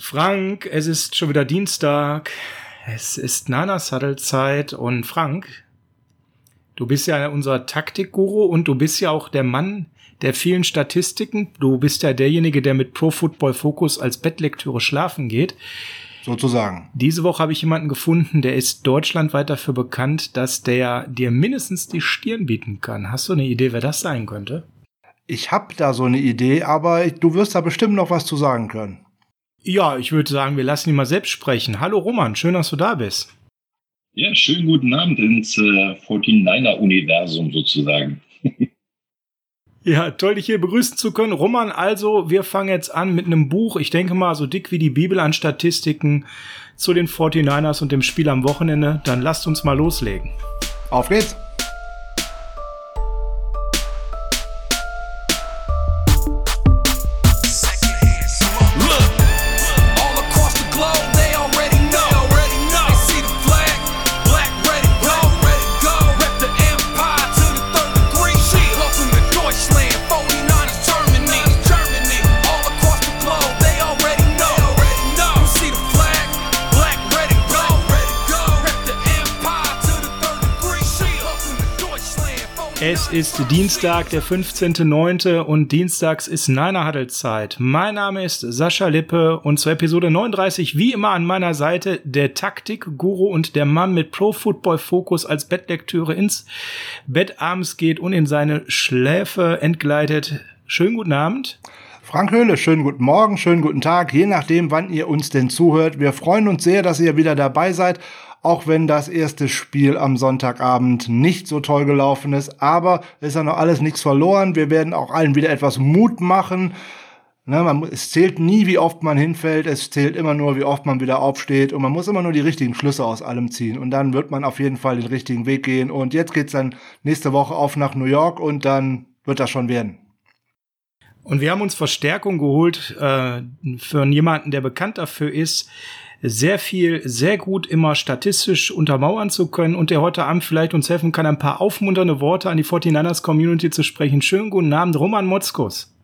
Frank, es ist schon wieder Dienstag. Es ist Nana-Saddle-Zeit und Frank, du bist ja unser Taktikguru und du bist ja auch der Mann der vielen Statistiken. Du bist ja derjenige, der mit Pro Football Focus als Bettlektüre schlafen geht. Sozusagen. Diese Woche habe ich jemanden gefunden, der ist deutschlandweit dafür bekannt, dass der dir mindestens die Stirn bieten kann. Hast du eine Idee, wer das sein könnte? Ich habe da so eine Idee, aber du wirst da bestimmt noch was zu sagen können. Ja, ich würde sagen, wir lassen ihn mal selbst sprechen. Hallo Roman, schön, dass du da bist. Ja, schönen guten Abend ins äh, 49er-Universum sozusagen. Ja, toll, dich hier begrüßen zu können. Roman, also, wir fangen jetzt an mit einem Buch, ich denke mal so dick wie die Bibel an Statistiken zu den 49ers und dem Spiel am Wochenende. Dann lasst uns mal loslegen. Auf geht's! Ist Dienstag, der 15.09. und dienstags ist Niner Huddle Zeit. Mein Name ist Sascha Lippe und zur Episode 39 wie immer an meiner Seite der Taktik-Guru und der Mann mit Pro Football Fokus als Bettlektüre ins Bett abends geht und in seine Schläfe entgleitet. Schönen guten Abend. Frank Höhle, schönen guten Morgen, schönen guten Tag, je nachdem, wann ihr uns denn zuhört. Wir freuen uns sehr, dass ihr wieder dabei seid auch wenn das erste Spiel am Sonntagabend nicht so toll gelaufen ist. Aber ist ja noch alles nichts verloren. Wir werden auch allen wieder etwas Mut machen. Ne, man, es zählt nie, wie oft man hinfällt, es zählt immer nur, wie oft man wieder aufsteht und man muss immer nur die richtigen Schlüsse aus allem ziehen und dann wird man auf jeden Fall den richtigen Weg gehen und jetzt geht's dann nächste Woche auf nach New York und dann wird das schon werden. Und wir haben uns Verstärkung geholt äh, für jemanden, der bekannt dafür ist, sehr viel, sehr gut immer statistisch untermauern zu können und der heute Abend vielleicht uns helfen kann, ein paar aufmunternde Worte an die 49ers Community zu sprechen. Schönen guten Abend, Roman Motzkos.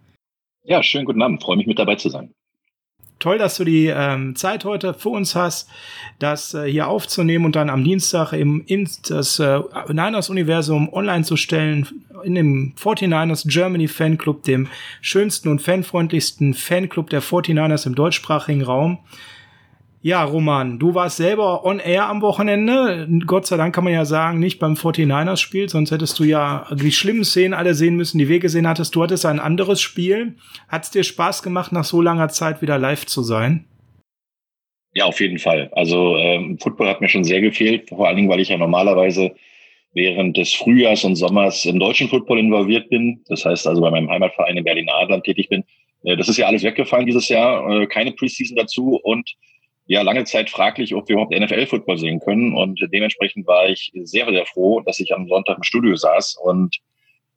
Ja, schönen guten Abend. Freue mich mit dabei zu sein. Toll, dass du die ähm, Zeit heute für uns hast, das äh, hier aufzunehmen und dann am Dienstag im in das äh, Niners Universum online zu stellen in dem 49ers Germany Fanclub, dem schönsten und fanfreundlichsten Fanclub der 49ers im deutschsprachigen Raum. Ja, Roman, du warst selber on air am Wochenende. Gott sei Dank kann man ja sagen, nicht beim 49ers Spiel, sonst hättest du ja die schlimmen Szenen alle sehen müssen, die wir gesehen hattest. Du hattest ein anderes Spiel. Hat es dir Spaß gemacht, nach so langer Zeit wieder live zu sein? Ja, auf jeden Fall. Also ähm, Football hat mir schon sehr gefehlt, vor allen Dingen, weil ich ja normalerweise während des Frühjahrs und Sommers im deutschen Football involviert bin. Das heißt also bei meinem Heimatverein in Berlin-Adland tätig bin. Äh, das ist ja alles weggefallen dieses Jahr. Äh, keine Preseason dazu und ja lange Zeit fraglich, ob wir überhaupt NFL-Football sehen können. Und dementsprechend war ich sehr, sehr froh, dass ich am Sonntag im Studio saß und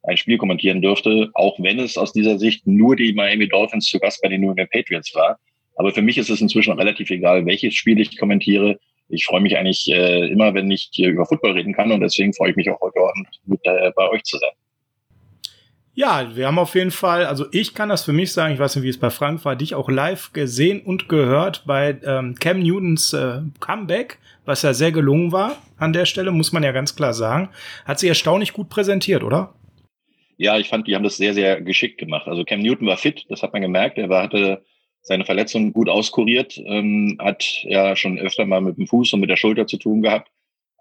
ein Spiel kommentieren durfte, auch wenn es aus dieser Sicht nur die Miami Dolphins zu Gast bei den New England Patriots war. Aber für mich ist es inzwischen relativ egal, welches Spiel ich kommentiere. Ich freue mich eigentlich äh, immer, wenn ich hier über Football reden kann und deswegen freue ich mich auch heute Abend mit äh, bei euch zu sein. Ja, wir haben auf jeden Fall, also ich kann das für mich sagen, ich weiß nicht, wie es bei Frank war, dich auch live gesehen und gehört bei ähm, Cam Newtons äh, Comeback, was ja sehr gelungen war an der Stelle, muss man ja ganz klar sagen. Hat sich erstaunlich gut präsentiert, oder? Ja, ich fand, die haben das sehr, sehr geschickt gemacht. Also Cam Newton war fit, das hat man gemerkt. Er war, hatte seine Verletzung gut auskuriert, ähm, hat ja schon öfter mal mit dem Fuß und mit der Schulter zu tun gehabt.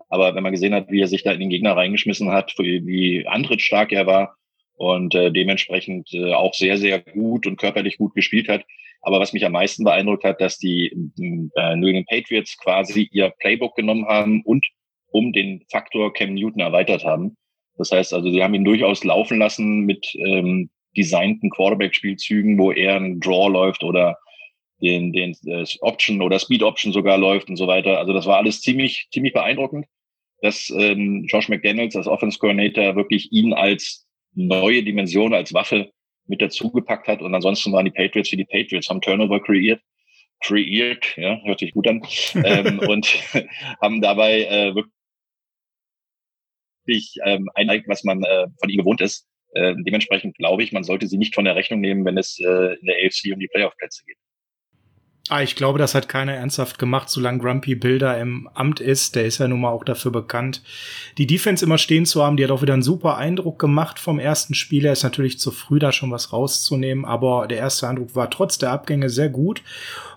Aber wenn man gesehen hat, wie er sich da in den Gegner reingeschmissen hat, wie antrittsstark er war, und äh, dementsprechend äh, auch sehr, sehr gut und körperlich gut gespielt hat. Aber was mich am meisten beeindruckt hat, dass die äh, New England Patriots quasi ihr Playbook genommen haben und um den Faktor Cam Newton erweitert haben. Das heißt also, sie haben ihn durchaus laufen lassen mit ähm, designten Quarterback-Spielzügen, wo er ein Draw läuft oder den, den äh, Option oder Speed Option sogar läuft und so weiter. Also das war alles ziemlich, ziemlich beeindruckend, dass ähm, Josh McDaniels als Offense Coordinator wirklich ihn als neue Dimension als Waffe mit dazugepackt hat. Und ansonsten waren die Patriots wie die Patriots, haben Turnover kreiert, kreiert, ja, hört sich gut an, ähm, und haben dabei äh, wirklich ähm, ein, was man äh, von ihnen gewohnt ist. Äh, dementsprechend glaube ich, man sollte sie nicht von der Rechnung nehmen, wenn es äh, in der AFC um die Playoff-Plätze geht. Ah, ich glaube, das hat keiner ernsthaft gemacht, solange Grumpy Bilder im Amt ist. Der ist ja nun mal auch dafür bekannt, die Defense immer stehen zu haben. Die hat auch wieder einen super Eindruck gemacht vom ersten Spiel. Er ist natürlich zu früh, da schon was rauszunehmen, aber der erste Eindruck war trotz der Abgänge sehr gut.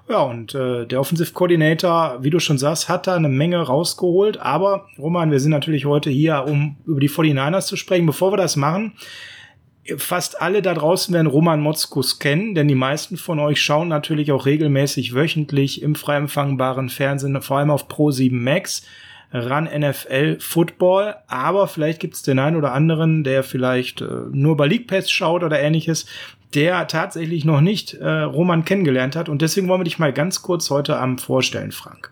Ja, und äh, der Offensive Coordinator, wie du schon sagst, hat da eine Menge rausgeholt. Aber, Roman, wir sind natürlich heute hier, um über die 49ers zu sprechen. Bevor wir das machen, fast alle da draußen werden Roman Motzkus kennen, denn die meisten von euch schauen natürlich auch regelmäßig wöchentlich im frei empfangbaren Fernsehen, vor allem auf Pro7 Max, ran NFL Football. Aber vielleicht gibt es den einen oder anderen, der vielleicht äh, nur bei League Pass schaut oder ähnliches, der tatsächlich noch nicht äh, Roman kennengelernt hat. Und deswegen wollen wir dich mal ganz kurz heute Abend vorstellen, Frank.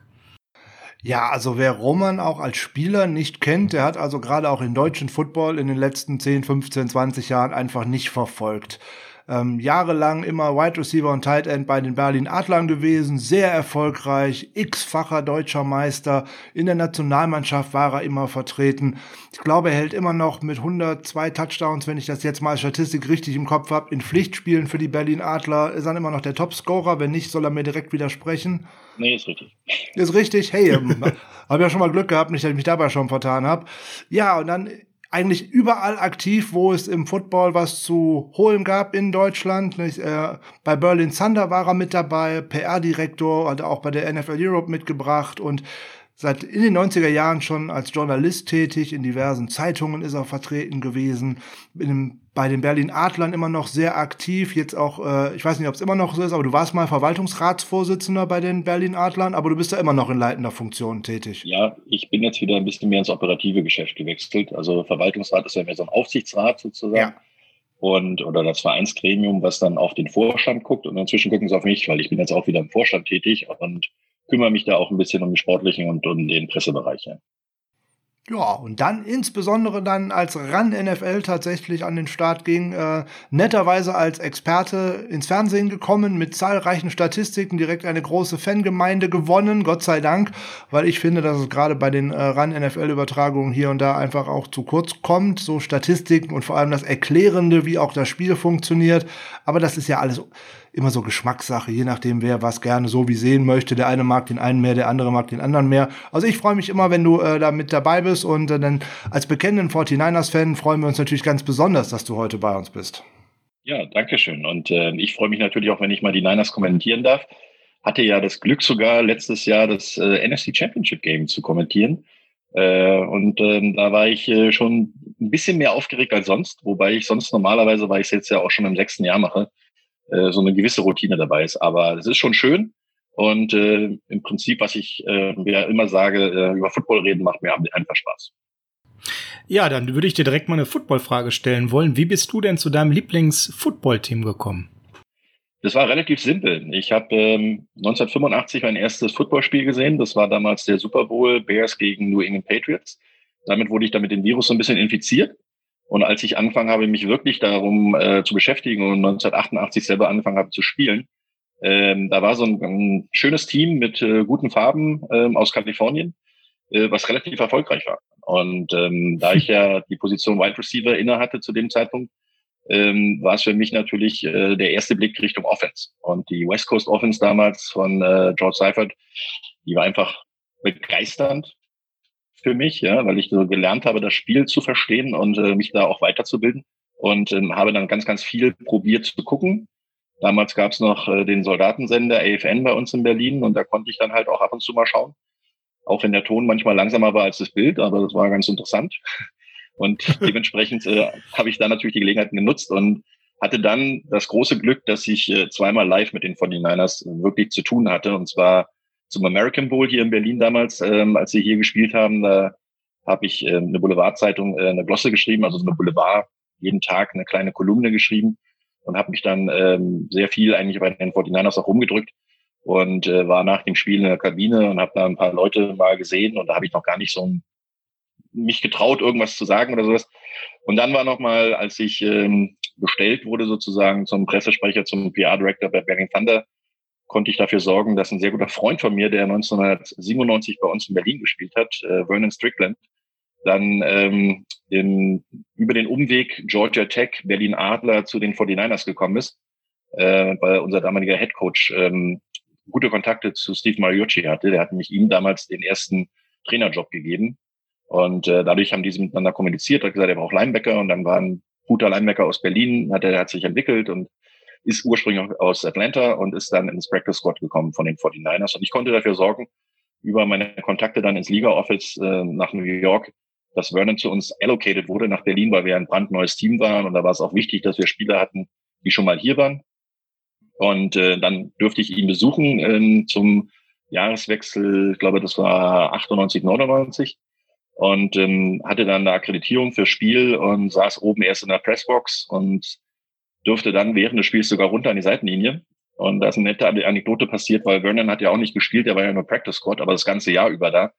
Ja, also wer Roman auch als Spieler nicht kennt, der hat also gerade auch in deutschen Football in den letzten 10, 15, 20 Jahren einfach nicht verfolgt ähm, jahrelang immer Wide Receiver und Tight End bei den Berlin Adlern gewesen, sehr erfolgreich, x-facher deutscher Meister, in der Nationalmannschaft war er immer vertreten. Ich glaube, er hält immer noch mit 102 Touchdowns, wenn ich das jetzt mal Statistik richtig im Kopf habe, in Pflichtspielen für die Berlin Adler ist er immer noch der Topscorer, wenn nicht, soll er mir direkt widersprechen. Nee, ist richtig. Ist richtig, hey, ähm, habe ja schon mal Glück gehabt, nicht, dass ich mich dabei schon vertan habe. Ja, und dann eigentlich überall aktiv, wo es im Football was zu holen gab in Deutschland. Nicht? Äh, bei Berlin Thunder war er mit dabei, PR-Direktor, hat er auch bei der NFL Europe mitgebracht und seit in den 90er Jahren schon als Journalist tätig, in diversen Zeitungen ist er vertreten gewesen, dem, bei den Berlin Adlern immer noch sehr aktiv, jetzt auch, äh, ich weiß nicht, ob es immer noch so ist, aber du warst mal Verwaltungsratsvorsitzender bei den Berlin Adlern, aber du bist da immer noch in leitender Funktion tätig. Ja, ich bin jetzt wieder ein bisschen mehr ins operative Geschäft gewechselt. Also Verwaltungsrat ist ja mehr so ein Aufsichtsrat sozusagen. Ja. Und, oder das Vereinsgremium, was dann auf den Vorstand guckt und inzwischen gucken sie auf mich, weil ich bin jetzt auch wieder im Vorstand tätig und kümmere mich da auch ein bisschen um die sportlichen und um den Pressebereich. Ja. Und dann insbesondere dann, als RAN NFL tatsächlich an den Start ging, äh, netterweise als Experte ins Fernsehen gekommen, mit zahlreichen Statistiken, direkt eine große Fangemeinde gewonnen, Gott sei Dank, weil ich finde, dass es gerade bei den äh, RAN NFL-Übertragungen hier und da einfach auch zu kurz kommt, so Statistiken und vor allem das Erklärende, wie auch das Spiel funktioniert. Aber das ist ja alles immer so Geschmackssache, je nachdem, wer was gerne so wie sehen möchte. Der eine mag den einen mehr, der andere mag den anderen mehr. Also ich freue mich immer, wenn du äh, da mit dabei bist und äh, dann als bekennenden 49ers-Fan freuen wir uns natürlich ganz besonders, dass du heute bei uns bist. Ja, danke schön. Und äh, ich freue mich natürlich auch, wenn ich mal die Niners kommentieren darf. Hatte ja das Glück sogar letztes Jahr das äh, NFC Championship Game zu kommentieren. Äh, und ähm, da war ich äh, schon ein bisschen mehr aufgeregt als sonst, wobei ich sonst normalerweise, weil ich es jetzt ja auch schon im sechsten Jahr mache, äh, so eine gewisse Routine dabei ist. Aber es ist schon schön. Und äh, im Prinzip, was ich äh, ja immer sage, äh, über Football reden macht mir einfach Spaß. Ja, dann würde ich dir direkt mal eine Footballfrage stellen wollen. Wie bist du denn zu deinem Lieblings-Football-Team gekommen? Das war relativ simpel. Ich habe ähm, 1985 mein erstes Footballspiel gesehen. Das war damals der Super Bowl Bears gegen New England Patriots. Damit wurde ich dann mit dem Virus so ein bisschen infiziert. Und als ich angefangen habe, mich wirklich darum äh, zu beschäftigen und 1988 selber angefangen habe zu spielen, ähm, da war so ein, ein schönes Team mit äh, guten Farben ähm, aus Kalifornien, äh, was relativ erfolgreich war. Und ähm, da ich ja die Position Wide Receiver inne hatte zu dem Zeitpunkt, ähm, war es für mich natürlich äh, der erste Blick Richtung Offense. Und die West Coast Offense damals von äh, George Seifert, die war einfach begeisternd für mich, ja, weil ich so gelernt habe, das Spiel zu verstehen und äh, mich da auch weiterzubilden und ähm, habe dann ganz, ganz viel probiert zu gucken. Damals gab es noch äh, den Soldatensender AFN bei uns in Berlin und da konnte ich dann halt auch ab und zu mal schauen. Auch wenn der Ton manchmal langsamer war als das Bild, aber das war ganz interessant. Und dementsprechend äh, habe ich da natürlich die Gelegenheit genutzt und hatte dann das große Glück, dass ich äh, zweimal live mit den 49ers wirklich zu tun hatte. Und zwar zum American Bowl hier in Berlin damals, ähm, als sie hier gespielt haben, da habe ich äh, eine Boulevardzeitung, äh, eine Glosse geschrieben, also so eine Boulevard, jeden Tag eine kleine Kolumne geschrieben und habe mich dann ähm, sehr viel eigentlich bei den 49ers auch rumgedrückt und äh, war nach dem Spiel in der Kabine und habe da ein paar Leute mal gesehen und da habe ich noch gar nicht so ein, mich getraut, irgendwas zu sagen oder sowas. Und dann war noch mal, als ich ähm, bestellt wurde sozusagen zum Pressesprecher, zum PR-Director bei Berlin Thunder, konnte ich dafür sorgen, dass ein sehr guter Freund von mir, der 1997 bei uns in Berlin gespielt hat, äh, Vernon Strickland, dann ähm, in, über den Umweg Georgia Tech, Berlin Adler zu den 49ers gekommen ist, äh, weil unser damaliger Head Coach ähm, gute Kontakte zu Steve Mariucci hatte. Der hat nämlich ihm damals den ersten Trainerjob gegeben. Und äh, dadurch haben die miteinander kommuniziert, hat gesagt, er braucht Linebacker und dann war ein guter Linebacker aus Berlin, hat er hat sich entwickelt und ist ursprünglich aus Atlanta und ist dann ins Practice Squad gekommen von den 49ers. Und ich konnte dafür sorgen, über meine Kontakte dann ins Liga-Office äh, nach New York, dass Vernon zu uns allocated wurde nach Berlin, weil wir ein brandneues Team waren. Und da war es auch wichtig, dass wir Spieler hatten, die schon mal hier waren. Und äh, dann dürfte ich ihn besuchen äh, zum Jahreswechsel, ich glaube, das war 98, 99 und ähm, hatte dann eine Akkreditierung für Spiel und saß oben erst in der Pressbox und durfte dann während des Spiels sogar runter an die Seitenlinie. Und da ist eine nette Anekdote passiert, weil Vernon hat ja auch nicht gespielt, der war ja nur Practice Squad, aber das ganze Jahr über da.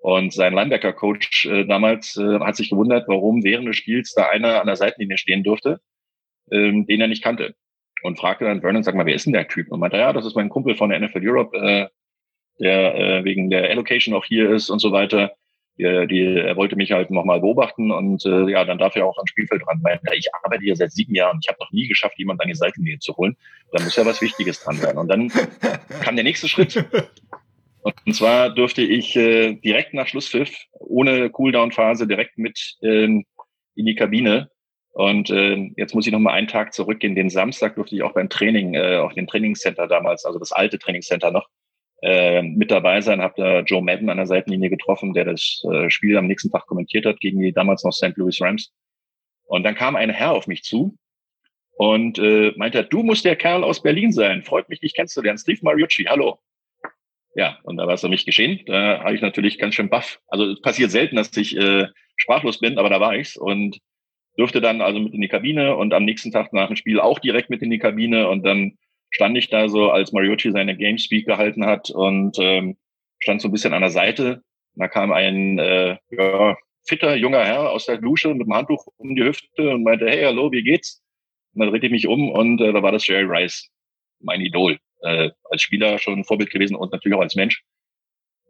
Und sein Linebacker-Coach äh, damals äh, hat sich gewundert, warum während des Spiels da einer an der Seitenlinie stehen durfte, ähm, den er nicht kannte. Und fragte dann Vernon, sag mal, wer ist denn der Typ? Und meinte, ja, das ist mein Kumpel von der NFL Europe, äh, der äh, wegen der Allocation auch hier ist und so weiter die, die, er wollte mich halt nochmal beobachten und äh, ja, dann darf er auch ans Spielfeld ran. Ich arbeite hier seit sieben Jahren. Ich habe noch nie geschafft, jemanden an die Seitenlinie zu holen. Da muss ja was Wichtiges dran sein. Und dann kam der nächste Schritt. Und zwar durfte ich äh, direkt nach Schlusspfiff, ohne Cooldown-Phase, direkt mit äh, in die Kabine. Und äh, jetzt muss ich noch mal einen Tag zurückgehen. Den Samstag durfte ich auch beim Training, äh, auf dem Trainingscenter damals, also das alte Trainingscenter noch, äh, mit dabei sein, habe da Joe Madden an der Seitenlinie getroffen, der das äh, Spiel am nächsten Tag kommentiert hat gegen die damals noch St. Louis Rams. Und dann kam ein Herr auf mich zu und äh, meinte, du musst der Kerl aus Berlin sein. Freut mich, dich kennenzulernen. Steve Mariucci, hallo. Ja, und da war es für mich geschehen. Da habe ich natürlich ganz schön baff. Also es passiert selten, dass ich äh, sprachlos bin, aber da war ich's und durfte dann also mit in die Kabine und am nächsten Tag nach dem Spiel auch direkt mit in die Kabine und dann stand ich da so, als Mariucci seine Game Speak gehalten hat und ähm, stand so ein bisschen an der Seite. Da kam ein äh, ja, fitter junger Herr aus der Dusche mit dem Handtuch um die Hüfte und meinte, hey, hallo, wie geht's? Und dann drehte ich mich um und äh, da war das Jerry Rice, mein Idol. Äh, als Spieler schon ein Vorbild gewesen und natürlich auch als Mensch.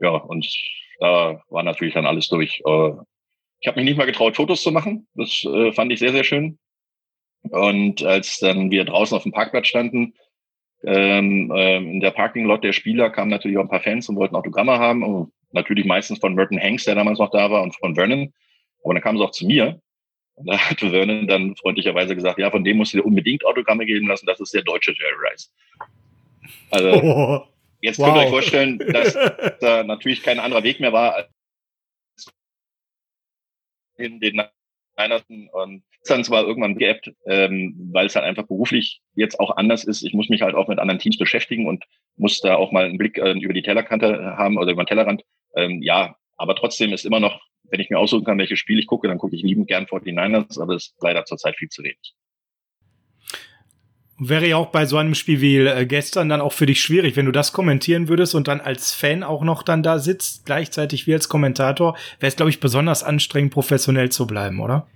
Ja, und da war natürlich dann alles durch. Äh, ich habe mich nicht mal getraut, Fotos zu machen. Das äh, fand ich sehr, sehr schön. Und als dann wir draußen auf dem Parkplatz standen, ähm, ähm, in der Parking Lot der Spieler kamen natürlich auch ein paar Fans und wollten Autogramme haben. Und natürlich meistens von Merton Hanks, der damals noch da war, und von Vernon. Aber dann kamen sie auch zu mir. Und da hat Vernon dann freundlicherweise gesagt, ja, von dem musst du dir unbedingt Autogramme geben lassen. Das ist der deutsche Jerry Rice. Also, oh, jetzt wow. könnt ihr euch vorstellen, dass da natürlich kein anderer Weg mehr war, als in den Weihnachten und dann zwar irgendwann geappt, ähm, weil es halt einfach beruflich jetzt auch anders ist. Ich muss mich halt auch mit anderen Teams beschäftigen und muss da auch mal einen Blick äh, über die Tellerkante haben oder über den Tellerrand. Ähm, ja, aber trotzdem ist immer noch, wenn ich mir aussuchen kann, welches Spiel ich gucke, dann gucke ich liebend gern 49ers, aber es ist leider zurzeit viel zu wenig. Wäre ja auch bei so einem Spiel wie äh, gestern dann auch für dich schwierig, wenn du das kommentieren würdest und dann als Fan auch noch dann da sitzt, gleichzeitig wie als Kommentator, wäre es, glaube ich, besonders anstrengend, professionell zu bleiben, oder?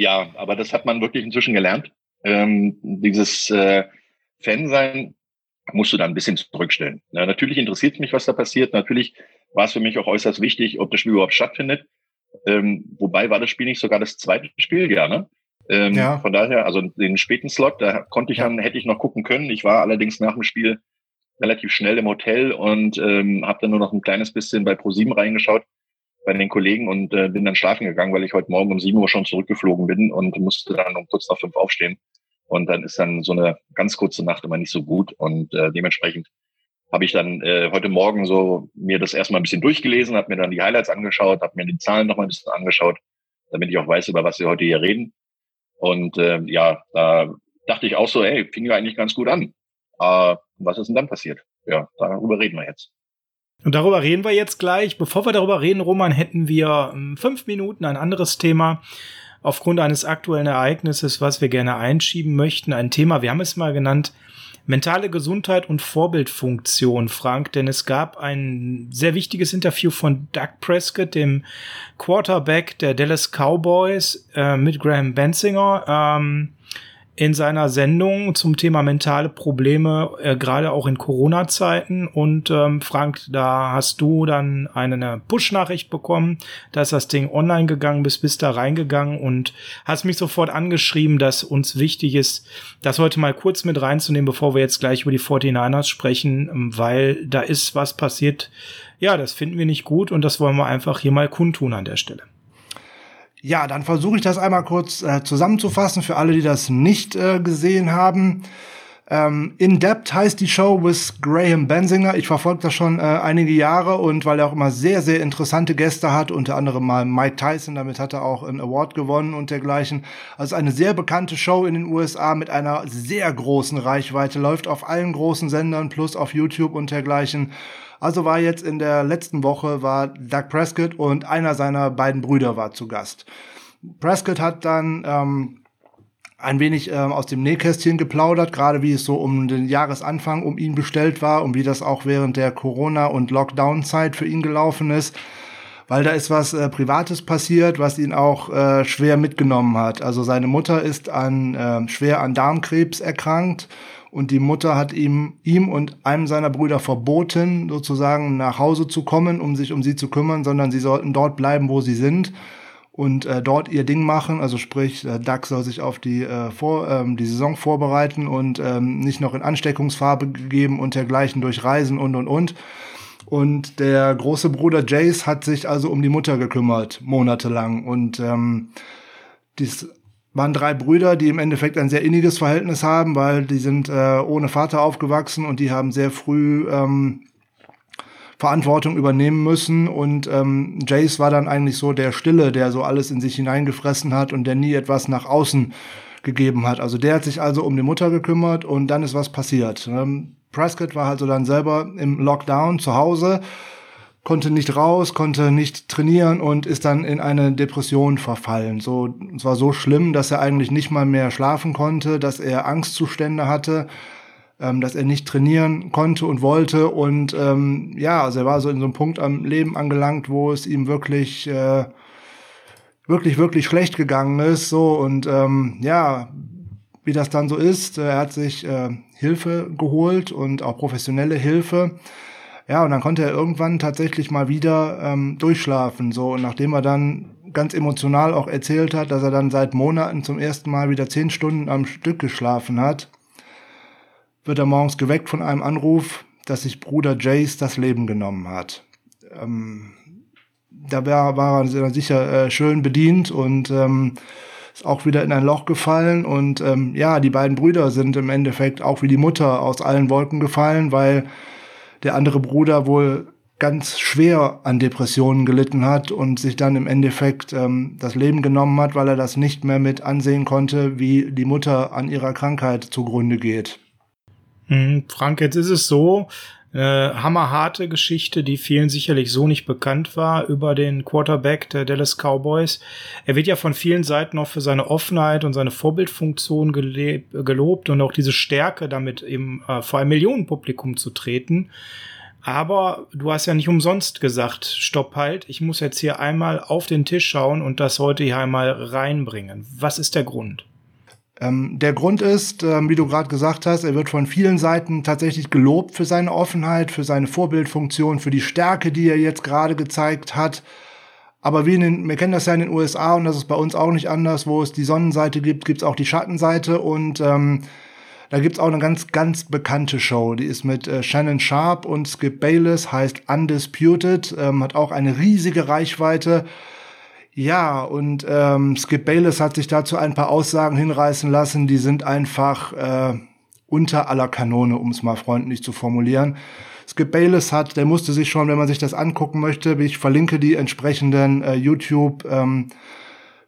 Ja, aber das hat man wirklich inzwischen gelernt. Ähm, dieses äh, Fan-Sein musst du da ein bisschen zurückstellen. Ja, natürlich interessiert mich, was da passiert. Natürlich war es für mich auch äußerst wichtig, ob das Spiel überhaupt stattfindet. Ähm, wobei war das Spiel nicht sogar das zweite Spiel, ja, ne? Ähm, ja. Von daher, also den späten Slot, da konnte ich dann, hätte ich noch gucken können. Ich war allerdings nach dem Spiel relativ schnell im Hotel und ähm, habe dann nur noch ein kleines bisschen bei ProSieben reingeschaut bei den Kollegen und äh, bin dann schlafen gegangen, weil ich heute Morgen um sieben Uhr schon zurückgeflogen bin und musste dann um kurz nach fünf aufstehen. Und dann ist dann so eine ganz kurze Nacht immer nicht so gut und äh, dementsprechend habe ich dann äh, heute Morgen so mir das erstmal ein bisschen durchgelesen, habe mir dann die Highlights angeschaut, habe mir die Zahlen noch mal ein bisschen angeschaut, damit ich auch weiß, über was wir heute hier reden. Und äh, ja, da dachte ich auch so, hey, fing ja eigentlich ganz gut an. Äh, was ist denn dann passiert? Ja, darüber reden wir jetzt. Und darüber reden wir jetzt gleich. Bevor wir darüber reden, Roman, hätten wir ähm, fünf Minuten ein anderes Thema aufgrund eines aktuellen Ereignisses, was wir gerne einschieben möchten. Ein Thema, wir haben es mal genannt, mentale Gesundheit und Vorbildfunktion, Frank, denn es gab ein sehr wichtiges Interview von Doug Prescott, dem Quarterback der Dallas Cowboys, äh, mit Graham Bensinger. Ähm, in seiner Sendung zum Thema mentale Probleme, äh, gerade auch in Corona-Zeiten. Und ähm, Frank, da hast du dann eine Push-Nachricht bekommen, dass das Ding online gegangen bist, bist da reingegangen und hast mich sofort angeschrieben, dass uns wichtig ist, das heute mal kurz mit reinzunehmen, bevor wir jetzt gleich über die 49ers sprechen, ähm, weil da ist was passiert. Ja, das finden wir nicht gut und das wollen wir einfach hier mal kundtun an der Stelle. Ja, dann versuche ich das einmal kurz äh, zusammenzufassen für alle, die das nicht äh, gesehen haben. Ähm, In Depth heißt die Show with Graham Bensinger. Ich verfolge das schon äh, einige Jahre und weil er auch immer sehr, sehr interessante Gäste hat, unter anderem mal Mike Tyson, damit hat er auch einen Award gewonnen und dergleichen. Also eine sehr bekannte Show in den USA mit einer sehr großen Reichweite, läuft auf allen großen Sendern plus auf YouTube und dergleichen. Also war jetzt in der letzten Woche war Doug Prescott und einer seiner beiden Brüder war zu Gast. Prescott hat dann ähm, ein wenig ähm, aus dem Nähkästchen geplaudert, gerade wie es so um den Jahresanfang um ihn bestellt war und wie das auch während der Corona- und Lockdown-Zeit für ihn gelaufen ist. Weil da ist was äh, Privates passiert, was ihn auch äh, schwer mitgenommen hat. Also seine Mutter ist an äh, schwer an Darmkrebs erkrankt und die Mutter hat ihm, ihm und einem seiner Brüder verboten, sozusagen nach Hause zu kommen, um sich um sie zu kümmern, sondern sie sollten dort bleiben, wo sie sind und äh, dort ihr Ding machen. Also sprich, äh, Duck soll sich auf die, äh, vor, ähm, die Saison vorbereiten und ähm, nicht noch in Ansteckungsfarbe geben und dergleichen durch Reisen und und und. Und der große Bruder Jace hat sich also um die Mutter gekümmert, monatelang. Und ähm, dies waren drei Brüder, die im Endeffekt ein sehr inniges Verhältnis haben, weil die sind äh, ohne Vater aufgewachsen und die haben sehr früh ähm, Verantwortung übernehmen müssen. Und ähm, Jace war dann eigentlich so der Stille, der so alles in sich hineingefressen hat und der nie etwas nach außen gegeben hat. Also der hat sich also um die Mutter gekümmert und dann ist was passiert. Ähm, Prescott war also dann selber im Lockdown zu Hause konnte nicht raus, konnte nicht trainieren und ist dann in eine Depression verfallen. So, es war so schlimm, dass er eigentlich nicht mal mehr schlafen konnte, dass er Angstzustände hatte, ähm, dass er nicht trainieren konnte und wollte und ähm, ja, also er war so in so einem Punkt am Leben angelangt, wo es ihm wirklich äh, wirklich wirklich schlecht gegangen ist. So und ähm, ja, wie das dann so ist, er hat sich äh, Hilfe geholt und auch professionelle Hilfe ja, und dann konnte er irgendwann tatsächlich mal wieder ähm, durchschlafen. So, und nachdem er dann ganz emotional auch erzählt hat, dass er dann seit Monaten zum ersten Mal wieder zehn Stunden am Stück geschlafen hat, wird er morgens geweckt von einem Anruf, dass sich Bruder Jace das Leben genommen hat. Ähm, da war, war er sicher äh, schön bedient und ähm, ist auch wieder in ein Loch gefallen. Und ähm, ja, die beiden Brüder sind im Endeffekt auch wie die Mutter aus allen Wolken gefallen, weil der andere Bruder wohl ganz schwer an Depressionen gelitten hat und sich dann im Endeffekt ähm, das Leben genommen hat, weil er das nicht mehr mit ansehen konnte, wie die Mutter an ihrer Krankheit zugrunde geht. Hm, Frank, jetzt ist es so, äh, hammerharte Geschichte, die vielen sicherlich so nicht bekannt war über den Quarterback der Dallas Cowboys. Er wird ja von vielen Seiten auch für seine Offenheit und seine Vorbildfunktion gelobt und auch diese Stärke, damit eben äh, vor einem Millionenpublikum zu treten. Aber du hast ja nicht umsonst gesagt, stopp halt, ich muss jetzt hier einmal auf den Tisch schauen und das heute hier einmal reinbringen. Was ist der Grund? Ähm, der Grund ist, ähm, wie du gerade gesagt hast, er wird von vielen Seiten tatsächlich gelobt für seine Offenheit, für seine Vorbildfunktion, für die Stärke, die er jetzt gerade gezeigt hat. Aber wie in den, wir kennen das ja in den USA und das ist bei uns auch nicht anders, wo es die Sonnenseite gibt, gibt es auch die Schattenseite und ähm, da gibt's auch eine ganz, ganz bekannte Show. Die ist mit äh, Shannon Sharp und Skip Bayless, heißt Undisputed, ähm, hat auch eine riesige Reichweite. Ja, und ähm, Skip Bayless hat sich dazu ein paar Aussagen hinreißen lassen, die sind einfach äh, unter aller Kanone, um es mal freundlich zu formulieren. Skip Bayless hat, der musste sich schon, wenn man sich das angucken möchte, ich verlinke die entsprechenden äh, YouTube ähm,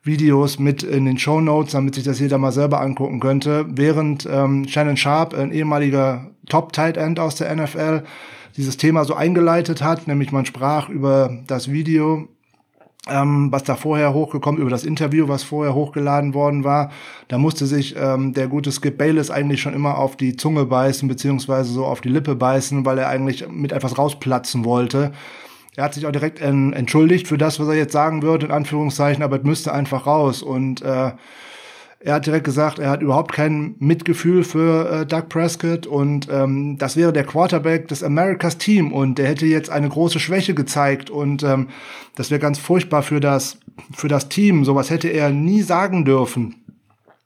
Videos mit in den Show Notes, damit sich das jeder mal selber angucken könnte. Während ähm, Shannon Sharp, ein ehemaliger Top Tight End aus der NFL, dieses Thema so eingeleitet hat, nämlich man sprach über das Video ähm, was da vorher hochgekommen, über das Interview, was vorher hochgeladen worden war. Da musste sich ähm, der gute Skip Bayless eigentlich schon immer auf die Zunge beißen, beziehungsweise so auf die Lippe beißen, weil er eigentlich mit etwas rausplatzen wollte. Er hat sich auch direkt en entschuldigt für das, was er jetzt sagen würde, in Anführungszeichen, aber es müsste einfach raus. Und äh, Er hat direkt gesagt, er hat überhaupt kein Mitgefühl für äh, Doug Prescott und ähm, das wäre der Quarterback des Americas Team und der hätte jetzt eine große Schwäche gezeigt und ähm, das wäre ganz furchtbar für das für das Team. Sowas hätte er nie sagen dürfen.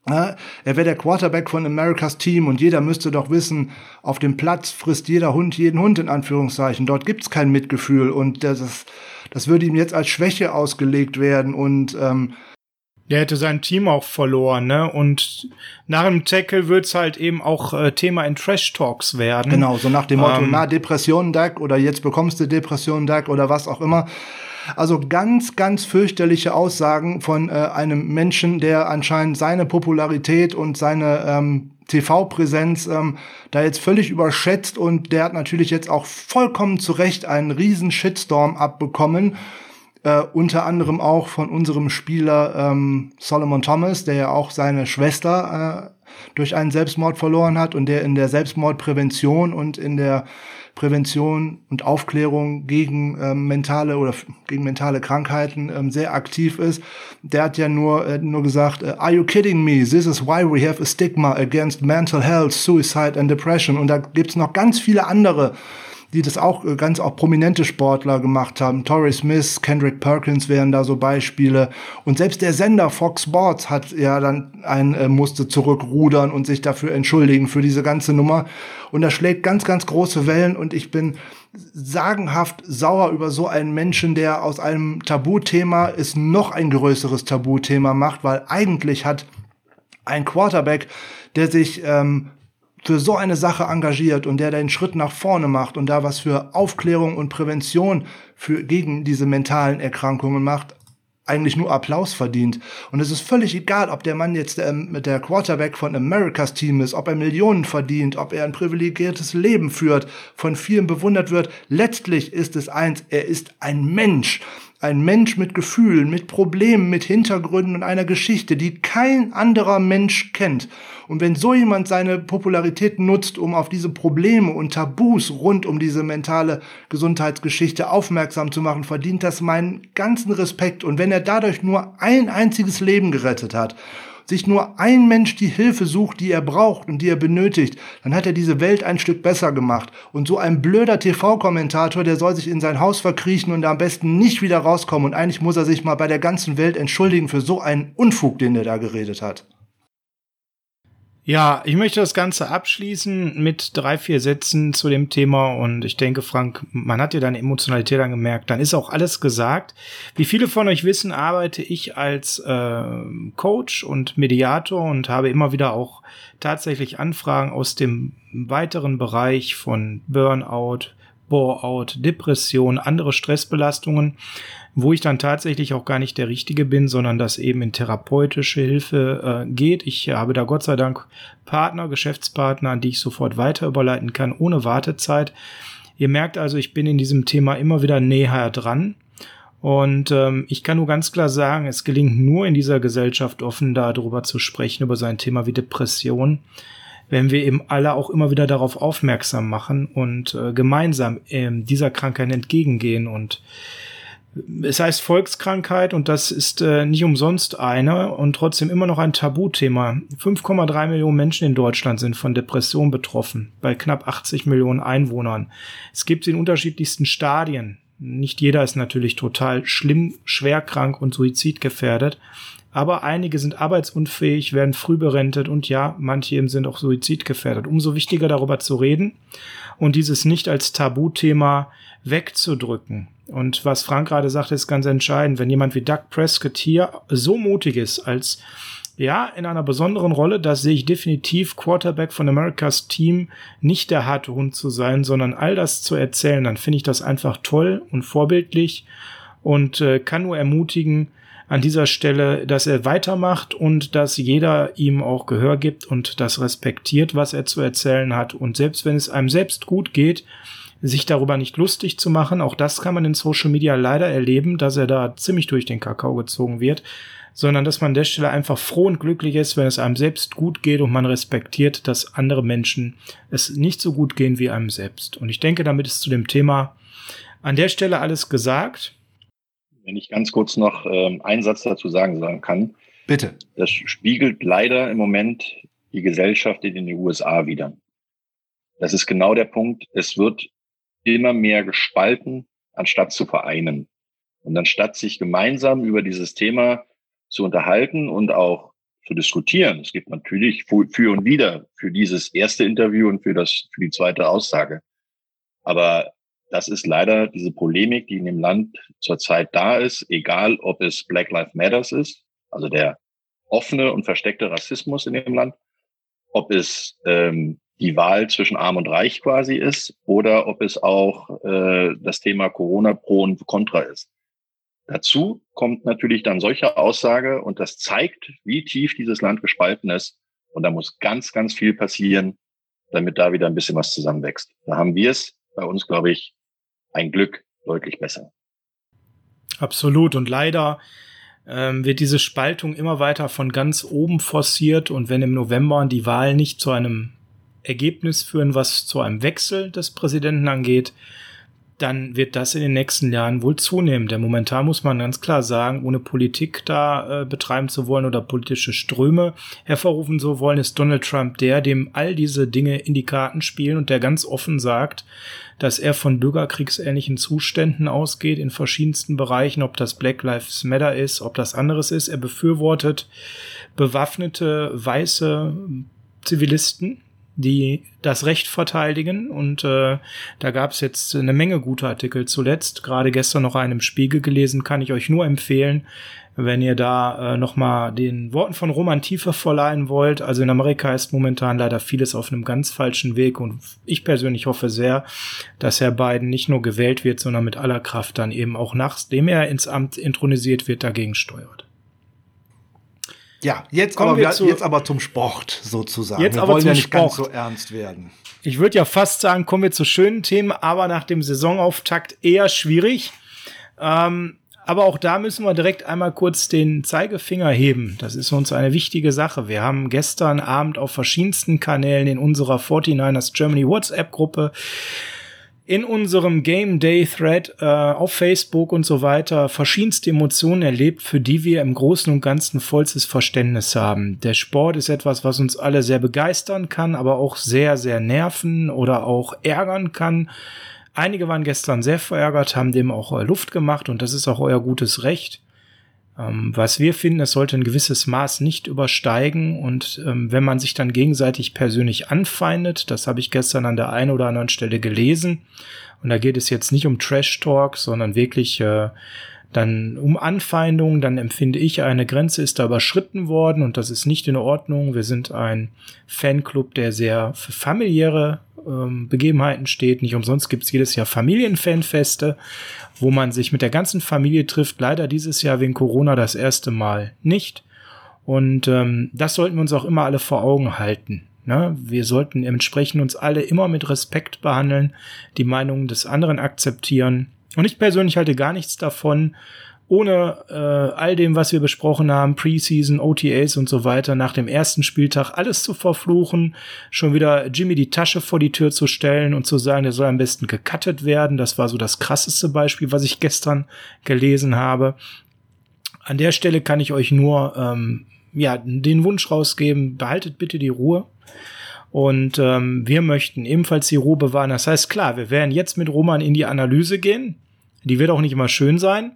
Ja, er wäre der Quarterback von Americas Team und jeder müsste doch wissen, auf dem Platz frisst jeder Hund jeden Hund in Anführungszeichen. Dort gibt's kein Mitgefühl und das, das würde ihm jetzt als Schwäche ausgelegt werden und ähm, der hätte sein Team auch verloren, ne? Und nach dem Tackle wird's halt eben auch äh, Thema in Trash Talks werden. Genau, so nach dem Motto, ähm, na, Depression, Duck, oder jetzt bekommst du Depression, Duck, oder was auch immer. Also ganz, ganz fürchterliche Aussagen von äh, einem Menschen, der anscheinend seine Popularität und seine ähm, TV-Präsenz ähm, da jetzt völlig überschätzt und der hat natürlich jetzt auch vollkommen zu Recht einen riesen Shitstorm abbekommen. Äh, unter anderem auch von unserem Spieler ähm, Solomon Thomas, der ja auch seine Schwester äh, durch einen Selbstmord verloren hat und der in der Selbstmordprävention und in der Prävention und Aufklärung gegen ähm, mentale oder gegen mentale Krankheiten ähm, sehr aktiv ist. Der hat ja nur äh, nur gesagt, äh, Are you kidding me? This is why we have a stigma against mental health, suicide and depression. Und da gibt's noch ganz viele andere die das auch äh, ganz auch prominente Sportler gemacht haben. Torrey Smith, Kendrick Perkins wären da so Beispiele. Und selbst der Sender Fox Sports hat ja dann ein, äh, musste zurückrudern und sich dafür entschuldigen für diese ganze Nummer. Und das schlägt ganz, ganz große Wellen und ich bin sagenhaft sauer über so einen Menschen, der aus einem Tabuthema es noch ein größeres Tabuthema macht, weil eigentlich hat ein Quarterback, der sich ähm, für so eine Sache engagiert und der den Schritt nach vorne macht und da was für Aufklärung und Prävention für, gegen diese mentalen Erkrankungen macht, eigentlich nur Applaus verdient. Und es ist völlig egal, ob der Mann jetzt ähm, mit der Quarterback von Americas Team ist, ob er Millionen verdient, ob er ein privilegiertes Leben führt, von vielen bewundert wird. Letztlich ist es eins, er ist ein Mensch. Ein Mensch mit Gefühlen, mit Problemen, mit Hintergründen und einer Geschichte, die kein anderer Mensch kennt. Und wenn so jemand seine Popularität nutzt, um auf diese Probleme und Tabus rund um diese mentale Gesundheitsgeschichte aufmerksam zu machen, verdient das meinen ganzen Respekt. Und wenn er dadurch nur ein einziges Leben gerettet hat, sich nur ein Mensch die Hilfe sucht, die er braucht und die er benötigt, dann hat er diese Welt ein Stück besser gemacht. Und so ein blöder TV-Kommentator, der soll sich in sein Haus verkriechen und am besten nicht wieder rauskommen. Und eigentlich muss er sich mal bei der ganzen Welt entschuldigen für so einen Unfug, den er da geredet hat. Ja, ich möchte das Ganze abschließen mit drei, vier Sätzen zu dem Thema und ich denke, Frank, man hat dir deine Emotionalität angemerkt. Dann ist auch alles gesagt. Wie viele von euch wissen, arbeite ich als äh, Coach und Mediator und habe immer wieder auch tatsächlich Anfragen aus dem weiteren Bereich von Burnout, Bore-out, Depression, andere Stressbelastungen wo ich dann tatsächlich auch gar nicht der Richtige bin, sondern das eben in therapeutische Hilfe äh, geht. Ich habe da Gott sei Dank Partner, Geschäftspartner, an die ich sofort weiter überleiten kann, ohne Wartezeit. Ihr merkt also, ich bin in diesem Thema immer wieder näher dran. Und ähm, ich kann nur ganz klar sagen, es gelingt nur in dieser Gesellschaft offen darüber zu sprechen, über so ein Thema wie Depression, wenn wir eben alle auch immer wieder darauf aufmerksam machen und äh, gemeinsam ähm, dieser Krankheit entgegengehen. Und es heißt Volkskrankheit und das ist äh, nicht umsonst eine und trotzdem immer noch ein Tabuthema. 5,3 Millionen Menschen in Deutschland sind von Depression betroffen, bei knapp 80 Millionen Einwohnern. Es gibt sie in unterschiedlichsten Stadien. Nicht jeder ist natürlich total schlimm, schwerkrank und suizidgefährdet, aber einige sind arbeitsunfähig, werden früh berentet und ja, manche eben sind auch suizidgefährdet. Umso wichtiger darüber zu reden und dieses nicht als Tabuthema wegzudrücken. Und was Frank gerade sagte, ist ganz entscheidend. Wenn jemand wie Doug Prescott hier so mutig ist, als ja, in einer besonderen Rolle, das sehe ich definitiv Quarterback von Americas Team nicht der harte Hund zu sein, sondern all das zu erzählen, dann finde ich das einfach toll und vorbildlich und äh, kann nur ermutigen an dieser Stelle, dass er weitermacht und dass jeder ihm auch Gehör gibt und das respektiert, was er zu erzählen hat. Und selbst wenn es einem selbst gut geht, sich darüber nicht lustig zu machen. Auch das kann man in Social Media leider erleben, dass er da ziemlich durch den Kakao gezogen wird, sondern dass man an der Stelle einfach froh und glücklich ist, wenn es einem selbst gut geht und man respektiert, dass andere Menschen es nicht so gut gehen wie einem selbst. Und ich denke, damit ist zu dem Thema an der Stelle alles gesagt. Wenn ich ganz kurz noch ähm, einen Satz dazu sagen, sagen kann. Bitte. Das spiegelt leider im Moment die Gesellschaft in den USA wieder. Das ist genau der Punkt. Es wird immer mehr gespalten, anstatt zu vereinen. Und anstatt sich gemeinsam über dieses Thema zu unterhalten und auch zu diskutieren. Es gibt natürlich für und wider für dieses erste Interview und für das, für die zweite Aussage. Aber das ist leider diese Polemik, die in dem Land zurzeit da ist, egal ob es Black Lives Matters ist, also der offene und versteckte Rassismus in dem Land, ob es ähm, die Wahl zwischen Arm und Reich quasi ist oder ob es auch äh, das Thema Corona pro und contra ist. Dazu kommt natürlich dann solche Aussage und das zeigt, wie tief dieses Land gespalten ist. Und da muss ganz, ganz viel passieren, damit da wieder ein bisschen was zusammenwächst. Da haben wir es bei uns, glaube ich, ein Glück deutlich besser. Absolut. Und leider ähm, wird diese Spaltung immer weiter von ganz oben forciert. Und wenn im November die Wahl nicht zu einem Ergebnis führen, was zu einem Wechsel des Präsidenten angeht, dann wird das in den nächsten Jahren wohl zunehmen. Denn momentan muss man ganz klar sagen, ohne Politik da äh, betreiben zu wollen oder politische Ströme hervorrufen zu wollen, ist Donald Trump der, dem all diese Dinge in die Karten spielen und der ganz offen sagt, dass er von bürgerkriegsähnlichen Zuständen ausgeht in verschiedensten Bereichen, ob das Black Lives Matter ist, ob das anderes ist. Er befürwortet bewaffnete weiße Zivilisten, die das Recht verteidigen. Und äh, da gab es jetzt eine Menge gute Artikel zuletzt. Gerade gestern noch einen im Spiegel gelesen, kann ich euch nur empfehlen, wenn ihr da äh, nochmal den Worten von Roman Tiefe verleihen wollt. Also in Amerika ist momentan leider vieles auf einem ganz falschen Weg und ich persönlich hoffe sehr, dass Herr Biden nicht nur gewählt wird, sondern mit aller Kraft dann eben auch nachdem er ins Amt intronisiert wird, dagegen steuert. Ja, jetzt aber, wir zu, jetzt aber zum Sport sozusagen. Jetzt wir aber wollen zum ja nicht Sport. ganz so ernst werden. Ich würde ja fast sagen, kommen wir zu schönen Themen, aber nach dem Saisonauftakt eher schwierig. Ähm, aber auch da müssen wir direkt einmal kurz den Zeigefinger heben. Das ist uns eine wichtige Sache. Wir haben gestern Abend auf verschiedensten Kanälen in unserer 49ers Germany WhatsApp-Gruppe in unserem Game Day Thread äh, auf Facebook und so weiter verschiedenste Emotionen erlebt, für die wir im Großen und Ganzen vollstes Verständnis haben. Der Sport ist etwas, was uns alle sehr begeistern kann, aber auch sehr, sehr nerven oder auch ärgern kann. Einige waren gestern sehr verärgert, haben dem auch äh, Luft gemacht und das ist auch euer gutes Recht. Ähm, was wir finden, es sollte ein gewisses Maß nicht übersteigen und ähm, wenn man sich dann gegenseitig persönlich anfeindet, das habe ich gestern an der einen oder anderen Stelle gelesen und da geht es jetzt nicht um Trash Talk, sondern wirklich äh, dann um Anfeindungen, dann empfinde ich, eine Grenze ist da überschritten worden und das ist nicht in Ordnung. Wir sind ein Fanclub, der sehr für familiäre ähm, Begebenheiten steht. Nicht umsonst gibt es jedes Jahr Familienfanfeste, wo man sich mit der ganzen Familie trifft. Leider dieses Jahr wegen Corona das erste Mal nicht. Und ähm, das sollten wir uns auch immer alle vor Augen halten. Ne? Wir sollten entsprechend uns alle immer mit Respekt behandeln, die Meinungen des anderen akzeptieren. Und ich persönlich halte gar nichts davon, ohne äh, all dem, was wir besprochen haben, Preseason, OTAs und so weiter, nach dem ersten Spieltag alles zu verfluchen, schon wieder Jimmy die Tasche vor die Tür zu stellen und zu sagen, der soll am besten gecuttet werden. Das war so das krasseste Beispiel, was ich gestern gelesen habe. An der Stelle kann ich euch nur ähm, ja den Wunsch rausgeben: Behaltet bitte die Ruhe. Und ähm, wir möchten ebenfalls die Ruhe bewahren. Das heißt, klar, wir werden jetzt mit Roman in die Analyse gehen. Die wird auch nicht immer schön sein.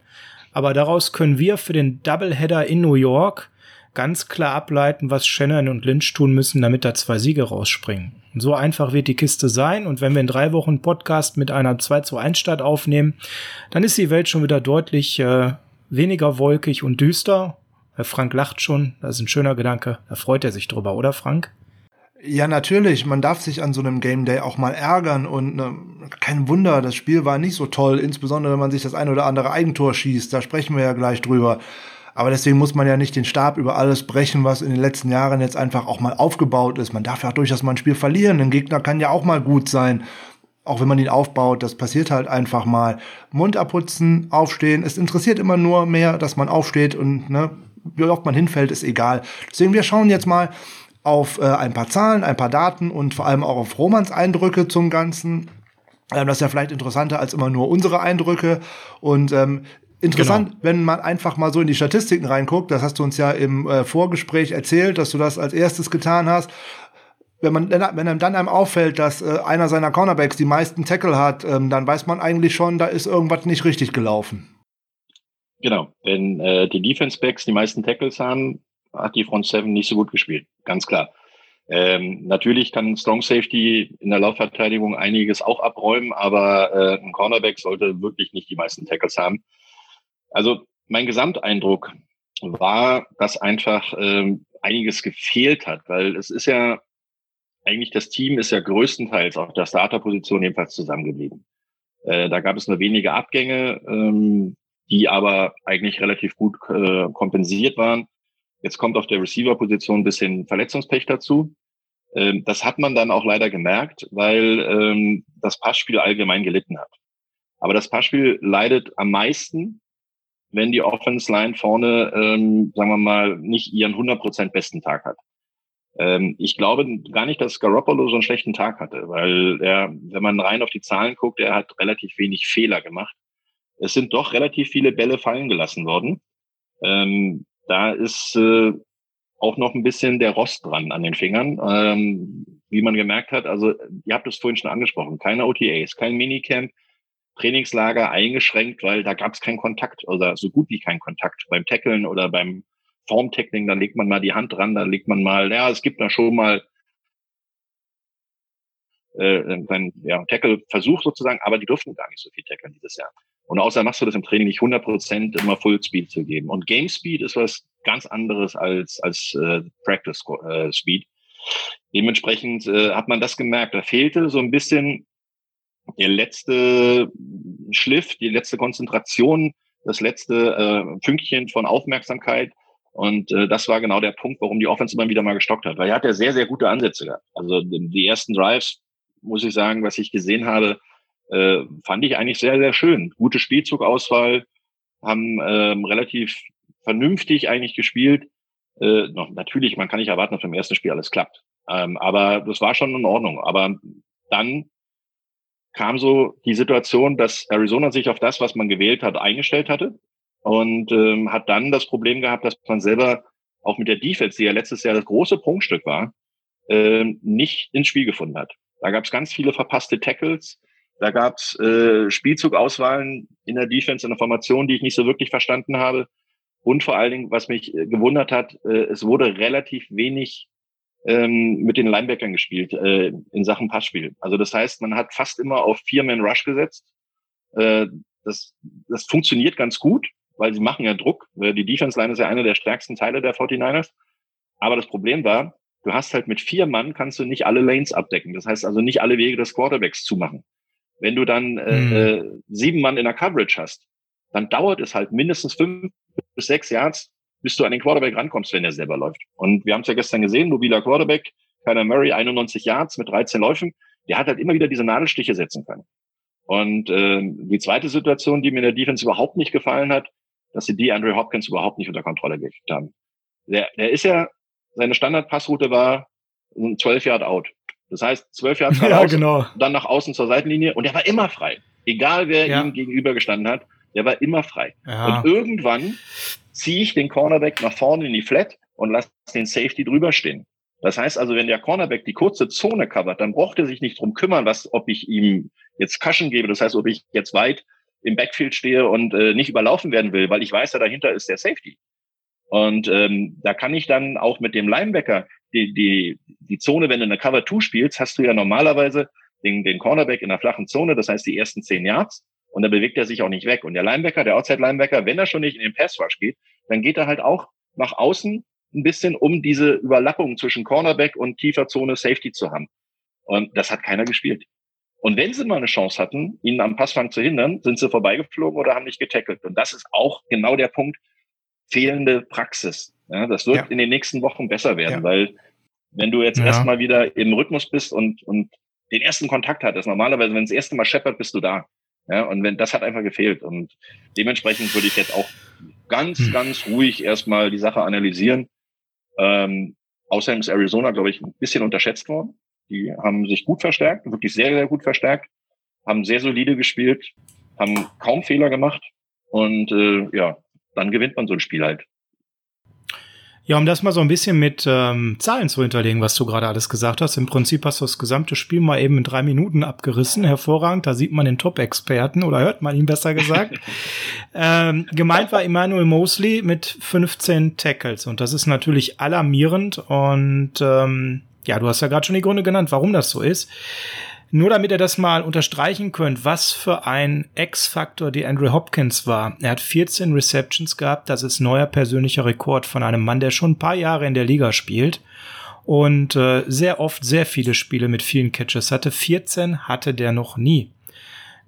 Aber daraus können wir für den Doubleheader in New York ganz klar ableiten, was Shannon und Lynch tun müssen, damit da zwei Siege rausspringen. So einfach wird die Kiste sein. Und wenn wir in drei Wochen Podcast mit einer 2 zu 1 Start aufnehmen, dann ist die Welt schon wieder deutlich äh, weniger wolkig und düster. Herr Frank lacht schon. Das ist ein schöner Gedanke. Da freut er sich drüber, oder Frank? Ja, natürlich. Man darf sich an so einem Game Day auch mal ärgern und ne, kein Wunder, das Spiel war nicht so toll, insbesondere wenn man sich das ein oder andere Eigentor schießt. Da sprechen wir ja gleich drüber. Aber deswegen muss man ja nicht den Stab über alles brechen, was in den letzten Jahren jetzt einfach auch mal aufgebaut ist. Man darf ja auch durchaus mal ein Spiel verlieren. Ein Gegner kann ja auch mal gut sein. Auch wenn man ihn aufbaut, das passiert halt einfach mal. Mund abputzen, aufstehen. Es interessiert immer nur mehr, dass man aufsteht und ne, wie oft man hinfällt, ist egal. Deswegen, wir schauen jetzt mal, auf äh, ein paar Zahlen, ein paar Daten und vor allem auch auf Romans Eindrücke zum Ganzen. Ähm, das ist ja vielleicht interessanter als immer nur unsere Eindrücke. Und ähm, Interessant, genau. wenn man einfach mal so in die Statistiken reinguckt, das hast du uns ja im äh, Vorgespräch erzählt, dass du das als erstes getan hast. Wenn man, wenn einem dann einem auffällt, dass äh, einer seiner Cornerbacks die meisten Tackle hat, ähm, dann weiß man eigentlich schon, da ist irgendwas nicht richtig gelaufen. Genau, wenn äh, die Defense Backs die meisten Tackles haben, hat die Front Seven nicht so gut gespielt, ganz klar. Ähm, natürlich kann Strong Safety in der Laufverteidigung einiges auch abräumen, aber äh, ein Cornerback sollte wirklich nicht die meisten Tackles haben. Also mein Gesamteindruck war, dass einfach ähm, einiges gefehlt hat, weil es ist ja eigentlich das Team ist ja größtenteils auf der Starterposition jedenfalls zusammengeblieben. Äh, da gab es nur wenige Abgänge, ähm, die aber eigentlich relativ gut äh, kompensiert waren. Jetzt kommt auf der Receiver-Position ein bisschen Verletzungspech dazu. Ähm, das hat man dann auch leider gemerkt, weil ähm, das Passspiel allgemein gelitten hat. Aber das Passspiel leidet am meisten, wenn die Offense Line vorne, ähm, sagen wir mal, nicht ihren 100% besten Tag hat. Ähm, ich glaube gar nicht, dass Garoppolo so einen schlechten Tag hatte, weil er, wenn man rein auf die Zahlen guckt, er hat relativ wenig Fehler gemacht. Es sind doch relativ viele Bälle fallen gelassen worden. Ähm, da ist äh, auch noch ein bisschen der Rost dran an den Fingern. Ähm, wie man gemerkt hat, also ihr habt es vorhin schon angesprochen, keine OTAs, kein Minicamp, Trainingslager eingeschränkt, weil da gab es keinen Kontakt oder so gut wie keinen Kontakt beim Tackeln oder beim Formtackling, da legt man mal die Hand dran, da legt man mal, ja, es gibt da schon mal äh, einen ja, Tackle-Versuch sozusagen, aber die durften gar nicht so viel tackeln dieses Jahr. Und außer machst du das im Training nicht 100% immer Full Speed zu geben. Und Game Speed ist was ganz anderes als, als äh, Practice äh, Speed. Dementsprechend äh, hat man das gemerkt. Da fehlte so ein bisschen der letzte Schliff, die letzte Konzentration, das letzte äh, Fünkchen von Aufmerksamkeit. Und äh, das war genau der Punkt, warum die Offense immer wieder mal gestockt hat. Weil er hat ja sehr, sehr gute Ansätze gehabt. Also die ersten Drives, muss ich sagen, was ich gesehen habe, äh, fand ich eigentlich sehr, sehr schön. Gute Spielzugauswahl, haben ähm, relativ vernünftig eigentlich gespielt. Äh, noch, natürlich, man kann nicht erwarten, dass beim ersten Spiel alles klappt. Ähm, aber das war schon in Ordnung. Aber dann kam so die Situation, dass Arizona sich auf das, was man gewählt hat, eingestellt hatte und ähm, hat dann das Problem gehabt, dass man selber auch mit der Defense, die ja letztes Jahr das große Prunkstück war, ähm, nicht ins Spiel gefunden hat. Da gab es ganz viele verpasste Tackles, da gab es äh, Spielzugauswahlen in der Defense, in der Formation, die ich nicht so wirklich verstanden habe. Und vor allen Dingen, was mich äh, gewundert hat, äh, es wurde relativ wenig ähm, mit den Linebackern gespielt äh, in Sachen Passspiel. Also das heißt, man hat fast immer auf Vier-Man-Rush gesetzt. Äh, das, das funktioniert ganz gut, weil sie machen ja Druck. Äh, die Defense-Line ist ja einer der stärksten Teile der 49ers. Aber das Problem war, du hast halt mit vier Mann kannst du nicht alle Lanes abdecken. Das heißt also nicht alle Wege des Quarterbacks zumachen. Wenn du dann äh, mhm. äh, sieben Mann in der Coverage hast, dann dauert es halt mindestens fünf bis sechs Yards, bis du an den Quarterback rankommst, wenn er selber läuft. Und wir haben es ja gestern gesehen, mobiler Quarterback, Kyler Murray, 91 Yards mit 13 Läufen, der hat halt immer wieder diese Nadelstiche setzen können. Und äh, die zweite Situation, die mir in der Defense überhaupt nicht gefallen hat, dass sie die Andrew Hopkins überhaupt nicht unter Kontrolle gekriegt haben. Der, der ist ja, seine Standardpassroute war ein 12 Yard out. Das heißt, 12 Yards ja, genau. dann nach außen zur Seitenlinie und er war immer frei. Egal wer ja. ihm gegenübergestanden hat, der war immer frei. Ja. Und irgendwann ziehe ich den Cornerback nach vorne in die Flat und lasse den Safety drüber stehen. Das heißt also, wenn der Cornerback die kurze Zone covert, dann braucht er sich nicht drum kümmern, was, ob ich ihm jetzt Cushion gebe. Das heißt, ob ich jetzt weit im Backfield stehe und äh, nicht überlaufen werden will, weil ich weiß, da dahinter ist der Safety. Und ähm, da kann ich dann auch mit dem Linebacker die, die, die Zone, wenn du eine Cover 2 spielst, hast du ja normalerweise den, den Cornerback in der flachen Zone, das heißt die ersten zehn Yards, und dann bewegt er sich auch nicht weg. Und der Linebacker, der Outside-Linebacker, wenn er schon nicht in den Pass-Rush geht, dann geht er halt auch nach außen ein bisschen, um diese Überlappung zwischen Cornerback und tiefer Zone Safety zu haben. Und das hat keiner gespielt. Und wenn sie mal eine Chance hatten, ihn am Passfang zu hindern, sind sie vorbeigeflogen oder haben nicht getackelt. Und das ist auch genau der Punkt, fehlende Praxis. Ja, das wird ja. in den nächsten Wochen besser werden, ja. weil wenn du jetzt ja. erstmal wieder im Rhythmus bist und, und den ersten Kontakt hattest, normalerweise, wenn das erste Mal scheppert, bist du da. Ja, und wenn das hat einfach gefehlt. Und dementsprechend würde ich jetzt auch ganz, hm. ganz ruhig erstmal die Sache analysieren. Ähm, außerdem ist Arizona, glaube ich, ein bisschen unterschätzt worden. Die haben sich gut verstärkt, wirklich sehr, sehr gut verstärkt, haben sehr solide gespielt, haben kaum Fehler gemacht. Und äh, ja, dann gewinnt man so ein Spiel halt. Ja, um das mal so ein bisschen mit ähm, Zahlen zu hinterlegen, was du gerade alles gesagt hast. Im Prinzip hast du das gesamte Spiel mal eben in drei Minuten abgerissen. Hervorragend. Da sieht man den Top-Experten oder hört man ihn besser gesagt. ähm, gemeint war Emmanuel Mosley mit 15 Tackles. Und das ist natürlich alarmierend. Und ähm, ja, du hast ja gerade schon die Gründe genannt, warum das so ist. Nur damit ihr das mal unterstreichen könnt, was für ein X-Faktor die Andrew Hopkins war. Er hat 14 Receptions gehabt, das ist neuer persönlicher Rekord von einem Mann, der schon ein paar Jahre in der Liga spielt und äh, sehr oft sehr viele Spiele mit vielen Catches hatte. 14 hatte der noch nie.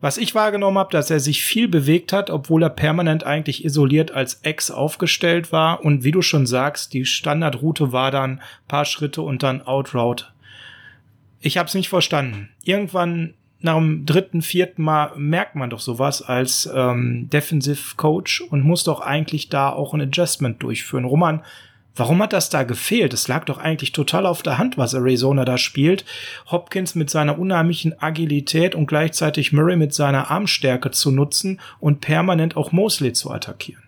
Was ich wahrgenommen habe, dass er sich viel bewegt hat, obwohl er permanent eigentlich isoliert als Ex aufgestellt war. Und wie du schon sagst, die Standardroute war dann paar Schritte und dann Outroute ich habe es nicht verstanden. Irgendwann nach dem dritten, vierten Mal merkt man doch sowas als ähm, Defensive Coach und muss doch eigentlich da auch ein Adjustment durchführen. Roman, warum hat das da gefehlt? Es lag doch eigentlich total auf der Hand, was Arizona da spielt. Hopkins mit seiner unheimlichen Agilität und gleichzeitig Murray mit seiner Armstärke zu nutzen und permanent auch Mosley zu attackieren.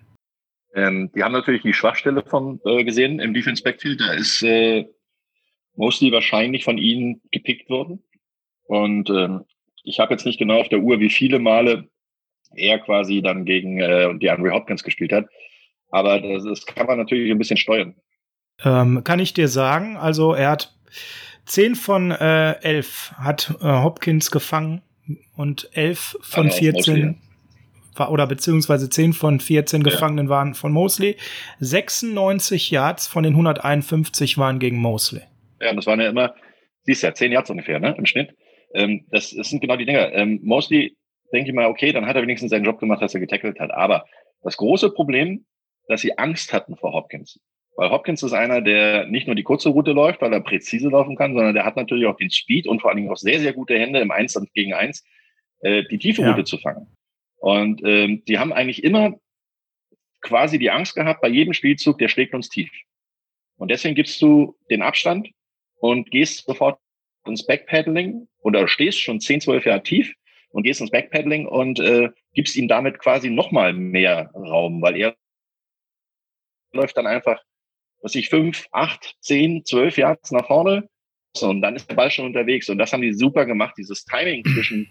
Ähm, die haben natürlich die Schwachstelle von äh, gesehen im Defense Backfield. Da ist äh, mostly wahrscheinlich von ihnen gepickt worden. Und ähm, ich habe jetzt nicht genau auf der Uhr, wie viele Male er quasi dann gegen äh, die Andre Hopkins gespielt hat. Aber das, das kann man natürlich ein bisschen steuern. Ähm, kann ich dir sagen, also er hat zehn von äh, elf hat äh, Hopkins gefangen und elf von also 14 war, oder beziehungsweise zehn von 14 ja. Gefangenen waren von Mosley. 96 Yards von den 151 waren gegen Mosley. Ja, das waren ja immer, siehst ja, zehn Yards ungefähr, ne, im Schnitt. Ähm, das, das sind genau die Dinge. Ähm, mostly denke ich mal, okay, dann hat er wenigstens seinen Job gemacht, dass er getackelt hat. Aber das große Problem, dass sie Angst hatten vor Hopkins. Weil Hopkins ist einer, der nicht nur die kurze Route läuft, weil er präzise laufen kann, sondern der hat natürlich auch den Speed und vor allen Dingen auch sehr, sehr gute Hände im Eins gegen Eins, äh, die tiefe ja. Route zu fangen. Und ähm, die haben eigentlich immer quasi die Angst gehabt, bei jedem Spielzug, der schlägt uns tief. Und deswegen gibst du den Abstand und gehst sofort ins Backpedaling oder stehst schon 10, 12 Jahre tief und gehst ins Backpedaling und äh, gibst ihm damit quasi nochmal mehr Raum, weil er läuft dann einfach, was ich, fünf, acht, zehn, zwölf Yards nach vorne und dann ist der Ball schon unterwegs und das haben die super gemacht, dieses Timing zwischen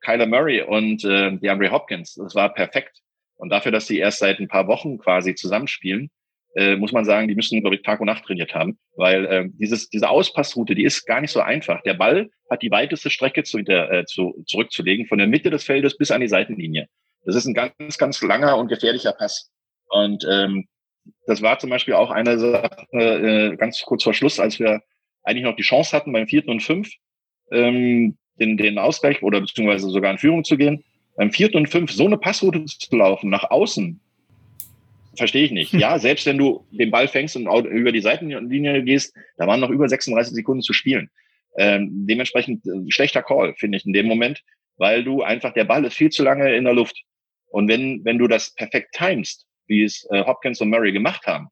Kyler Murray und äh, DeAndre Hopkins, das war perfekt. Und dafür, dass sie erst seit ein paar Wochen quasi zusammenspielen, äh, muss man sagen, die müssen, glaube ich, Tag und Nacht trainiert haben, weil äh, dieses, diese Auspassroute, die ist gar nicht so einfach. Der Ball hat die weiteste Strecke zu, der, äh, zu, zurückzulegen, von der Mitte des Feldes bis an die Seitenlinie. Das ist ein ganz, ganz langer und gefährlicher Pass. Und ähm, das war zum Beispiel auch eine Sache, äh, ganz kurz vor Schluss, als wir eigentlich noch die Chance hatten, beim vierten und fünf ähm, den, den Ausgleich oder beziehungsweise sogar in Führung zu gehen. Beim vierten und fünf so eine Passroute zu laufen, nach außen, verstehe ich nicht. Ja, selbst wenn du den Ball fängst und über die Seitenlinie gehst, da waren noch über 36 Sekunden zu spielen. Ähm, dementsprechend äh, schlechter Call, finde ich in dem Moment, weil du einfach, der Ball ist viel zu lange in der Luft. Und wenn, wenn du das perfekt timest, wie es äh, Hopkins und Murray gemacht haben,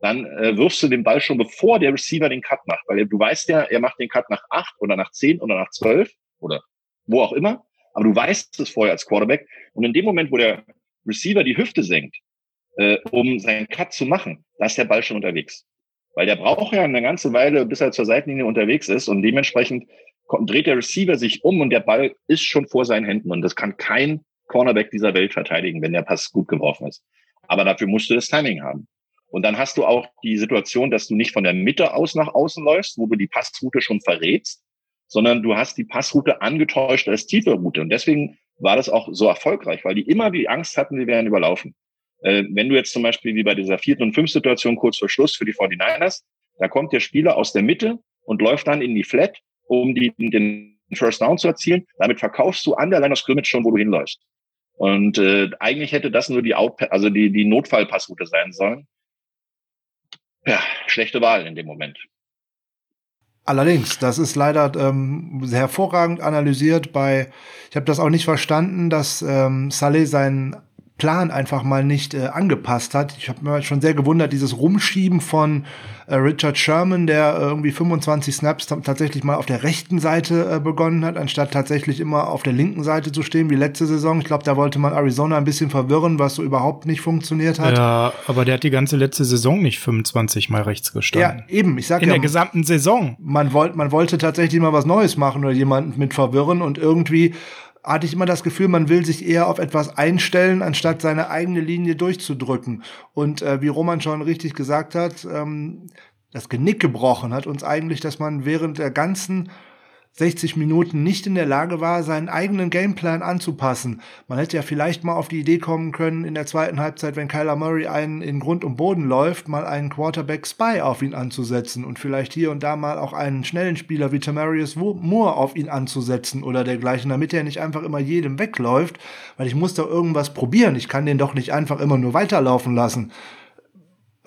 dann äh, wirfst du den Ball schon, bevor der Receiver den Cut macht. Weil du weißt ja, er macht den Cut nach acht oder nach zehn oder nach zwölf oder wo auch immer. Aber du weißt es vorher als Quarterback. Und in dem Moment, wo der Receiver die Hüfte senkt, äh, um seinen Cut zu machen, da ist der Ball schon unterwegs. Weil der braucht ja eine ganze Weile, bis er zur Seitenlinie unterwegs ist und dementsprechend dreht der Receiver sich um und der Ball ist schon vor seinen Händen und das kann kein Cornerback dieser Welt verteidigen, wenn der Pass gut geworfen ist. Aber dafür musst du das Timing haben. Und dann hast du auch die Situation, dass du nicht von der Mitte aus nach außen läufst, wo du die Passroute schon verrätst, sondern du hast die Passroute angetäuscht als tiefe Route. Und deswegen war das auch so erfolgreich, weil die immer die Angst hatten, sie werden überlaufen. Äh, wenn du jetzt zum Beispiel wie bei dieser vierten und fünften Situation kurz vor Schluss für die 49ers, da kommt der Spieler aus der Mitte und läuft dann in die Flat, um die, den First Down zu erzielen. Damit verkaufst du an der Line of Scrimmage schon, wo du hinläufst. Und äh, eigentlich hätte das nur die Out also die, die Notfallpassroute sein sollen. Ja, schlechte Wahl in dem Moment. Allerdings, das ist leider ähm, hervorragend analysiert bei, ich habe das auch nicht verstanden, dass ähm, Saleh seinen Plan einfach mal nicht äh, angepasst hat. Ich habe mir schon sehr gewundert, dieses Rumschieben von äh, Richard Sherman, der äh, irgendwie 25 Snaps tatsächlich mal auf der rechten Seite äh, begonnen hat, anstatt tatsächlich immer auf der linken Seite zu stehen wie letzte Saison. Ich glaube, da wollte man Arizona ein bisschen verwirren, was so überhaupt nicht funktioniert hat. Ja, aber der hat die ganze letzte Saison nicht 25 mal rechts gestanden. Ja, eben. Ich sag In ja, der gesamten Saison. Man wollte, man wollte tatsächlich mal was Neues machen oder jemanden mit verwirren und irgendwie hatte ich immer das Gefühl, man will sich eher auf etwas einstellen, anstatt seine eigene Linie durchzudrücken. Und äh, wie Roman schon richtig gesagt hat, ähm, das Genick gebrochen hat uns eigentlich, dass man während der ganzen 60 Minuten nicht in der Lage war, seinen eigenen Gameplan anzupassen. Man hätte ja vielleicht mal auf die Idee kommen können, in der zweiten Halbzeit, wenn Kyler Murray einen in Grund und Boden läuft, mal einen Quarterback Spy auf ihn anzusetzen und vielleicht hier und da mal auch einen schnellen Spieler wie Tamarius Moore auf ihn anzusetzen oder dergleichen, damit er nicht einfach immer jedem wegläuft, weil ich muss da irgendwas probieren. Ich kann den doch nicht einfach immer nur weiterlaufen lassen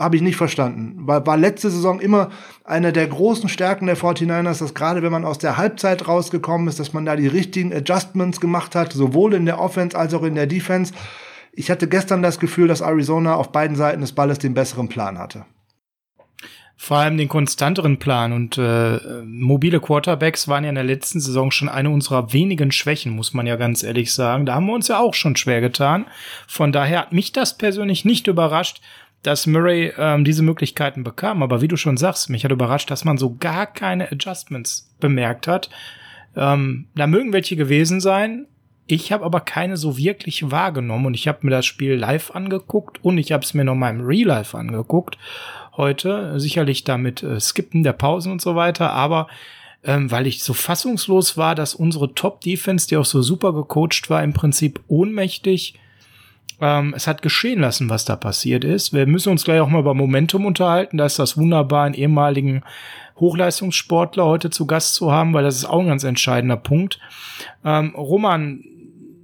habe ich nicht verstanden. War, war letzte Saison immer eine der großen Stärken der 49ers, dass gerade wenn man aus der Halbzeit rausgekommen ist, dass man da die richtigen Adjustments gemacht hat, sowohl in der Offense als auch in der Defense. Ich hatte gestern das Gefühl, dass Arizona auf beiden Seiten des Balles den besseren Plan hatte. Vor allem den konstanteren Plan und äh, mobile Quarterbacks waren ja in der letzten Saison schon eine unserer wenigen Schwächen, muss man ja ganz ehrlich sagen. Da haben wir uns ja auch schon schwer getan. Von daher hat mich das persönlich nicht überrascht, dass Murray ähm, diese Möglichkeiten bekam. Aber wie du schon sagst, mich hat überrascht, dass man so gar keine Adjustments bemerkt hat. Ähm, da mögen welche gewesen sein. Ich habe aber keine so wirklich wahrgenommen und ich habe mir das Spiel live angeguckt und ich habe es mir noch mal im Real Life angeguckt heute. Sicherlich damit äh, Skippen der Pausen und so weiter, aber ähm, weil ich so fassungslos war, dass unsere Top-Defense, die auch so super gecoacht war, im Prinzip ohnmächtig ähm, es hat geschehen lassen, was da passiert ist. Wir müssen uns gleich auch mal über Momentum unterhalten. Da ist das wunderbar, einen ehemaligen Hochleistungssportler heute zu Gast zu haben, weil das ist auch ein ganz entscheidender Punkt. Ähm, Roman,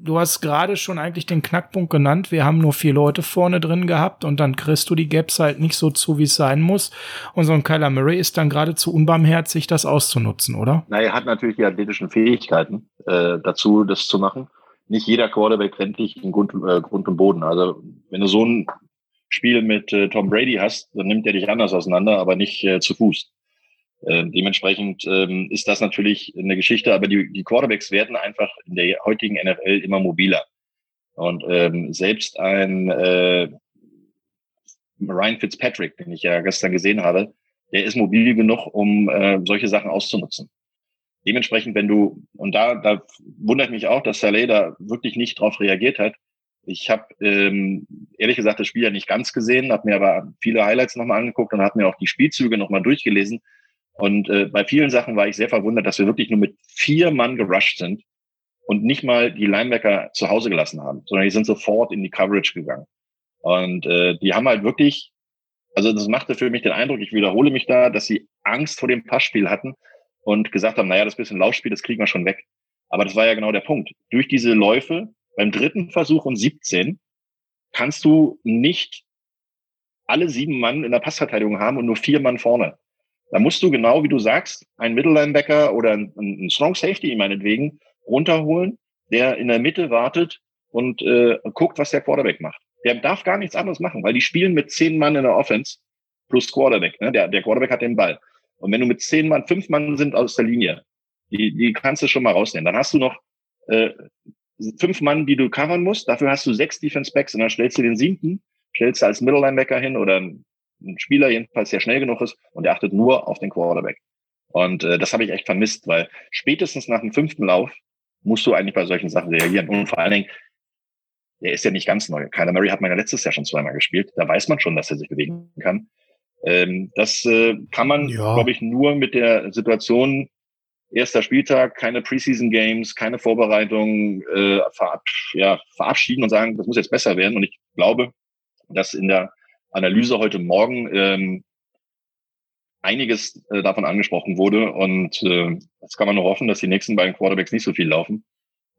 du hast gerade schon eigentlich den Knackpunkt genannt. Wir haben nur vier Leute vorne drin gehabt und dann kriegst du die Gaps halt nicht so zu, wie es sein muss. Und so ein Kyler Murray ist dann geradezu unbarmherzig, das auszunutzen, oder? Na, er hat natürlich die athletischen Fähigkeiten äh, dazu, das zu machen nicht jeder Quarterback rennt dich in Grund, äh, Grund und Boden. Also wenn du so ein Spiel mit äh, Tom Brady hast, dann nimmt er dich anders auseinander, aber nicht äh, zu Fuß. Äh, dementsprechend ähm, ist das natürlich eine Geschichte, aber die, die Quarterbacks werden einfach in der heutigen NFL immer mobiler. Und ähm, selbst ein äh, Ryan Fitzpatrick, den ich ja gestern gesehen habe, der ist mobil genug, um äh, solche Sachen auszunutzen dementsprechend, wenn du, und da, da wundert mich auch, dass Saleh da wirklich nicht drauf reagiert hat. Ich habe ähm, ehrlich gesagt das Spiel ja nicht ganz gesehen, habe mir aber viele Highlights nochmal angeguckt und habe mir auch die Spielzüge nochmal durchgelesen. Und äh, bei vielen Sachen war ich sehr verwundert, dass wir wirklich nur mit vier Mann gerusht sind und nicht mal die Linebacker zu Hause gelassen haben, sondern die sind sofort in die Coverage gegangen. Und äh, die haben halt wirklich, also das machte für mich den Eindruck, ich wiederhole mich da, dass sie Angst vor dem Passspiel hatten und gesagt haben, naja, das bisschen Laufspiel, das kriegen wir schon weg. Aber das war ja genau der Punkt. Durch diese Läufe beim dritten Versuch und 17 kannst du nicht alle sieben Mann in der Passverteidigung haben und nur vier Mann vorne. Da musst du genau, wie du sagst, einen Mittellinebacker oder einen, einen Strong Safety meinetwegen runterholen, der in der Mitte wartet und äh, guckt, was der Quarterback macht. Der darf gar nichts anderes machen, weil die spielen mit zehn Mann in der Offense plus Quarterback. Ne? Der, der Quarterback hat den Ball. Und wenn du mit zehn Mann, fünf Mann sind aus der Linie, die, die kannst du schon mal rausnehmen. Dann hast du noch äh, fünf Mann, die du covern musst. Dafür hast du sechs Defense Backs und dann stellst du den siebten, stellst du als Middle Linebacker hin oder einen Spieler jedenfalls, der schnell genug ist und der achtet nur auf den Quarterback. Und äh, das habe ich echt vermisst, weil spätestens nach dem fünften Lauf musst du eigentlich bei solchen Sachen reagieren. Und vor allen Dingen, der ist ja nicht ganz neu. Kyler Murray hat man ja letztes Jahr schon zweimal gespielt. Da weiß man schon, dass er sich bewegen kann. Ähm, das äh, kann man, ja. glaube ich, nur mit der Situation erster Spieltag, keine Preseason Games, keine Vorbereitung äh, verab ja, verabschieden und sagen, das muss jetzt besser werden. Und ich glaube, dass in der Analyse heute Morgen ähm, einiges äh, davon angesprochen wurde. Und äh, das kann man nur hoffen, dass die nächsten beiden Quarterbacks nicht so viel laufen.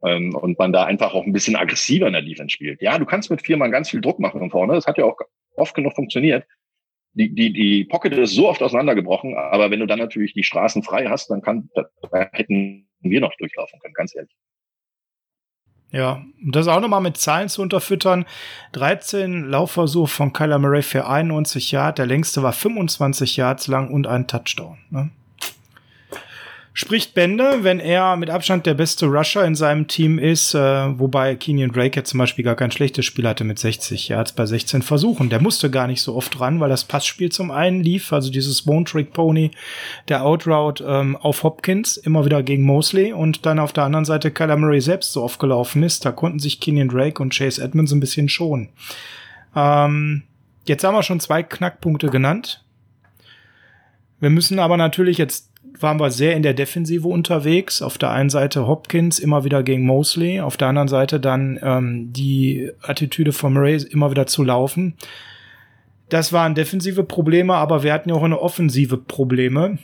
Ähm, und man da einfach auch ein bisschen aggressiver in der Defense spielt. Ja, du kannst mit vier Mann ganz viel Druck machen von vorne. Das hat ja auch oft genug funktioniert die, die, die Pocket ist so oft auseinandergebrochen, aber wenn du dann natürlich die Straßen frei hast, dann kann, da, hätten wir noch durchlaufen können, ganz ehrlich. Ja, um das auch nochmal mit Zahlen zu unterfüttern. 13 Laufversuche von Kyler Murray für 91 Yards, der längste war 25 Yards lang und ein Touchdown. Ne? Spricht Bände, wenn er mit Abstand der beste Rusher in seinem Team ist, äh, wobei Kenyon Drake jetzt zum Beispiel gar kein schlechtes Spiel hatte mit 60 Yards bei 16 Versuchen. Der musste gar nicht so oft ran, weil das Passspiel zum einen lief, also dieses One-Trick-Pony, der Outroute ähm, auf Hopkins, immer wieder gegen Mosley und dann auf der anderen Seite Kyler Murray selbst so oft gelaufen ist. Da konnten sich Kenyon Drake und Chase Edmonds ein bisschen schonen. Ähm, jetzt haben wir schon zwei Knackpunkte genannt. Wir müssen aber natürlich jetzt waren wir sehr in der Defensive unterwegs. Auf der einen Seite Hopkins immer wieder gegen Mosley, auf der anderen Seite dann ähm, die Attitüde von Murray immer wieder zu laufen. Das waren defensive Probleme, aber wir hatten ja auch eine offensive Probleme,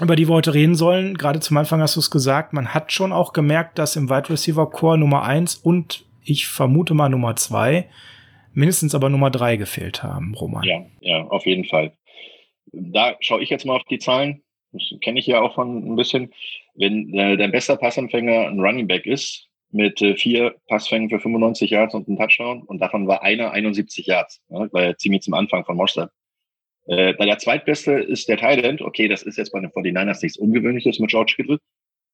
über die wir heute reden sollen. Gerade zum Anfang hast du es gesagt, man hat schon auch gemerkt, dass im Wide Receiver Core Nummer eins und ich vermute mal Nummer zwei, mindestens aber Nummer drei gefehlt haben, Roman. Ja, ja, auf jeden Fall. Da schaue ich jetzt mal auf die Zahlen das kenne ich ja auch von ein bisschen, wenn äh, dein bester Passempfänger ein Running Back ist, mit äh, vier Passfängen für 95 Yards und einem Touchdown und davon war einer 71 Yards, ne, war ja ziemlich zum Anfang von Mostert. Äh, bei der zweitbeste ist der Thailand, okay, das ist jetzt bei den 49ers nichts Ungewöhnliches mit George Kittle.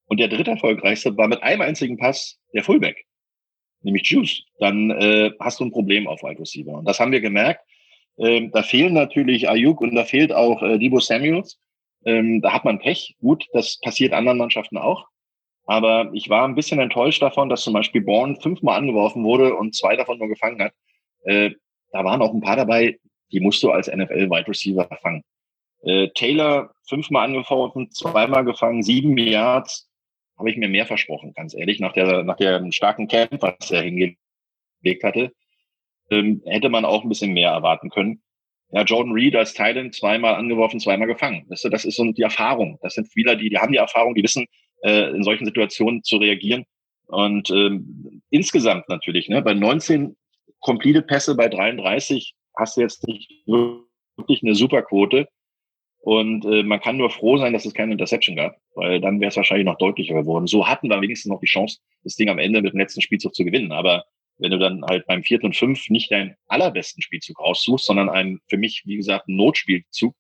Und der dritte erfolgreichste war mit einem einzigen Pass der Fullback, nämlich Juice. Dann äh, hast du ein Problem auf Wide Receiver. Und das haben wir gemerkt. Ähm, da fehlen natürlich Ayuk und da fehlt auch äh, Debo Samuels. Ähm, da hat man Pech. Gut, das passiert anderen Mannschaften auch. Aber ich war ein bisschen enttäuscht davon, dass zum Beispiel Bourne fünfmal angeworfen wurde und zwei davon nur gefangen hat. Äh, da waren auch ein paar dabei, die musst du als NFL-Wide Receiver fangen. Äh, Taylor fünfmal angeworfen, zweimal gefangen, sieben Yards. Habe ich mir mehr versprochen, ganz ehrlich, nach der, nach der starken Camp, was er hingelegt hatte. Ähm, hätte man auch ein bisschen mehr erwarten können. Ja, Jordan Reed als Thailand zweimal angeworfen, zweimal gefangen. Das, das ist so die Erfahrung. Das sind Spieler, die, die haben die Erfahrung, die wissen, äh, in solchen Situationen zu reagieren. Und ähm, insgesamt natürlich, ne, bei 19 complete Pässe bei 33 hast du jetzt nicht wirklich eine Superquote. Und äh, man kann nur froh sein, dass es keine Interception gab, weil dann wäre es wahrscheinlich noch deutlicher geworden. So hatten wir wenigstens noch die Chance, das Ding am Ende mit dem letzten Spielzug zu gewinnen. Aber wenn du dann halt beim vierten und fünf nicht deinen allerbesten Spielzug raussuchst, sondern einen für mich, wie gesagt, Notspielzug,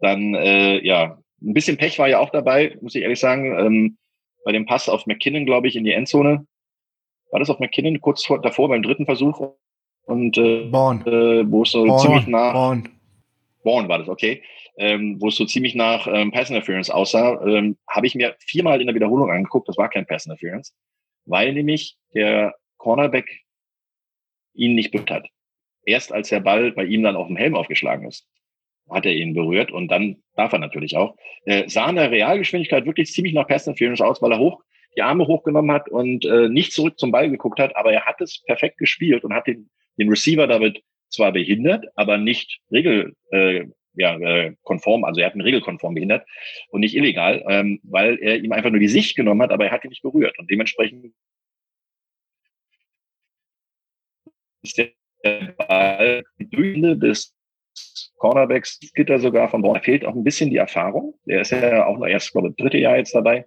dann äh, ja, ein bisschen Pech war ja auch dabei, muss ich ehrlich sagen. Ähm, bei dem Pass auf McKinnon, glaube ich, in die Endzone. War das auf McKinnon kurz vor, davor beim dritten Versuch? Und äh, Born. Äh, wo es so Born. ziemlich nach Born. Born war das, okay. Ähm, wo es so ziemlich nach ähm, Pass Interference aussah, ähm, habe ich mir viermal in der Wiederholung angeguckt, das war kein Pass Interference, weil nämlich der Cornerback ihn nicht berührt hat. Erst als der Ball bei ihm dann auf dem Helm aufgeschlagen ist, hat er ihn berührt und dann darf er natürlich auch. Er sah in der Realgeschwindigkeit wirklich ziemlich nach Pass Interference aus, weil er hoch die Arme hochgenommen hat und äh, nicht zurück zum Ball geguckt hat, aber er hat es perfekt gespielt und hat den, den Receiver damit zwar behindert, aber nicht regel, äh, ja, äh, konform, also er hat ihn regelkonform behindert und nicht illegal, ähm, weil er ihm einfach nur die Sicht genommen hat, aber er hat ihn nicht berührt. Und dementsprechend ist der Ball Bühne des Cornerbacks Gitter sogar von Born. fehlt auch ein bisschen die Erfahrung. Der ist ja auch noch erst, glaube ich, dritte Jahr jetzt dabei.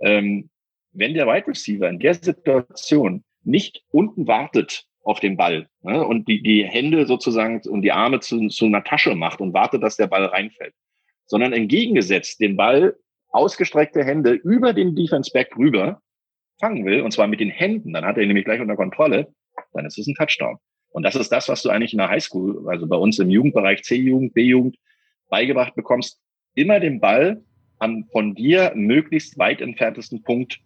Ähm, wenn der Wide Receiver in der Situation nicht unten wartet auf den Ball ne, und die, die Hände sozusagen und die Arme zu, zu einer Tasche macht und wartet, dass der Ball reinfällt, sondern entgegengesetzt den Ball ausgestreckte Hände über den Defense Back rüber fangen will, und zwar mit den Händen, dann hat er ihn nämlich gleich unter Kontrolle, dann ist es ein Touchdown. Und das ist das, was du eigentlich in der Highschool, also bei uns im Jugendbereich C-Jugend, B-Jugend, beigebracht bekommst. Immer den Ball am von dir möglichst weit entferntesten Punkt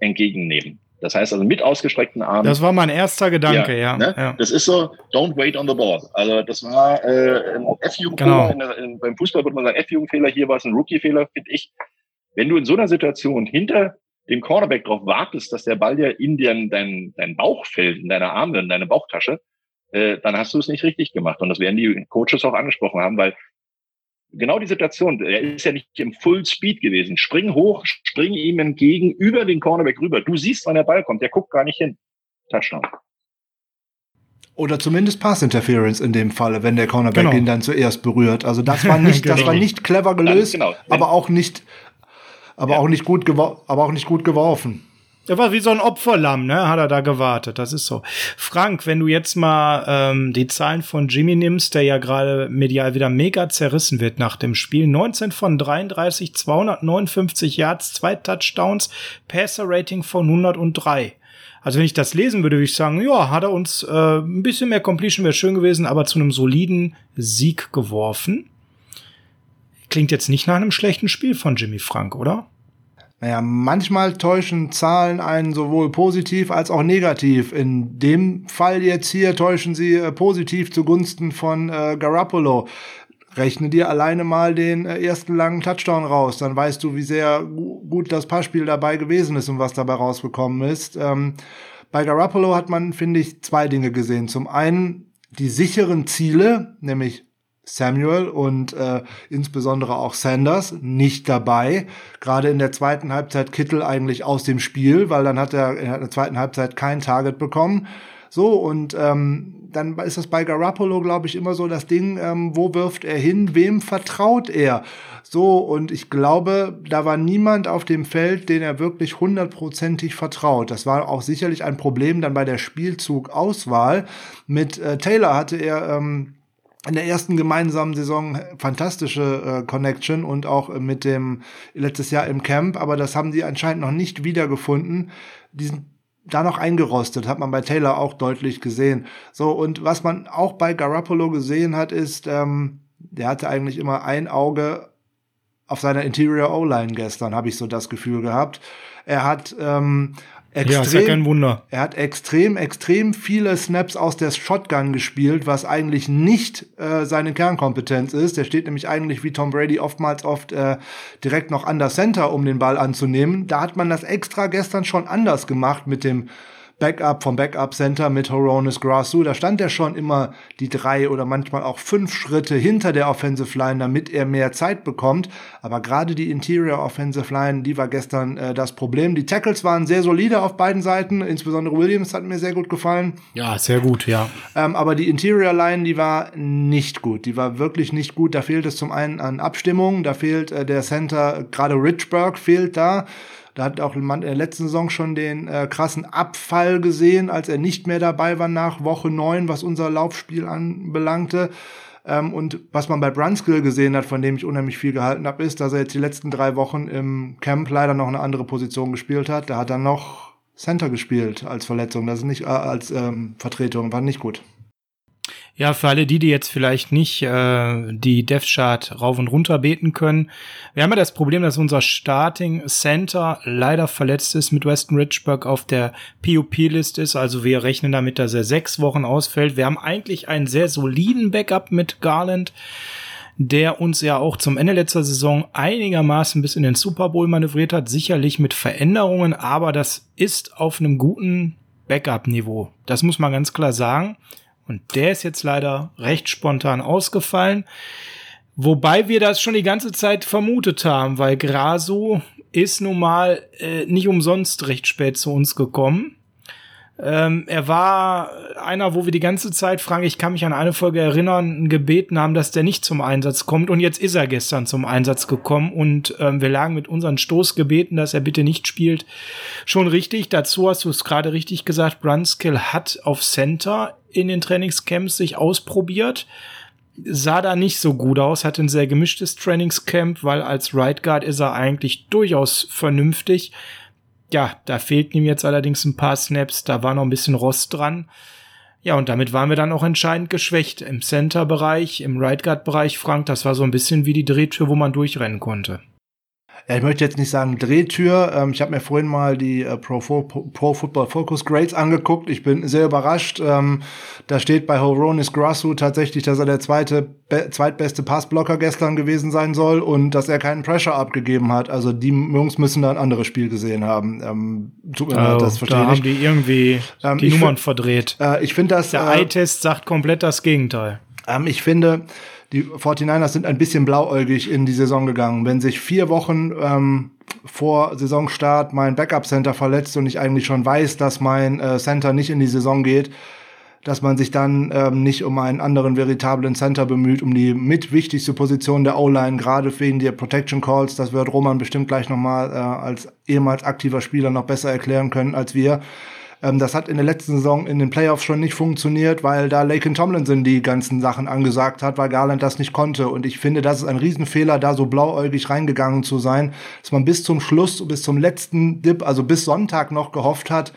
entgegennehmen. Das heißt also mit ausgestreckten Armen. Das war mein erster Gedanke, ja. ja, ne? ja. Das ist so, don't wait on the ball. Also das war äh, ein F-Jugendfehler. Genau. Beim Fußball würde man sagen F-Jugendfehler. Hier war es ein Rookie-Fehler, finde ich. Wenn du in so einer Situation hinter dem Cornerback darauf wartest, dass der Ball ja in dein, dein, dein Bauch fällt, in deine Arme, in deine Bauchtasche, äh, dann hast du es nicht richtig gemacht. Und das werden die Coaches auch angesprochen haben, weil genau die Situation, er ist ja nicht im Full Speed gewesen. Spring hoch, spring ihm entgegen, über den Cornerback rüber. Du siehst, wann der Ball kommt, der guckt gar nicht hin. Touchdown. Oder zumindest Pass Interference in dem Falle, wenn der Cornerback genau. ihn dann zuerst berührt. Also das war nicht, genau. das war nicht clever gelöst, genau. aber auch nicht aber ja. auch nicht gut aber auch nicht gut geworfen. Er war wie so ein Opferlamm, ne? Hat er da gewartet. Das ist so. Frank, wenn du jetzt mal ähm, die Zahlen von Jimmy nimmst, der ja gerade medial wieder mega zerrissen wird nach dem Spiel. 19 von 33, 259 Yards, zwei Touchdowns, Passer-Rating von 103. Also wenn ich das lesen würde, würde ich sagen, ja, hat er uns äh, ein bisschen mehr Completion wäre schön gewesen, aber zu einem soliden Sieg geworfen. Klingt jetzt nicht nach einem schlechten Spiel von Jimmy Frank, oder? Naja, manchmal täuschen Zahlen einen sowohl positiv als auch negativ. In dem Fall jetzt hier täuschen sie äh, positiv zugunsten von äh, Garoppolo. Rechne dir alleine mal den äh, ersten langen Touchdown raus, dann weißt du, wie sehr gut das Passspiel dabei gewesen ist und was dabei rausgekommen ist. Ähm, bei Garoppolo hat man, finde ich, zwei Dinge gesehen. Zum einen die sicheren Ziele, nämlich Samuel und äh, insbesondere auch Sanders nicht dabei. Gerade in der zweiten Halbzeit Kittel eigentlich aus dem Spiel, weil dann hat er in der zweiten Halbzeit kein Target bekommen. So, und ähm, dann ist das bei Garoppolo, glaube ich, immer so das Ding, ähm, wo wirft er hin, wem vertraut er? So, und ich glaube, da war niemand auf dem Feld, den er wirklich hundertprozentig vertraut. Das war auch sicherlich ein Problem dann bei der Spielzugauswahl. Mit äh, Taylor hatte er ähm, in der ersten gemeinsamen Saison fantastische äh, Connection und auch äh, mit dem letztes Jahr im Camp, aber das haben sie anscheinend noch nicht wiedergefunden. Die sind da noch eingerostet, hat man bei Taylor auch deutlich gesehen. So, und was man auch bei Garoppolo gesehen hat, ist, ähm, der hatte eigentlich immer ein Auge auf seiner Interior O-Line gestern, habe ich so das Gefühl gehabt. Er hat ähm, Extrem, ja, ist ja kein Wunder. Er hat extrem, extrem viele Snaps aus der Shotgun gespielt, was eigentlich nicht äh, seine Kernkompetenz ist. Der steht nämlich eigentlich wie Tom Brady oftmals oft äh, direkt noch an der Center, um den Ball anzunehmen. Da hat man das extra gestern schon anders gemacht mit dem Backup vom Backup Center mit Horonis Grassu. Da stand er schon immer die drei oder manchmal auch fünf Schritte hinter der Offensive Line, damit er mehr Zeit bekommt. Aber gerade die Interior Offensive Line, die war gestern äh, das Problem. Die Tackles waren sehr solide auf beiden Seiten. Insbesondere Williams hat mir sehr gut gefallen. Ja, sehr gut, ja. Ähm, aber die Interior Line, die war nicht gut. Die war wirklich nicht gut. Da fehlt es zum einen an Abstimmung. Da fehlt äh, der Center, gerade Richburg fehlt da. Da hat auch man in der letzten Saison schon den äh, krassen Abfall gesehen, als er nicht mehr dabei war nach Woche neun, was unser Laufspiel anbelangte. Ähm, und was man bei Brunskill gesehen hat, von dem ich unheimlich viel gehalten habe, ist, dass er jetzt die letzten drei Wochen im Camp leider noch eine andere Position gespielt hat. Da hat er noch Center gespielt als Verletzung, das ist nicht äh, als ähm, Vertretung, war nicht gut. Ja, für alle die, die jetzt vielleicht nicht äh, die Death Chart rauf und runter beten können. Wir haben ja das Problem, dass unser Starting Center leider verletzt ist, mit Weston Richburg auf der POP-List ist. Also wir rechnen damit, dass er sechs Wochen ausfällt. Wir haben eigentlich einen sehr soliden Backup mit Garland der uns ja auch zum Ende letzter Saison einigermaßen bis in den Super Bowl manövriert hat, sicherlich mit Veränderungen, aber das ist auf einem guten Backup-Niveau. Das muss man ganz klar sagen. Und der ist jetzt leider recht spontan ausgefallen. Wobei wir das schon die ganze Zeit vermutet haben, weil Grasu ist nun mal äh, nicht umsonst recht spät zu uns gekommen. Ähm, er war einer, wo wir die ganze Zeit, Frank, ich kann mich an eine Folge erinnern, gebeten haben, dass der nicht zum Einsatz kommt. Und jetzt ist er gestern zum Einsatz gekommen und ähm, wir lagen mit unseren Stoßgebeten, dass er bitte nicht spielt, schon richtig. Dazu hast du es gerade richtig gesagt, Brunskill hat auf Center in den Trainingscamps sich ausprobiert sah da nicht so gut aus, hatte ein sehr gemischtes Trainingscamp, weil als Right Guard ist er eigentlich durchaus vernünftig ja, da fehlten ihm jetzt allerdings ein paar Snaps, da war noch ein bisschen Rost dran. Ja, und damit waren wir dann auch entscheidend geschwächt. Im Center-Bereich, im Right Guard-Bereich, Frank, das war so ein bisschen wie die Drehtür, wo man durchrennen konnte ja, ich möchte jetzt nicht sagen Drehtür. Ähm, ich habe mir vorhin mal die äh, Pro, Pro, Football Focus Grades angeguckt. Ich bin sehr überrascht. Ähm, da steht bei Horonis Grassu tatsächlich, dass er der zweite, zweitbeste Passblocker gestern gewesen sein soll und dass er keinen Pressure abgegeben hat. Also die Jungs müssen da ein anderes Spiel gesehen haben. Ähm, tut mir leid, oh, das verstehe da ich. Da haben die irgendwie ähm, die Nummern verdreht. Äh, ich finde das. Der äh, Eye-Test sagt komplett das Gegenteil. Ähm, ich finde, die 49ers sind ein bisschen blauäugig in die Saison gegangen. Wenn sich vier Wochen ähm, vor Saisonstart mein Backup-Center verletzt und ich eigentlich schon weiß, dass mein äh, Center nicht in die Saison geht, dass man sich dann ähm, nicht um einen anderen veritablen Center bemüht, um die mit wichtigste Position der O-Line, gerade wegen der Protection Calls. Das wird Roman bestimmt gleich nochmal äh, als ehemals aktiver Spieler noch besser erklären können als wir. Ähm, das hat in der letzten Saison in den Playoffs schon nicht funktioniert, weil da Laken Tomlinson die ganzen Sachen angesagt hat, weil Garland das nicht konnte. Und ich finde, das ist ein Riesenfehler, da so blauäugig reingegangen zu sein, dass man bis zum Schluss, bis zum letzten Dip, also bis Sonntag noch gehofft hat,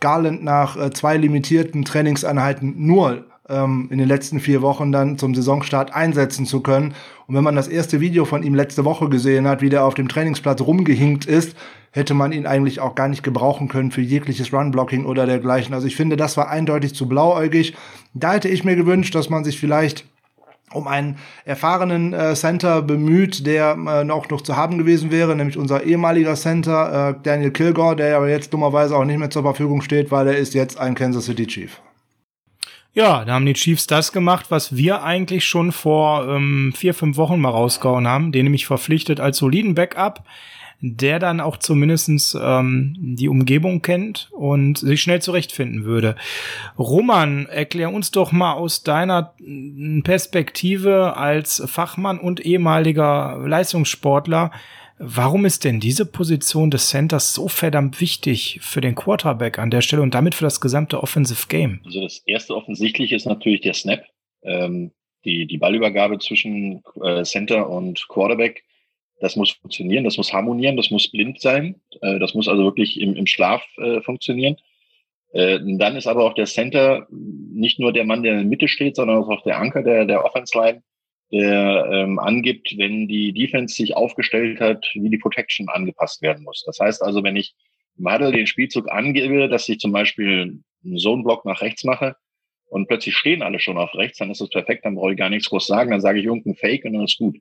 Garland nach äh, zwei limitierten Trainingseinheiten nur ähm, in den letzten vier Wochen dann zum Saisonstart einsetzen zu können. Und wenn man das erste Video von ihm letzte Woche gesehen hat, wie der auf dem Trainingsplatz rumgehinkt ist, hätte man ihn eigentlich auch gar nicht gebrauchen können für jegliches Run-Blocking oder dergleichen. Also ich finde, das war eindeutig zu blauäugig. Da hätte ich mir gewünscht, dass man sich vielleicht um einen erfahrenen äh, Center bemüht, der äh, auch noch zu haben gewesen wäre, nämlich unser ehemaliger Center, äh, Daniel Kilgore, der aber jetzt dummerweise auch nicht mehr zur Verfügung steht, weil er ist jetzt ein Kansas City Chief. Ja, da haben die Chiefs das gemacht, was wir eigentlich schon vor ähm, vier, fünf Wochen mal rausgehauen haben, den nämlich verpflichtet als soliden Backup, der dann auch zumindestens ähm, die Umgebung kennt und sich schnell zurechtfinden würde. Roman, erklär uns doch mal aus deiner Perspektive als Fachmann und ehemaliger Leistungssportler, Warum ist denn diese Position des Centers so verdammt wichtig für den Quarterback an der Stelle und damit für das gesamte Offensive Game? Also das erste offensichtliche ist natürlich der Snap, ähm, die, die Ballübergabe zwischen äh, Center und Quarterback. Das muss funktionieren, das muss harmonieren, das muss blind sein, äh, das muss also wirklich im, im Schlaf äh, funktionieren. Äh, dann ist aber auch der Center nicht nur der Mann, der in der Mitte steht, sondern auch der Anker der, der Offense Line der ähm, angibt, wenn die Defense sich aufgestellt hat, wie die Protection angepasst werden muss. Das heißt also, wenn ich im Huddle den Spielzug angebe, dass ich zum Beispiel einen Zone-Block nach rechts mache und plötzlich stehen alle schon auf rechts, dann ist das perfekt, dann brauche ich gar nichts groß sagen, dann sage ich irgendeinen Fake und dann ist gut.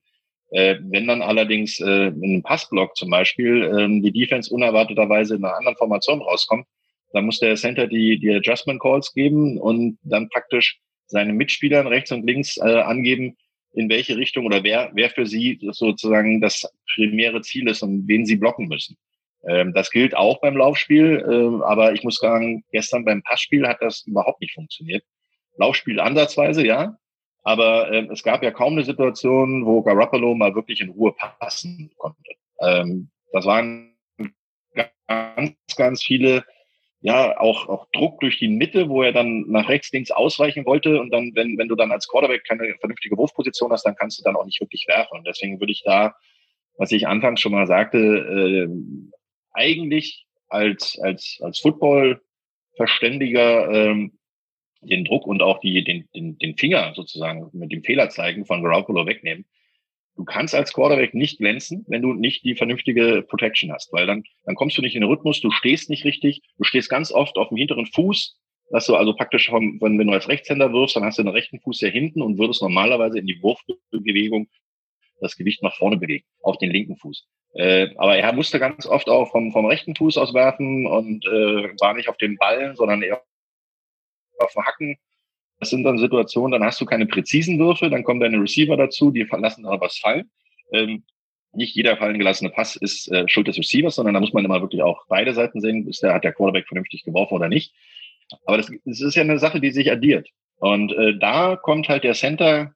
Äh, wenn dann allerdings äh, in einem Passblock zum Beispiel äh, die Defense unerwarteterweise in einer anderen Formation rauskommt, dann muss der Center die, die Adjustment Calls geben und dann praktisch seine Mitspielern rechts und links äh, angeben, in welche Richtung oder wer, wer für sie sozusagen das primäre Ziel ist und wen sie blocken müssen. Ähm, das gilt auch beim Laufspiel, ähm, aber ich muss sagen, gestern beim Passspiel hat das überhaupt nicht funktioniert. Laufspiel ansatzweise, ja, aber ähm, es gab ja kaum eine Situation, wo Garoppolo mal wirklich in Ruhe passen konnte. Ähm, das waren ganz, ganz viele ja auch, auch Druck durch die Mitte, wo er dann nach rechts, links ausweichen wollte. Und dann, wenn, wenn du dann als Quarterback keine vernünftige Wurfposition hast, dann kannst du dann auch nicht wirklich werfen. Und deswegen würde ich da, was ich anfangs schon mal sagte, äh, eigentlich als, als, als Football-Verständiger ähm, den Druck und auch die, den, den, den Finger sozusagen mit dem Fehler zeigen von Garoppolo wegnehmen du kannst als Quarterback nicht glänzen, wenn du nicht die vernünftige Protection hast, weil dann, dann kommst du nicht in den Rhythmus, du stehst nicht richtig, du stehst ganz oft auf dem hinteren Fuß, dass du also praktisch, vom, wenn, wenn du als Rechtshänder wirfst, dann hast du den rechten Fuß hier hinten und würdest normalerweise in die Wurfbewegung das Gewicht nach vorne bewegen, auf den linken Fuß. Äh, aber er musste ganz oft auch vom, vom rechten Fuß aus werfen und äh, war nicht auf den Ballen, sondern eher auf dem Hacken das sind dann Situationen, dann hast du keine präzisen Würfe, dann kommen deine Receiver dazu, die lassen aber was fallen. Ähm, nicht jeder fallen gelassene Pass ist äh, Schuld des Receivers, sondern da muss man immer wirklich auch beide Seiten sehen, ist der, hat der Quarterback vernünftig geworfen oder nicht. Aber das, das ist ja eine Sache, die sich addiert. Und äh, da kommt halt der Center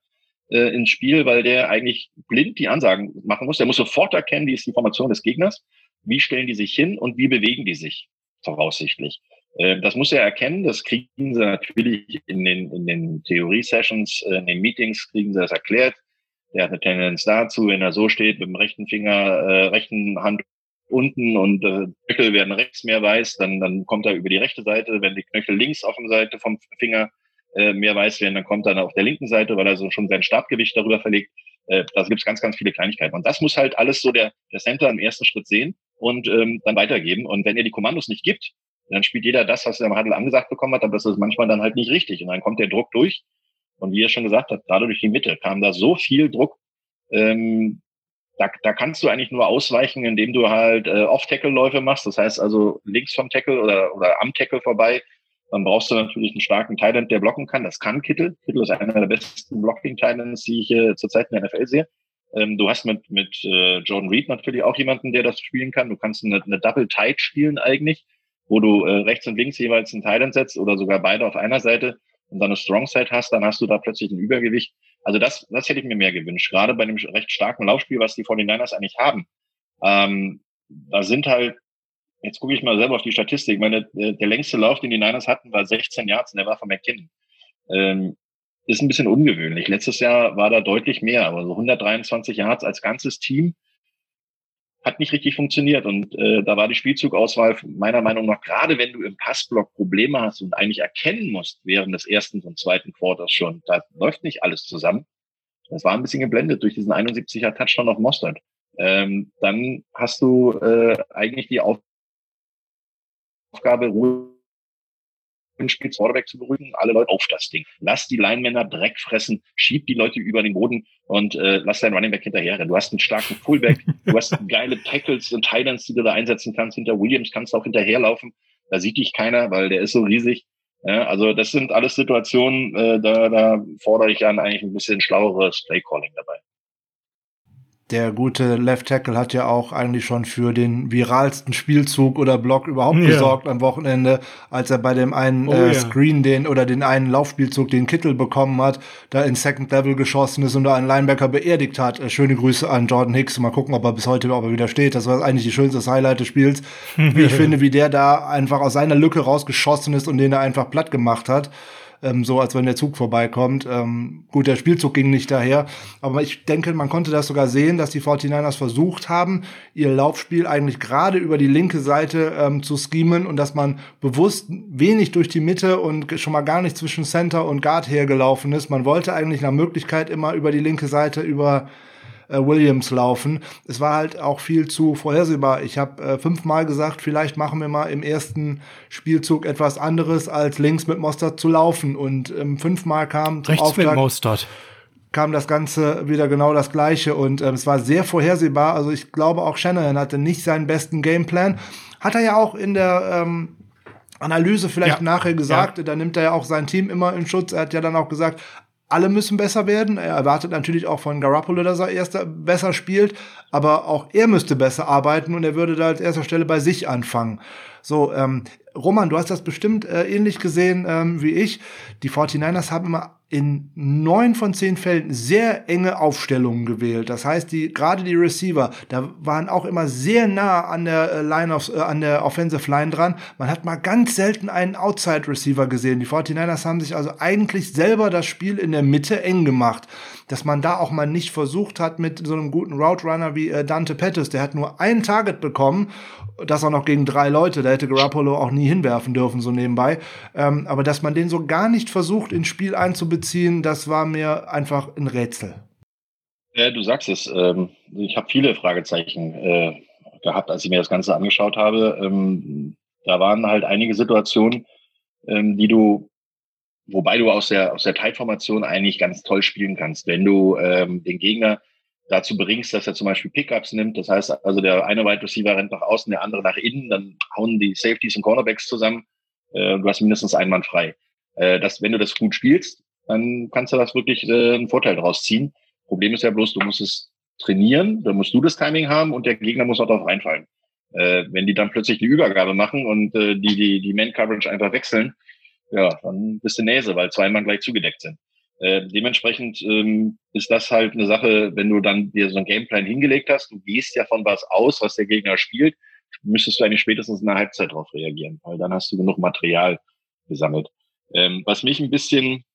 äh, ins Spiel, weil der eigentlich blind die Ansagen machen muss. Der muss sofort erkennen, wie ist die Formation des Gegners, wie stellen die sich hin und wie bewegen die sich voraussichtlich. Äh, das muss er erkennen, das kriegen sie natürlich in den, in den Theorie-Sessions, in den Meetings kriegen sie das erklärt. Der hat eine Tendenz dazu, wenn er so steht, mit dem rechten Finger, äh, rechten Hand unten und äh, Knöchel werden rechts mehr weiß, dann, dann kommt er über die rechte Seite. Wenn die Knöchel links auf der Seite vom Finger äh, mehr weiß werden, dann kommt er auf der linken Seite, weil er so schon sein Startgewicht darüber verlegt. Äh, da gibt es ganz, ganz viele Kleinigkeiten. Und das muss halt alles so der, der Center im ersten Schritt sehen und ähm, dann weitergeben. Und wenn er die Kommandos nicht gibt, dann spielt jeder das, was er im Handel angesagt bekommen hat, aber das ist manchmal dann halt nicht richtig. Und dann kommt der Druck durch. Und wie er schon gesagt hat, gerade durch die Mitte kam da so viel Druck. Ähm, da, da kannst du eigentlich nur ausweichen, indem du halt äh, Off-Tackle-Läufe machst. Das heißt also links vom Tackle oder, oder am Tackle vorbei. Dann brauchst du natürlich einen starken Thailand, der blocken kann. Das kann Kittel. Kittel ist einer der besten Blocking-Thailands, die ich äh, zurzeit in der NFL sehe. Ähm, du hast mit, mit äh, Jordan Reed natürlich auch jemanden, der das spielen kann. Du kannst eine, eine Double Tight spielen eigentlich wo du äh, rechts und links jeweils einen Thailand setzt oder sogar beide auf einer Seite und dann eine Strong Set hast, dann hast du da plötzlich ein Übergewicht. Also das, das hätte ich mir mehr gewünscht, gerade bei dem recht starken Laufspiel, was die 49ers eigentlich haben. Ähm, da sind halt, jetzt gucke ich mal selber auf die Statistik, ich meine, der, der längste Lauf, den die Niners hatten, war 16 Yards und der war von McKinnon. Ähm, ist ein bisschen ungewöhnlich. Letztes Jahr war da deutlich mehr, aber so 123 Yards als ganzes Team hat nicht richtig funktioniert. Und äh, da war die Spielzugauswahl meiner Meinung nach, gerade wenn du im Passblock Probleme hast und eigentlich erkennen musst während des ersten und zweiten Quarters schon, da läuft nicht alles zusammen. Das war ein bisschen geblendet durch diesen 71er Touchdown auf Mostert. Ähm, dann hast du äh, eigentlich die Aufgabe, Ruhe Spiel Quarterback zu beruhigen, alle Leute auf das Ding. Lass die Linemänner Dreck fressen, schieb die Leute über den Boden und äh, lass deinen Running Back hinterher. Du hast einen starken Fullback, du hast geile Tackles und Titans, die du da einsetzen kannst. Hinter Williams kannst du auch hinterherlaufen. Da sieht dich keiner, weil der ist so riesig. Ja, also das sind alles Situationen, äh, da, da fordere ich an eigentlich ein bisschen schlaueres Playcalling dabei. Der gute Left Tackle hat ja auch eigentlich schon für den viralsten Spielzug oder Block überhaupt ja. gesorgt am Wochenende, als er bei dem einen oh, äh, Screen den oder den einen Laufspielzug den Kittel bekommen hat, da in Second Level geschossen ist und da einen Linebacker beerdigt hat. Äh, schöne Grüße an Jordan Hicks. Mal gucken, ob er bis heute ob er wieder steht. Das war eigentlich die schönste Highlight des Spiels. wie ich finde, wie der da einfach aus seiner Lücke rausgeschossen ist und den er einfach platt gemacht hat ähm, so als wenn der Zug vorbeikommt. Ähm, gut, der Spielzug ging nicht daher, aber ich denke, man konnte das sogar sehen, dass die 49ers versucht haben, ihr Laufspiel eigentlich gerade über die linke Seite ähm, zu schemen und dass man bewusst wenig durch die Mitte und schon mal gar nicht zwischen Center und Guard hergelaufen ist. Man wollte eigentlich nach Möglichkeit immer über die linke Seite über äh, Williams laufen. Es war halt auch viel zu vorhersehbar. Ich habe äh, fünfmal gesagt, vielleicht machen wir mal im ersten Spielzug etwas anderes, als links mit Mostert zu laufen. Und ähm, fünfmal kam Rechts Auftakt, mit Mostert kam das Ganze wieder genau das Gleiche und äh, es war sehr vorhersehbar. Also ich glaube auch Shannon hatte nicht seinen besten Gameplan. Hat er ja auch in der ähm, Analyse vielleicht ja. nachher gesagt, ja. da nimmt er ja auch sein Team immer in Schutz. Er hat ja dann auch gesagt, alle müssen besser werden. Er erwartet natürlich auch von Garoppolo, dass er erst besser spielt, aber auch er müsste besser arbeiten und er würde da als erster Stelle bei sich anfangen. So, ähm, Roman, du hast das bestimmt äh, ähnlich gesehen ähm, wie ich. Die 49ers haben immer in neun von zehn Fällen sehr enge Aufstellungen gewählt. Das heißt, die gerade die Receiver, da waren auch immer sehr nah an der äh, Line of, äh, an der Offensive Line dran. Man hat mal ganz selten einen Outside Receiver gesehen. Die 49ers haben sich also eigentlich selber das Spiel in der Mitte eng gemacht dass man da auch mal nicht versucht hat mit so einem guten Route Runner wie äh, Dante Pettis, der hat nur ein Target bekommen, das auch noch gegen drei Leute, da hätte Garoppolo auch nie hinwerfen dürfen, so nebenbei. Ähm, aber dass man den so gar nicht versucht, ins Spiel einzubeziehen, das war mir einfach ein Rätsel. Ja, du sagst es. Ähm, ich habe viele Fragezeichen äh, gehabt, als ich mir das Ganze angeschaut habe. Ähm, da waren halt einige Situationen, ähm, die du wobei du aus der, aus der Teilformation eigentlich ganz toll spielen kannst. Wenn du ähm, den Gegner dazu bringst, dass er zum Beispiel Pickups nimmt, das heißt also der eine Wide Receiver rennt nach außen, der andere nach innen, dann hauen die Safeties und Cornerbacks zusammen, äh, du hast mindestens einen Mann frei. Äh, das, wenn du das gut spielst, dann kannst du das wirklich äh, einen Vorteil draus ziehen. Problem ist ja bloß, du musst es trainieren, dann musst du das Timing haben und der Gegner muss auch darauf reinfallen. Äh, wenn die dann plötzlich die Übergabe machen und äh, die, die, die Man-Coverage einfach wechseln, ja, dann bist du Näse, weil zwei Mann gleich zugedeckt sind. Äh, dementsprechend ähm, ist das halt eine Sache, wenn du dann dir so einen Gameplan hingelegt hast, du gehst ja von was aus, was der Gegner spielt, müsstest du eigentlich spätestens in der Halbzeit darauf reagieren, weil dann hast du genug Material gesammelt. Ähm, was mich ein bisschen,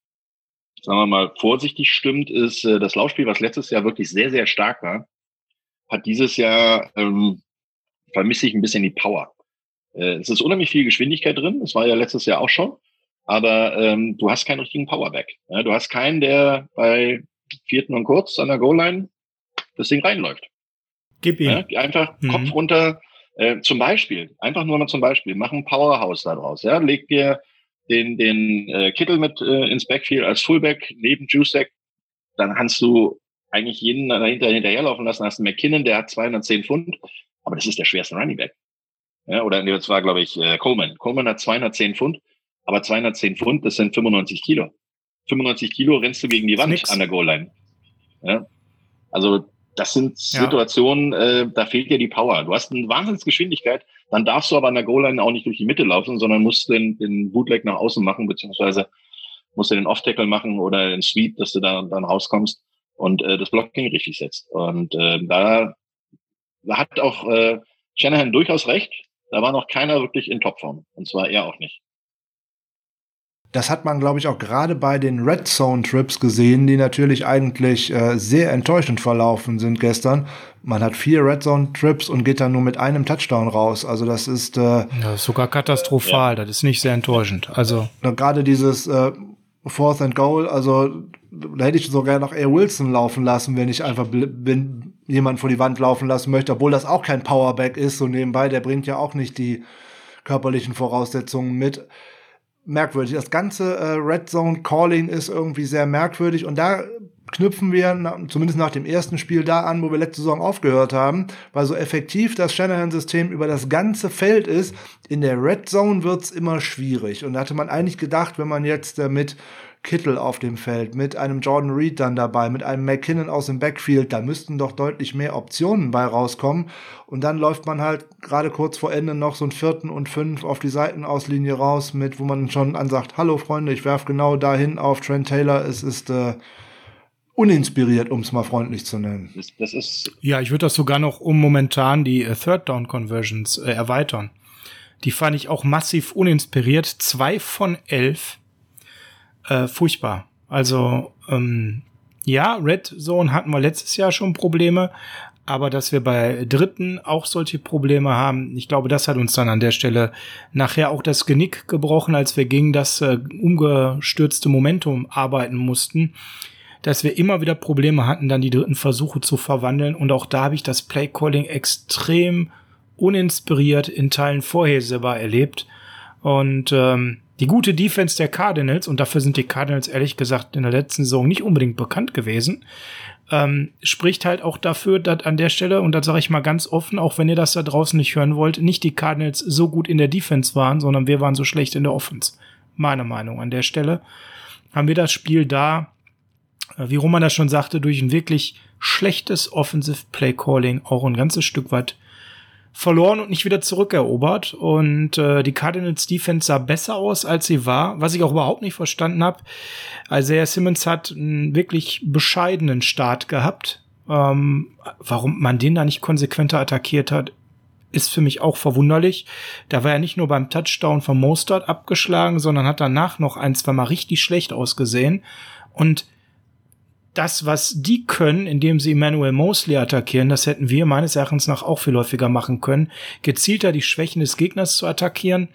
sagen wir mal, vorsichtig stimmt, ist äh, das Laufspiel, was letztes Jahr wirklich sehr, sehr stark war, hat dieses Jahr ähm, vermisse ich ein bisschen die Power. Äh, es ist unheimlich viel Geschwindigkeit drin, das war ja letztes Jahr auch schon aber ähm, du hast keinen richtigen Powerback. Ja, du hast keinen, der bei vierten und kurz an der Goal-Line das Ding reinläuft. Gib ihm. Ja, einfach mhm. Kopf runter. Äh, zum Beispiel, einfach nur mal zum Beispiel, mach ein Powerhouse da draus. Ja, leg dir den, den äh, Kittel mit äh, ins Backfield als Fullback neben Juicek, dann kannst du eigentlich jeden dahinter hinterherlaufen lassen. Hast einen McKinnon, der hat 210 Pfund, aber das ist der schwerste Running Back. Ja, oder das war, glaube ich, äh, Coleman. Coleman hat 210 Pfund aber 210 Pfund, das sind 95 Kilo. 95 Kilo rennst du gegen die Wand an der Goal-Line. Ja? Also das sind Situationen, ja. äh, da fehlt dir die Power. Du hast eine Wahnsinnsgeschwindigkeit, dann darfst du aber an der Goal-Line auch nicht durch die Mitte laufen, sondern musst den, den Bootleg nach außen machen, beziehungsweise musst du den Off-Tackle machen oder den Sweep, dass du da dann rauskommst und äh, das Blocking richtig setzt. Und äh, da, da hat auch äh, Shanahan durchaus recht. Da war noch keiner wirklich in Topform. Und zwar er auch nicht. Das hat man, glaube ich, auch gerade bei den Red Zone Trips gesehen, die natürlich eigentlich äh, sehr enttäuschend verlaufen sind gestern. Man hat vier Red Zone Trips und geht dann nur mit einem Touchdown raus. Also das ist, äh, ja, ist sogar katastrophal. Ja. Das ist nicht sehr enttäuschend. Also gerade dieses äh, Fourth and Goal, also da hätte ich sogar noch eher Wilson laufen lassen, wenn ich einfach wenn jemand vor die Wand laufen lassen möchte, obwohl das auch kein Powerback ist. So nebenbei, der bringt ja auch nicht die körperlichen Voraussetzungen mit merkwürdig. Das ganze äh, Red Zone Calling ist irgendwie sehr merkwürdig und da knüpfen wir na, zumindest nach dem ersten Spiel da an, wo wir letzte Saison aufgehört haben, weil so effektiv das Shanahan-System über das ganze Feld ist, in der Red Zone wird's immer schwierig. Und da hatte man eigentlich gedacht, wenn man jetzt äh, mit Kittel auf dem Feld, mit einem Jordan Reed dann dabei, mit einem McKinnon aus dem Backfield, da müssten doch deutlich mehr Optionen bei rauskommen. Und dann läuft man halt gerade kurz vor Ende noch so einen vierten und fünf auf die Seitenauslinie raus, mit wo man schon ansagt, hallo Freunde, ich werf genau dahin auf Trent Taylor. Es ist äh, uninspiriert, um es mal freundlich zu nennen. Das, das ist ja, ich würde das sogar noch um momentan die äh, Third Down Conversions äh, erweitern. Die fand ich auch massiv uninspiriert. Zwei von elf äh, furchtbar. Also ähm, ja, Red Zone hatten wir letztes Jahr schon Probleme, aber dass wir bei Dritten auch solche Probleme haben, ich glaube, das hat uns dann an der Stelle nachher auch das Genick gebrochen, als wir gegen das äh, umgestürzte Momentum arbeiten mussten, dass wir immer wieder Probleme hatten, dann die dritten Versuche zu verwandeln und auch da habe ich das Playcalling extrem uninspiriert in Teilen vorhersehbar erlebt und ähm, die gute Defense der Cardinals, und dafür sind die Cardinals ehrlich gesagt in der letzten Saison nicht unbedingt bekannt gewesen, ähm, spricht halt auch dafür, dass an der Stelle, und das sage ich mal ganz offen, auch wenn ihr das da draußen nicht hören wollt, nicht die Cardinals so gut in der Defense waren, sondern wir waren so schlecht in der Offense. Meine Meinung an der Stelle. Haben wir das Spiel da, äh, wie Roman das schon sagte, durch ein wirklich schlechtes Offensive Play Calling auch ein ganzes Stück weit verloren und nicht wieder zurückerobert. Und äh, die Cardinals Defense sah besser aus, als sie war, was ich auch überhaupt nicht verstanden habe. Isaiah Simmons hat einen wirklich bescheidenen Start gehabt. Ähm, warum man den da nicht konsequenter attackiert hat, ist für mich auch verwunderlich. Da war er nicht nur beim Touchdown von Mostert abgeschlagen, sondern hat danach noch ein, zwei Mal richtig schlecht ausgesehen. Und das, was die können, indem sie Emmanuel Mosley attackieren, das hätten wir meines Erachtens nach auch viel häufiger machen können, gezielter die Schwächen des Gegners zu attackieren.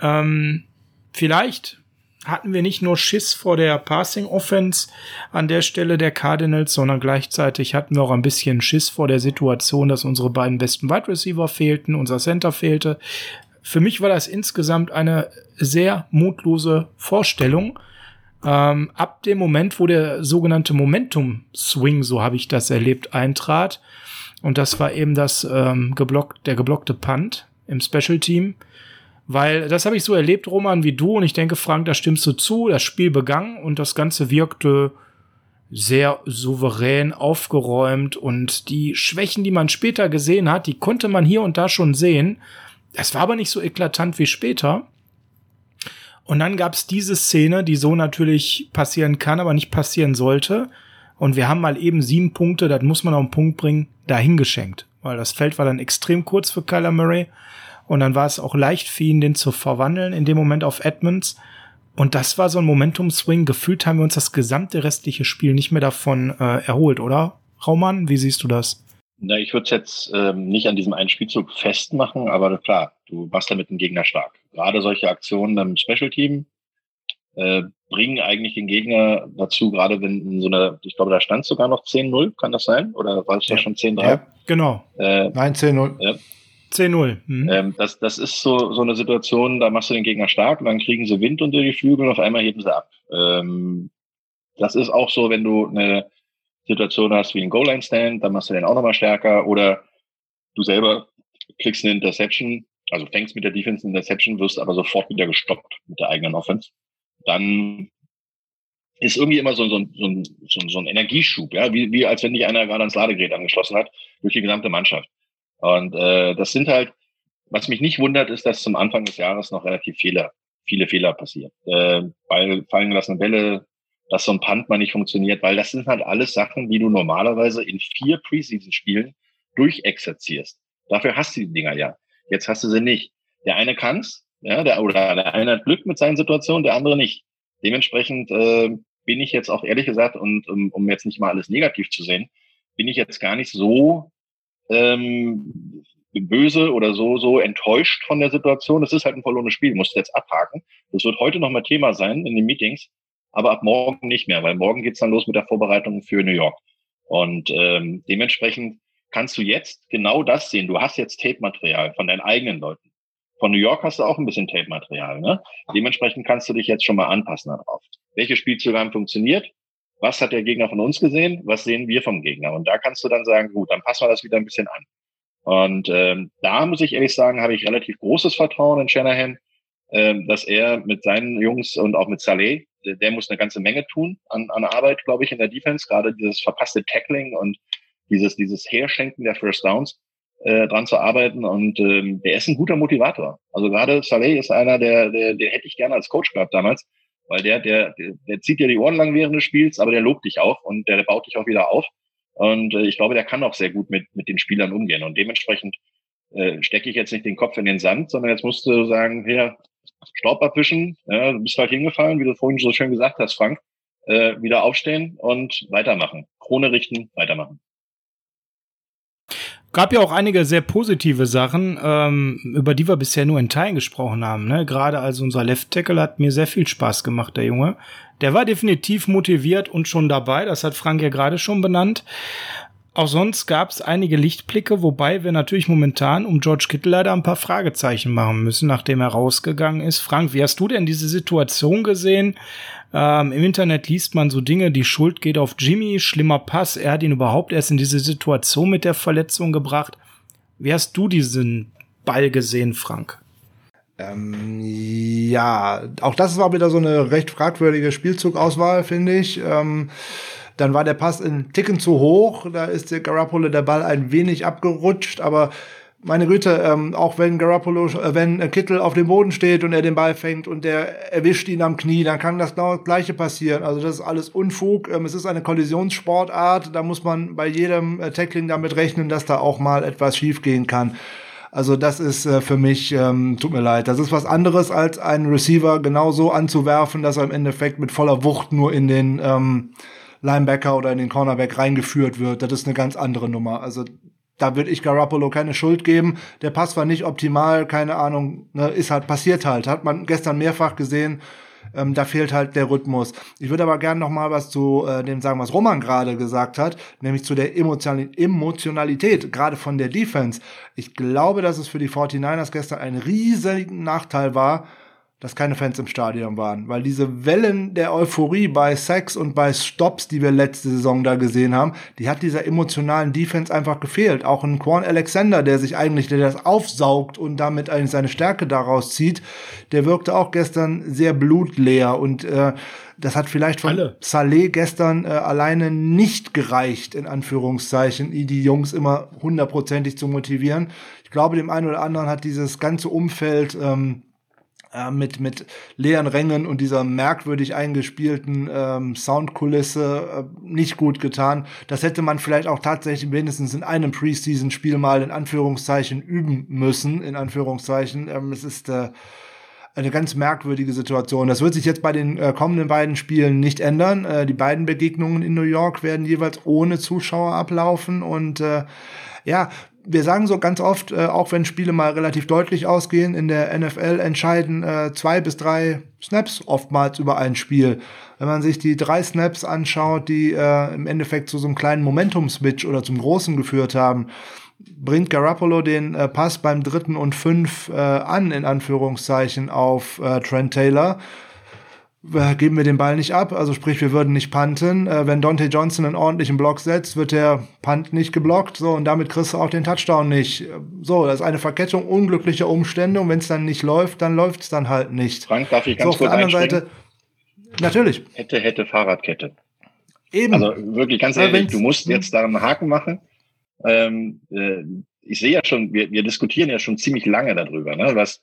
Ähm, vielleicht hatten wir nicht nur Schiss vor der Passing Offense an der Stelle der Cardinals, sondern gleichzeitig hatten wir auch ein bisschen Schiss vor der Situation, dass unsere beiden besten Wide Receiver fehlten, unser Center fehlte. Für mich war das insgesamt eine sehr mutlose Vorstellung ähm, ab dem Moment, wo der sogenannte Momentum-Swing, so habe ich das erlebt, eintrat, und das war eben das ähm, geblockt, der geblockte Punt im Special Team, weil das habe ich so erlebt, Roman, wie du, und ich denke, Frank, da stimmst du zu. Das Spiel begann und das Ganze wirkte sehr souverän aufgeräumt und die Schwächen, die man später gesehen hat, die konnte man hier und da schon sehen. Das war aber nicht so eklatant wie später. Und dann gab es diese Szene, die so natürlich passieren kann, aber nicht passieren sollte. Und wir haben mal eben sieben Punkte, das muss man auf den Punkt bringen, dahin geschenkt. Weil das Feld war dann extrem kurz für Kyler Murray. Und dann war es auch leicht für ihn, den zu verwandeln, in dem Moment auf Edmonds. Und das war so ein Momentum-Swing. Gefühlt haben wir uns das gesamte restliche Spiel nicht mehr davon äh, erholt, oder? Raumann, wie siehst du das? Na, ich würde es jetzt ähm, nicht an diesem einen Spielzug festmachen, aber klar, du machst damit den Gegner stark. Gerade solche Aktionen im Special Team äh, bringen eigentlich den Gegner dazu, gerade wenn in so einer, ich glaube, da stand sogar noch 10-0, kann das sein? Oder war es ja. schon 10-3? Ja, genau. Äh, Nein, 10-0. Ja. 10-0. Mhm. Ähm, das, das ist so, so eine Situation, da machst du den Gegner stark und dann kriegen sie Wind unter die Flügel und auf einmal heben sie ab. Ähm, das ist auch so, wenn du eine Situation hast wie ein Goal-Line-Stand, dann machst du den auch nochmal stärker oder du selber kriegst eine Interception, also fängst mit der Defense Interception, wirst aber sofort wieder gestoppt mit der eigenen Offense. Dann ist irgendwie immer so, so, so, so, so ein Energieschub, ja, wie, wie als wenn dich einer gerade ans Ladegerät angeschlossen hat, durch die gesamte Mannschaft. Und äh, das sind halt, was mich nicht wundert, ist, dass zum Anfang des Jahres noch relativ viele viele Fehler passiert. Äh, weil fallen gelassene Bälle, dass so ein Punt mal nicht funktioniert, weil das sind halt alles Sachen, die du normalerweise in vier Preseason-Spielen durchexerzierst. Dafür hast du die Dinger ja. Jetzt hast du sie nicht. Der eine kann's, ja, der, oder der eine hat Glück mit seinen Situationen, der andere nicht. Dementsprechend äh, bin ich jetzt auch ehrlich gesagt, und um, um jetzt nicht mal alles negativ zu sehen, bin ich jetzt gar nicht so ähm, böse oder so, so enttäuscht von der Situation. Es ist halt ein verlorenes Spiel, musst du jetzt abhaken. Das wird heute nochmal Thema sein in den Meetings, aber ab morgen nicht mehr, weil morgen geht's dann los mit der Vorbereitung für New York. Und ähm, dementsprechend kannst du jetzt genau das sehen. Du hast jetzt Tape-Material von deinen eigenen Leuten. Von New York hast du auch ein bisschen Tape-Material. Ne? Dementsprechend kannst du dich jetzt schon mal anpassen darauf. Welche Spielzüge haben funktioniert? Was hat der Gegner von uns gesehen? Was sehen wir vom Gegner? Und da kannst du dann sagen, gut, dann passen wir das wieder ein bisschen an. Und ähm, da muss ich ehrlich sagen, habe ich relativ großes Vertrauen in Shanahan, ähm, dass er mit seinen Jungs und auch mit Saleh, der, der muss eine ganze Menge tun an, an Arbeit, glaube ich, in der Defense, gerade dieses verpasste Tackling und dieses, dieses Herschenken der First Downs äh, dran zu arbeiten. Und ähm, der ist ein guter Motivator. Also gerade Saleh ist einer, der, der, den hätte ich gerne als Coach gehabt damals, weil der, der, der zieht dir die Ohren lang während des Spiels, aber der lobt dich auch und der, der baut dich auch wieder auf. Und äh, ich glaube, der kann auch sehr gut mit, mit den Spielern umgehen. Und dementsprechend äh, stecke ich jetzt nicht den Kopf in den Sand, sondern jetzt musst du sagen, hier, Staub abwischen, ja, du bist halt hingefallen, wie du vorhin so schön gesagt hast, Frank, äh, wieder aufstehen und weitermachen. Krone richten, weitermachen. Gab ja auch einige sehr positive Sachen, ähm, über die wir bisher nur in Teilen gesprochen haben. Ne? Gerade also unser Left Tackle hat mir sehr viel Spaß gemacht, der Junge. Der war definitiv motiviert und schon dabei. Das hat Frank ja gerade schon benannt. Auch sonst gab es einige Lichtblicke, wobei wir natürlich momentan um George Kittle leider ein paar Fragezeichen machen müssen, nachdem er rausgegangen ist. Frank, wie hast du denn diese Situation gesehen? Ähm, Im Internet liest man so Dinge, die Schuld geht auf Jimmy, schlimmer Pass, er hat ihn überhaupt erst in diese Situation mit der Verletzung gebracht. Wie hast du diesen Ball gesehen, Frank? Ähm, ja, auch das war wieder so eine recht fragwürdige Spielzugauswahl, finde ich. Ähm, dann war der Pass in Ticken zu hoch, da ist der Garoppolo der Ball ein wenig abgerutscht, aber meine Güte, ähm, auch wenn Garoppolo, äh, wenn äh, Kittel auf dem Boden steht und er den Ball fängt und der erwischt ihn am Knie, dann kann das genau das Gleiche passieren. Also das ist alles Unfug. Ähm, es ist eine Kollisionssportart. Da muss man bei jedem äh, Tackling damit rechnen, dass da auch mal etwas schiefgehen kann. Also das ist äh, für mich, ähm, tut mir leid, das ist was anderes als einen Receiver genauso anzuwerfen, dass er im Endeffekt mit voller Wucht nur in den ähm, Linebacker oder in den Cornerback reingeführt wird. Das ist eine ganz andere Nummer. Also da würde ich Garoppolo keine Schuld geben. Der Pass war nicht optimal, keine Ahnung, ne, ist halt passiert halt. Hat man gestern mehrfach gesehen. Ähm, da fehlt halt der Rhythmus. Ich würde aber gerne noch mal was zu äh, dem sagen, was Roman gerade gesagt hat, nämlich zu der Emotionalität, gerade von der Defense. Ich glaube, dass es für die 49ers gestern ein riesigen Nachteil war, dass keine Fans im Stadion waren, weil diese Wellen der Euphorie bei Sacks und bei Stops, die wir letzte Saison da gesehen haben, die hat dieser emotionalen Defense einfach gefehlt. Auch ein Quan Alexander, der sich eigentlich, der das aufsaugt und damit eigentlich seine Stärke daraus zieht, der wirkte auch gestern sehr blutleer und äh, das hat vielleicht von Alle. Saleh gestern äh, alleine nicht gereicht, in Anführungszeichen, die Jungs immer hundertprozentig zu motivieren. Ich glaube, dem einen oder anderen hat dieses ganze Umfeld ähm, äh, mit, mit leeren Rängen und dieser merkwürdig eingespielten ähm, Soundkulisse äh, nicht gut getan. Das hätte man vielleicht auch tatsächlich wenigstens in einem Preseason-Spiel mal in Anführungszeichen üben müssen, in Anführungszeichen. Ähm, es ist äh, eine ganz merkwürdige Situation. Das wird sich jetzt bei den äh, kommenden beiden Spielen nicht ändern. Äh, die beiden Begegnungen in New York werden jeweils ohne Zuschauer ablaufen und äh, ja, wir sagen so ganz oft, äh, auch wenn Spiele mal relativ deutlich ausgehen, in der NFL entscheiden äh, zwei bis drei Snaps oftmals über ein Spiel. Wenn man sich die drei Snaps anschaut, die äh, im Endeffekt zu so einem kleinen Momentum-Switch oder zum großen geführt haben, bringt Garoppolo den äh, Pass beim dritten und fünf äh, an, in Anführungszeichen, auf äh, Trent Taylor geben wir den Ball nicht ab, also sprich, wir würden nicht punten. Äh, wenn Dante Johnson einen ordentlichen Block setzt, wird der Punt nicht geblockt, so, und damit kriegst du auch den Touchdown nicht. So, das ist eine Verkettung unglücklicher Umstände, und wenn es dann nicht läuft, dann läuft es dann halt nicht. Frank, darf ich ganz so, auf der anderen Seite, natürlich. Hätte, hätte Fahrradkette. Eben. Also wirklich ganz ehrlich, du musst jetzt da einen Haken machen. Ähm, äh, ich sehe ja schon, wir, wir diskutieren ja schon ziemlich lange darüber, ne, was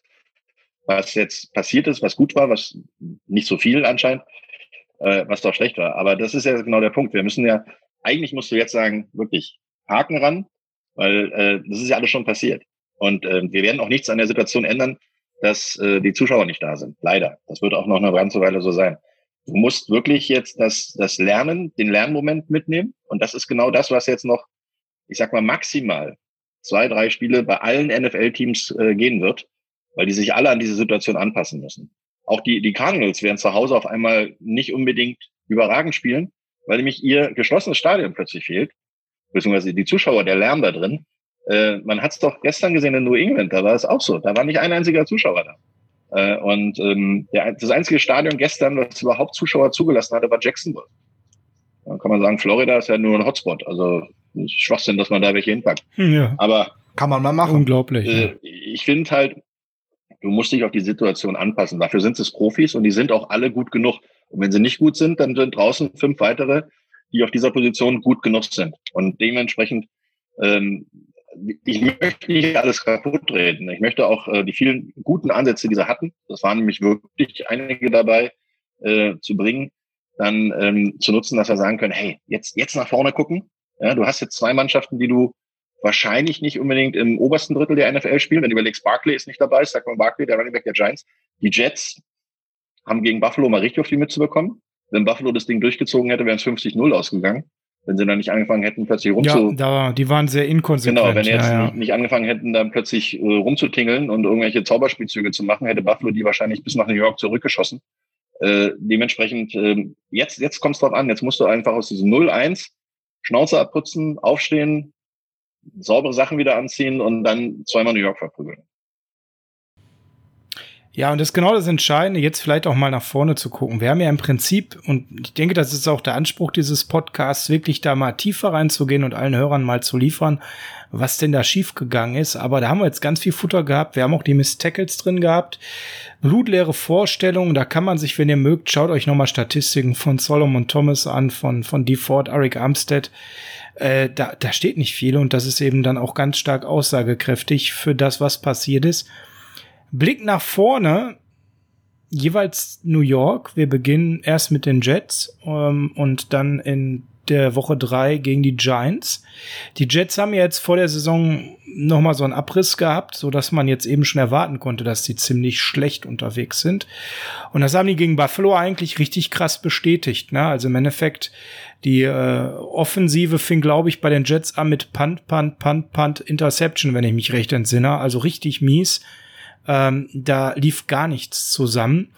was jetzt passiert ist, was gut war, was nicht so viel anscheinend, äh, was doch schlecht war. Aber das ist ja genau der Punkt. Wir müssen ja, eigentlich musst du jetzt sagen, wirklich Haken ran, weil äh, das ist ja alles schon passiert. Und äh, wir werden auch nichts an der Situation ändern, dass äh, die Zuschauer nicht da sind. Leider. Das wird auch noch eine ganze Weile so sein. Du musst wirklich jetzt das, das Lernen, den Lernmoment mitnehmen. Und das ist genau das, was jetzt noch, ich sag mal, maximal zwei, drei Spiele bei allen NFL-Teams äh, gehen wird, weil die sich alle an diese Situation anpassen müssen. Auch die, die Cardinals werden zu Hause auf einmal nicht unbedingt überragend spielen, weil nämlich ihr geschlossenes Stadion plötzlich fehlt, beziehungsweise die Zuschauer, der Lärm da drin. Äh, man hat es doch gestern gesehen in New England, da war es auch so. Da war nicht ein einziger Zuschauer da. Äh, und ähm, der, das einzige Stadion gestern, was überhaupt Zuschauer zugelassen hatte, war Jacksonville. Dann kann man sagen, Florida ist ja nur ein Hotspot. Also Schwachsinn, dass man da welche hinpackt. Hm, ja. Aber kann man mal machen. Unglaublich. Äh, ja. Ich finde halt, du musst dich auf die Situation anpassen. Dafür sind es Profis und die sind auch alle gut genug. Und wenn sie nicht gut sind, dann sind draußen fünf weitere, die auf dieser Position gut genug sind. Und dementsprechend ähm, ich möchte nicht alles kaputt reden. Ich möchte auch äh, die vielen guten Ansätze, die sie hatten, das waren nämlich wirklich einige dabei, äh, zu bringen, dann ähm, zu nutzen, dass wir sagen können, hey, jetzt, jetzt nach vorne gucken. Ja, du hast jetzt zwei Mannschaften, die du wahrscheinlich nicht unbedingt im obersten Drittel der NFL spielen. Wenn du überlegst, Barkley ist nicht dabei, sag mal Barkley, der Running Back der Giants. Die Jets haben gegen Buffalo mal richtig auf die Mütze bekommen. Wenn Buffalo das Ding durchgezogen hätte, wären es 50-0 ausgegangen wenn sie dann nicht angefangen hätten, plötzlich rumzu... Ja, da, die waren sehr inkonsequent. Genau, wenn sie jetzt ja, ja. nicht angefangen hätten, dann plötzlich äh, rumzutingeln und irgendwelche Zauberspielzüge zu machen, hätte Buffalo die wahrscheinlich bis nach New York zurückgeschossen. Äh, dementsprechend, äh, jetzt, jetzt kommt es drauf an, jetzt musst du einfach aus diesem 0-1 Schnauze abputzen, aufstehen, saubere Sachen wieder anziehen und dann zweimal New York verprügeln. Ja, und das ist genau das Entscheidende, jetzt vielleicht auch mal nach vorne zu gucken. Wir haben ja im Prinzip, und ich denke, das ist auch der Anspruch dieses Podcasts, wirklich da mal tiefer reinzugehen und allen Hörern mal zu liefern, was denn da schiefgegangen ist. Aber da haben wir jetzt ganz viel Futter gehabt. Wir haben auch die Miss Tackles drin gehabt. Blutleere Vorstellungen. Da kann man sich, wenn ihr mögt, schaut euch nochmal Statistiken von Solomon Thomas an, von, von DeFord, Eric Armstead. Äh, da, da steht nicht viel und das ist eben dann auch ganz stark aussagekräftig für das, was passiert ist. Blick nach vorne, jeweils New York. Wir beginnen erst mit den Jets ähm, und dann in der Woche drei gegen die Giants. Die Jets haben jetzt vor der Saison noch mal so einen Abriss gehabt, so dass man jetzt eben schon erwarten konnte, dass die ziemlich schlecht unterwegs sind. Und das haben die gegen Buffalo eigentlich richtig krass bestätigt. Ne? Also im Endeffekt die äh, Offensive fing, glaube ich, bei den Jets an mit Punt, Punt, Punt, Punt, Interception, wenn ich mich recht entsinne. Also richtig mies. Ähm, da lief gar nichts zusammen.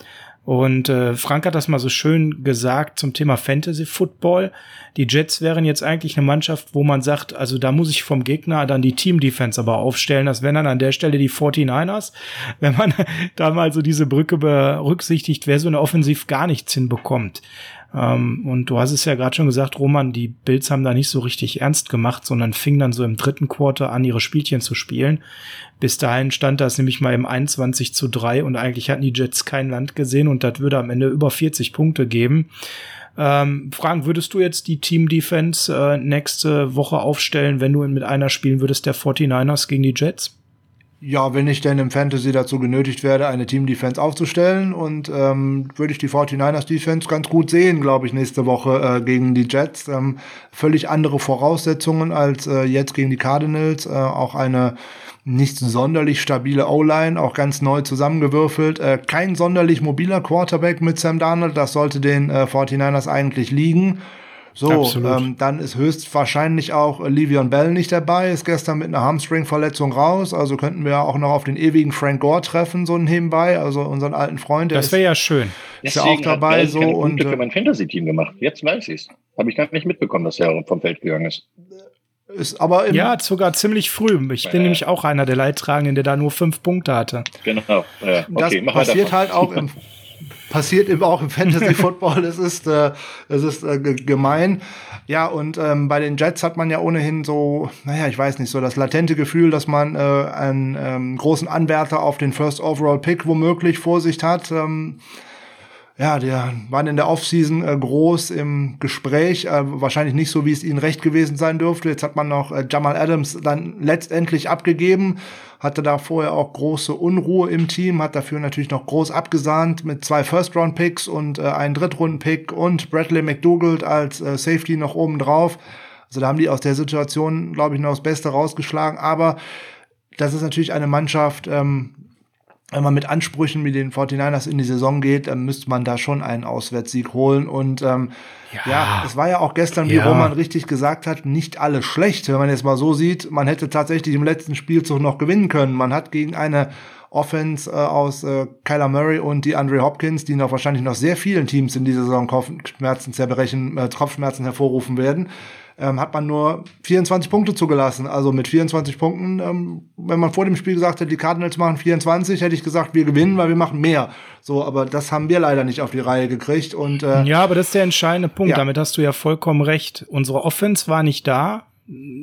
Und äh, Frank hat das mal so schön gesagt zum Thema Fantasy Football. Die Jets wären jetzt eigentlich eine Mannschaft, wo man sagt, also da muss ich vom Gegner dann die Team Defense aber aufstellen. Das wären dann an der Stelle die 49ers. Wenn man da mal so diese Brücke berücksichtigt, wer so eine Offensiv gar nichts hinbekommt. Ähm, und du hast es ja gerade schon gesagt, Roman, die Bills haben da nicht so richtig ernst gemacht, sondern fingen dann so im dritten Quarter an, ihre Spielchen zu spielen. Bis dahin stand das nämlich mal im 21 zu 3 und eigentlich hatten die Jets kein Land gesehen und das würde am Ende über 40 Punkte geben. Ähm, Frank, würdest du jetzt die Team Defense äh, nächste Woche aufstellen, wenn du mit einer spielen würdest, der 49ers gegen die Jets? Ja, wenn ich denn im Fantasy dazu genötigt werde, eine Team-Defense aufzustellen und ähm, würde ich die 49ers-Defense ganz gut sehen, glaube ich, nächste Woche äh, gegen die Jets. Ähm, völlig andere Voraussetzungen als äh, jetzt gegen die Cardinals. Äh, auch eine nicht sonderlich stabile O-Line, auch ganz neu zusammengewürfelt. Äh, kein sonderlich mobiler Quarterback mit Sam Darnold, das sollte den äh, 49ers eigentlich liegen. So, ähm, dann ist höchstwahrscheinlich auch Livion Bell nicht dabei, ist gestern mit einer Hamstring-Verletzung raus, also könnten wir auch noch auf den ewigen Frank Gore treffen, so nebenbei, also unseren alten Freund. Das wäre ja schön. Ist ja auch dabei hat so und für mein Fantasy-Team gemacht. Jetzt weiß ich's. Habe ich gar nicht mitbekommen, dass er vom Feld gegangen ist. Ist aber ja, sogar ziemlich früh. Ich bin äh, nämlich auch einer der Leidtragenden, der da nur fünf Punkte hatte. Genau. Ja, okay, das passiert halt auch im passiert eben auch im Fantasy Football. es ist, äh, es ist äh, gemein. Ja, und ähm, bei den Jets hat man ja ohnehin so, naja, ich weiß nicht, so das latente Gefühl, dass man äh, einen ähm, großen Anwärter auf den First Overall Pick womöglich vor sich hat. Ähm, ja, die waren in der Offseason äh, groß im Gespräch, äh, wahrscheinlich nicht so, wie es ihnen recht gewesen sein dürfte. Jetzt hat man noch äh, Jamal Adams dann letztendlich abgegeben, hatte da vorher auch große Unruhe im Team, hat dafür natürlich noch groß abgesahnt mit zwei First-Round-Picks und äh, einen Drittrunden-Pick und Bradley McDougald als äh, Safety noch oben drauf. Also da haben die aus der Situation, glaube ich, noch das Beste rausgeschlagen. Aber das ist natürlich eine Mannschaft, ähm, wenn man mit Ansprüchen mit den 49ers in die Saison geht, dann müsste man da schon einen Auswärtssieg holen. Und ähm, ja. ja, es war ja auch gestern, wie ja. Roman richtig gesagt hat, nicht alles schlecht. Wenn man jetzt mal so sieht, man hätte tatsächlich im letzten Spielzug noch gewinnen können. Man hat gegen eine Offense äh, aus äh, Kyler Murray und die Andre Hopkins, die noch wahrscheinlich noch sehr vielen Teams in dieser Saison Kopfschmerzen zerbrechen, äh, Kopfschmerzen hervorrufen werden ähm, hat man nur 24 Punkte zugelassen. Also mit 24 Punkten, ähm, wenn man vor dem Spiel gesagt hätte, die Cardinals machen 24, hätte ich gesagt, wir gewinnen, weil wir machen mehr. So, aber das haben wir leider nicht auf die Reihe gekriegt. Und äh, ja, aber das ist der entscheidende Punkt. Ja. Damit hast du ja vollkommen recht. Unsere Offense war nicht da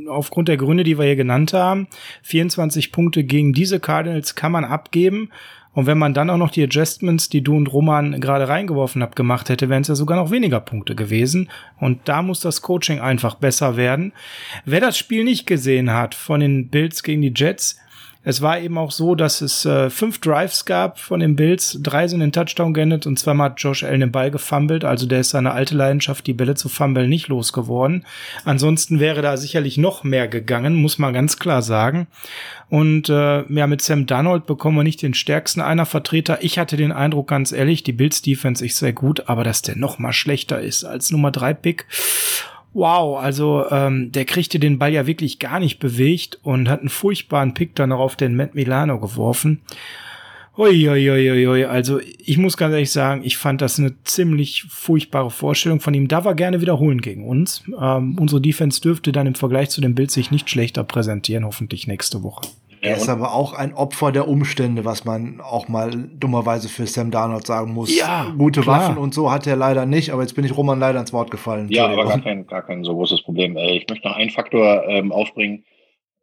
aufgrund der Gründe, die wir hier genannt haben. 24 Punkte gegen diese Cardinals kann man abgeben. Und wenn man dann auch noch die Adjustments, die du und Roman gerade reingeworfen habt, gemacht hätte, wären es ja sogar noch weniger Punkte gewesen. Und da muss das Coaching einfach besser werden. Wer das Spiel nicht gesehen hat von den Bills gegen die Jets, es war eben auch so, dass es äh, fünf Drives gab von den Bills, drei sind in Touchdown geendet und zweimal hat Josh Allen den Ball gefummelt. Also der ist seine alte Leidenschaft, die Bälle zu fummeln, nicht losgeworden. Ansonsten wäre da sicherlich noch mehr gegangen, muss man ganz klar sagen. Und äh, ja, mit Sam Darnold bekommen wir nicht den stärksten einer Vertreter. Ich hatte den Eindruck, ganz ehrlich, die Bills Defense ist sehr gut, aber dass der noch mal schlechter ist als Nummer drei Pick wow, also ähm, der kriegte den Ball ja wirklich gar nicht bewegt und hat einen furchtbaren Pick dann noch auf den Matt Milano geworfen. Uiuiuiui, also ich muss ganz ehrlich sagen, ich fand das eine ziemlich furchtbare Vorstellung von ihm. Da war gerne wiederholen gegen uns. Ähm, unsere Defense dürfte dann im Vergleich zu dem Bild sich nicht schlechter präsentieren, hoffentlich nächste Woche. Er ist aber auch ein Opfer der Umstände, was man auch mal dummerweise für Sam Darnold sagen muss. Ja, Gute klar. Waffen und so hat er leider nicht, aber jetzt bin ich Roman leider ins Wort gefallen. Ja, aber gar kein, gar kein so großes Problem. Äh, ich möchte noch einen Faktor ähm, aufbringen.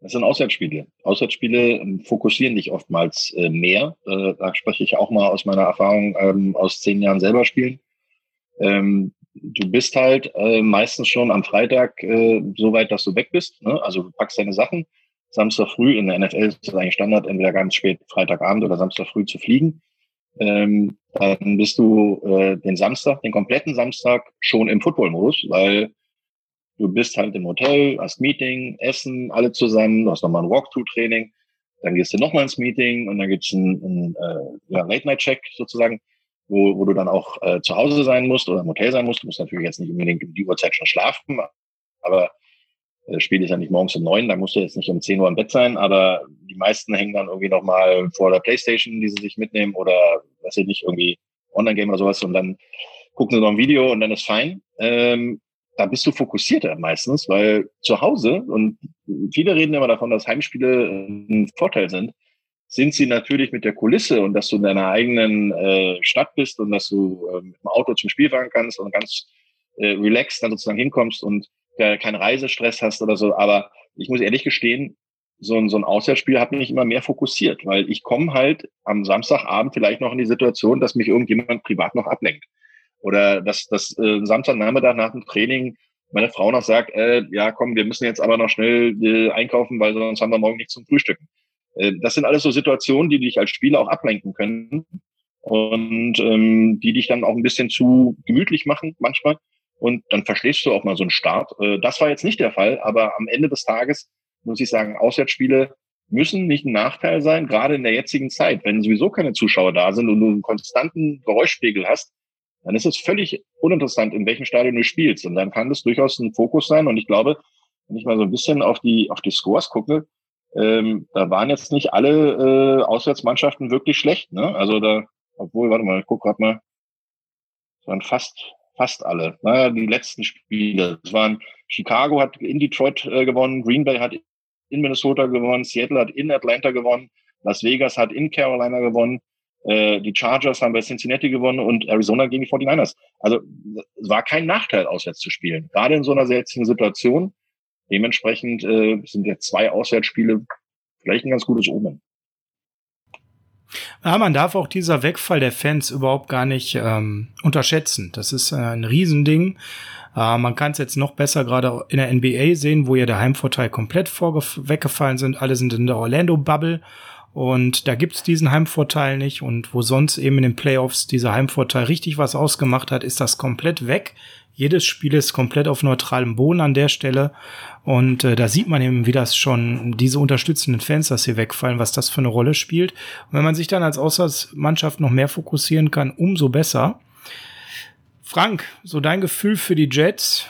Das sind Auswärtsspiele. Auswärtsspiele ähm, fokussieren dich oftmals äh, mehr. Äh, da spreche ich auch mal aus meiner Erfahrung ähm, aus zehn Jahren selber spielen. Ähm, du bist halt äh, meistens schon am Freitag äh, so weit, dass du weg bist. Ne? Also du packst deine Sachen Samstag früh, in der NFL ist das eigentlich Standard, entweder ganz spät Freitagabend oder Samstag früh zu fliegen. Ähm, dann bist du äh, den Samstag, den kompletten Samstag schon im Football-Modus, weil du bist halt im Hotel, hast Meeting, Essen, alle zusammen, du hast nochmal ein Walkthrough-Training, dann gehst du nochmal ins Meeting und dann gibt's ein, ein äh, ja, Late-Night-Check sozusagen, wo, wo du dann auch äh, zu Hause sein musst oder im Hotel sein musst. Du musst natürlich jetzt nicht unbedingt um die Uhrzeit schon schlafen, aber Spiel ist ja nicht morgens um neun, da musst du jetzt nicht um zehn Uhr im Bett sein, aber die meisten hängen dann irgendwie nochmal vor der Playstation, die sie sich mitnehmen oder, weiß ich nicht, irgendwie Online-Game oder sowas und dann gucken sie noch ein Video und dann ist fein. Ähm, da bist du fokussierter meistens, weil zu Hause, und viele reden immer davon, dass Heimspiele ein Vorteil sind, sind sie natürlich mit der Kulisse und dass du in deiner eigenen äh, Stadt bist und dass du äh, mit dem Auto zum Spiel fahren kannst und ganz äh, relaxed dann sozusagen hinkommst und äh, keinen Reisestress hast oder so. Aber ich muss ehrlich gestehen, so ein, so ein Auswärtsspiel hat mich immer mehr fokussiert, weil ich komme halt am Samstagabend vielleicht noch in die Situation, dass mich irgendjemand privat noch ablenkt. Oder dass das äh, Samstagnachmittag nach dem Training meine Frau noch sagt, äh, ja komm, wir müssen jetzt aber noch schnell äh, einkaufen, weil sonst haben wir morgen nichts zum Frühstücken. Äh, das sind alles so Situationen, die dich als Spieler auch ablenken können und ähm, die dich dann auch ein bisschen zu gemütlich machen manchmal und dann verstehst du auch mal so einen Start. Äh, das war jetzt nicht der Fall, aber am Ende des Tages muss ich sagen, Auswärtsspiele müssen nicht ein Nachteil sein, gerade in der jetzigen Zeit. Wenn sowieso keine Zuschauer da sind und du einen konstanten Geräuschspiegel hast, dann ist es völlig uninteressant, in welchem Stadion du spielst. Und dann kann das durchaus ein Fokus sein. Und ich glaube, wenn ich mal so ein bisschen auf die, auf die Scores gucke, ähm, da waren jetzt nicht alle äh, Auswärtsmannschaften wirklich schlecht. Ne? Also da, obwohl, warte mal, ich guck grad mal, es waren fast fast alle. Naja, die letzten Spiele. Es waren Chicago hat in Detroit äh, gewonnen, Green Bay hat in Minnesota gewonnen, Seattle hat in Atlanta gewonnen, Las Vegas hat in Carolina gewonnen, äh, die Chargers haben bei Cincinnati gewonnen und Arizona gegen die 49ers. Also es war kein Nachteil, auswärts zu spielen. Gerade in so einer seltenen Situation. Dementsprechend äh, sind ja zwei Auswärtsspiele vielleicht ein ganz gutes Omen. Ja, man darf auch dieser Wegfall der Fans überhaupt gar nicht ähm, unterschätzen. Das ist äh, ein Riesending. Äh, man kann es jetzt noch besser gerade in der NBA sehen, wo ja der Heimvorteil komplett weggefallen sind. Alle sind in der Orlando-Bubble und da gibt's diesen Heimvorteil nicht. Und wo sonst eben in den Playoffs dieser Heimvorteil richtig was ausgemacht hat, ist das komplett weg. Jedes Spiel ist komplett auf neutralem Boden an der Stelle. Und äh, da sieht man eben, wie das schon diese unterstützenden Fans, dass hier wegfallen, was das für eine Rolle spielt. Und wenn man sich dann als Auslandsmannschaft noch mehr fokussieren kann, umso besser. Frank, so dein Gefühl für die Jets,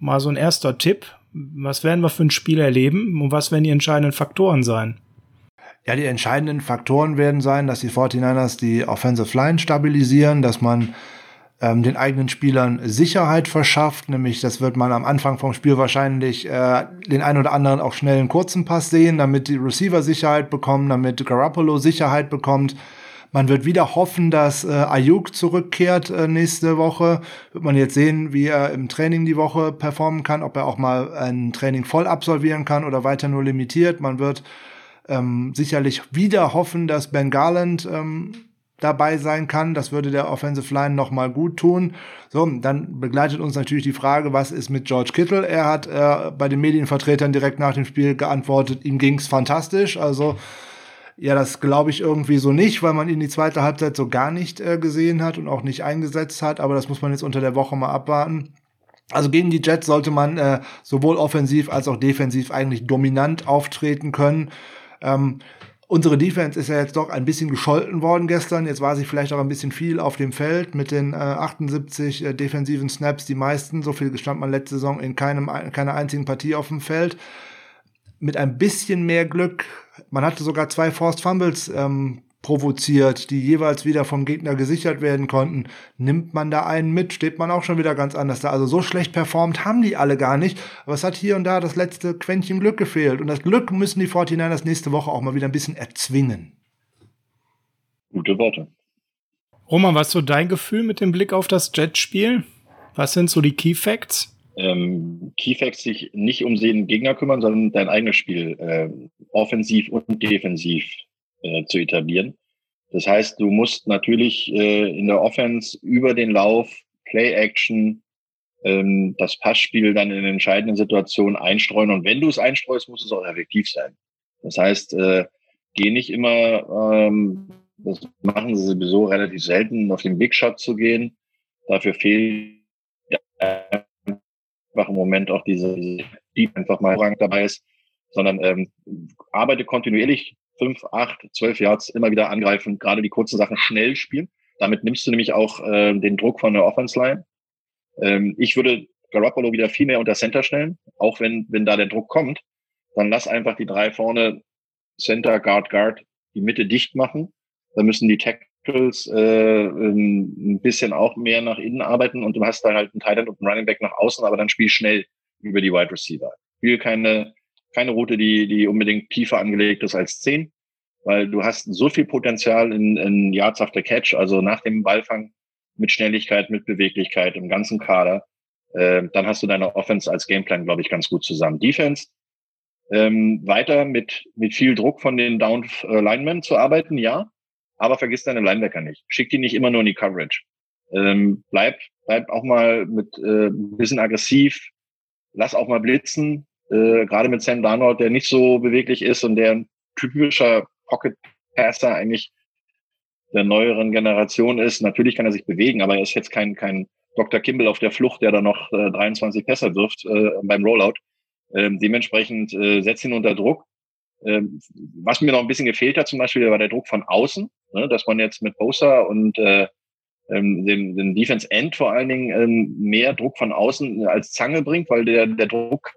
mal so ein erster Tipp. Was werden wir für ein Spiel erleben und was werden die entscheidenden Faktoren sein? Ja, die entscheidenden Faktoren werden sein, dass die 49ers die Offensive Line stabilisieren, dass man ähm, den eigenen Spielern Sicherheit verschafft. Nämlich, das wird man am Anfang vom Spiel wahrscheinlich äh, den einen oder anderen auch schnell einen kurzen Pass sehen, damit die Receiver Sicherheit bekommen, damit Garoppolo Sicherheit bekommt. Man wird wieder hoffen, dass äh, Ayuk zurückkehrt äh, nächste Woche. Wird man jetzt sehen, wie er im Training die Woche performen kann, ob er auch mal ein Training voll absolvieren kann oder weiter nur limitiert. Man wird ähm, sicherlich wieder hoffen, dass Ben Garland ähm, dabei sein kann. Das würde der Offensive Line nochmal gut tun. So, dann begleitet uns natürlich die Frage, was ist mit George Kittle? Er hat äh, bei den Medienvertretern direkt nach dem Spiel geantwortet, ihm ging's fantastisch. Also ja, das glaube ich irgendwie so nicht, weil man ihn die zweite Halbzeit so gar nicht äh, gesehen hat und auch nicht eingesetzt hat. Aber das muss man jetzt unter der Woche mal abwarten. Also gegen die Jets sollte man äh, sowohl offensiv als auch defensiv eigentlich dominant auftreten können. Ähm, Unsere Defense ist ja jetzt doch ein bisschen gescholten worden gestern. Jetzt war sie vielleicht auch ein bisschen viel auf dem Feld mit den äh, 78 äh, defensiven Snaps, die meisten. So viel stand man letzte Saison in keinem, keiner einzigen Partie auf dem Feld. Mit ein bisschen mehr Glück. Man hatte sogar zwei Forced Fumbles ähm, provoziert, die jeweils wieder vom Gegner gesichert werden konnten, nimmt man da einen mit, steht man auch schon wieder ganz anders da. Also so schlecht performt haben die alle gar nicht. Aber es hat hier und da das letzte Quäntchen Glück gefehlt. Und das Glück müssen die 49ers nächste Woche auch mal wieder ein bisschen erzwingen. Gute Worte. Roman, was ist so dein Gefühl mit dem Blick auf das Jet-Spiel? Was sind so die Key Facts? Ähm, Key Facts sich nicht um den Gegner kümmern, sondern dein eigenes Spiel, äh, offensiv und defensiv äh, zu etablieren. Das heißt, du musst natürlich äh, in der Offense über den Lauf, Play-Action, ähm, das Passspiel dann in entscheidenden Situationen einstreuen. Und wenn du es einstreust, muss es auch effektiv sein. Das heißt, äh, geh nicht immer, ähm, das machen sie sowieso relativ selten, auf den Big Shot zu gehen. Dafür fehlt einfach im Moment auch diese, die einfach mal dabei ist, sondern ähm, arbeite kontinuierlich fünf, acht, zwölf Yards immer wieder angreifen, gerade die kurzen Sachen schnell spielen. Damit nimmst du nämlich auch äh, den Druck von der Offense Line. Ähm, ich würde Garoppolo wieder viel mehr unter Center stellen, auch wenn, wenn da der Druck kommt, dann lass einfach die drei vorne Center, Guard, Guard die Mitte dicht machen. Dann müssen die Tackles äh, ein bisschen auch mehr nach innen arbeiten und du hast da halt einen Tight End und einen Running Back nach außen, aber dann spiel schnell über die Wide Receiver. Spiel keine keine Route, die, die unbedingt tiefer angelegt ist als 10, weil du hast so viel Potenzial in, in Yards after Catch, also nach dem Ballfang mit Schnelligkeit, mit Beweglichkeit im ganzen Kader. Äh, dann hast du deine Offense als Gameplan, glaube ich, ganz gut zusammen. Defense, ähm, weiter mit, mit viel Druck von den Down äh, zu arbeiten, ja, aber vergiss deine Linebacker nicht. Schick die nicht immer nur in die Coverage. Ähm, bleib, bleib auch mal mit äh, ein bisschen aggressiv, lass auch mal blitzen, äh, gerade mit Sam Darnold, der nicht so beweglich ist und der ein typischer Pocket Passer eigentlich der neueren Generation ist. Natürlich kann er sich bewegen, aber er ist jetzt kein, kein Dr. Kimball auf der Flucht, der da noch äh, 23 Pässe wirft äh, beim Rollout. Ähm, dementsprechend äh, setzt ihn unter Druck. Ähm, was mir noch ein bisschen gefehlt hat zum Beispiel, war der Druck von außen, ne, dass man jetzt mit Bosa und äh, ähm, den, den Defense End vor allen Dingen ähm, mehr Druck von außen als Zange bringt, weil der, der Druck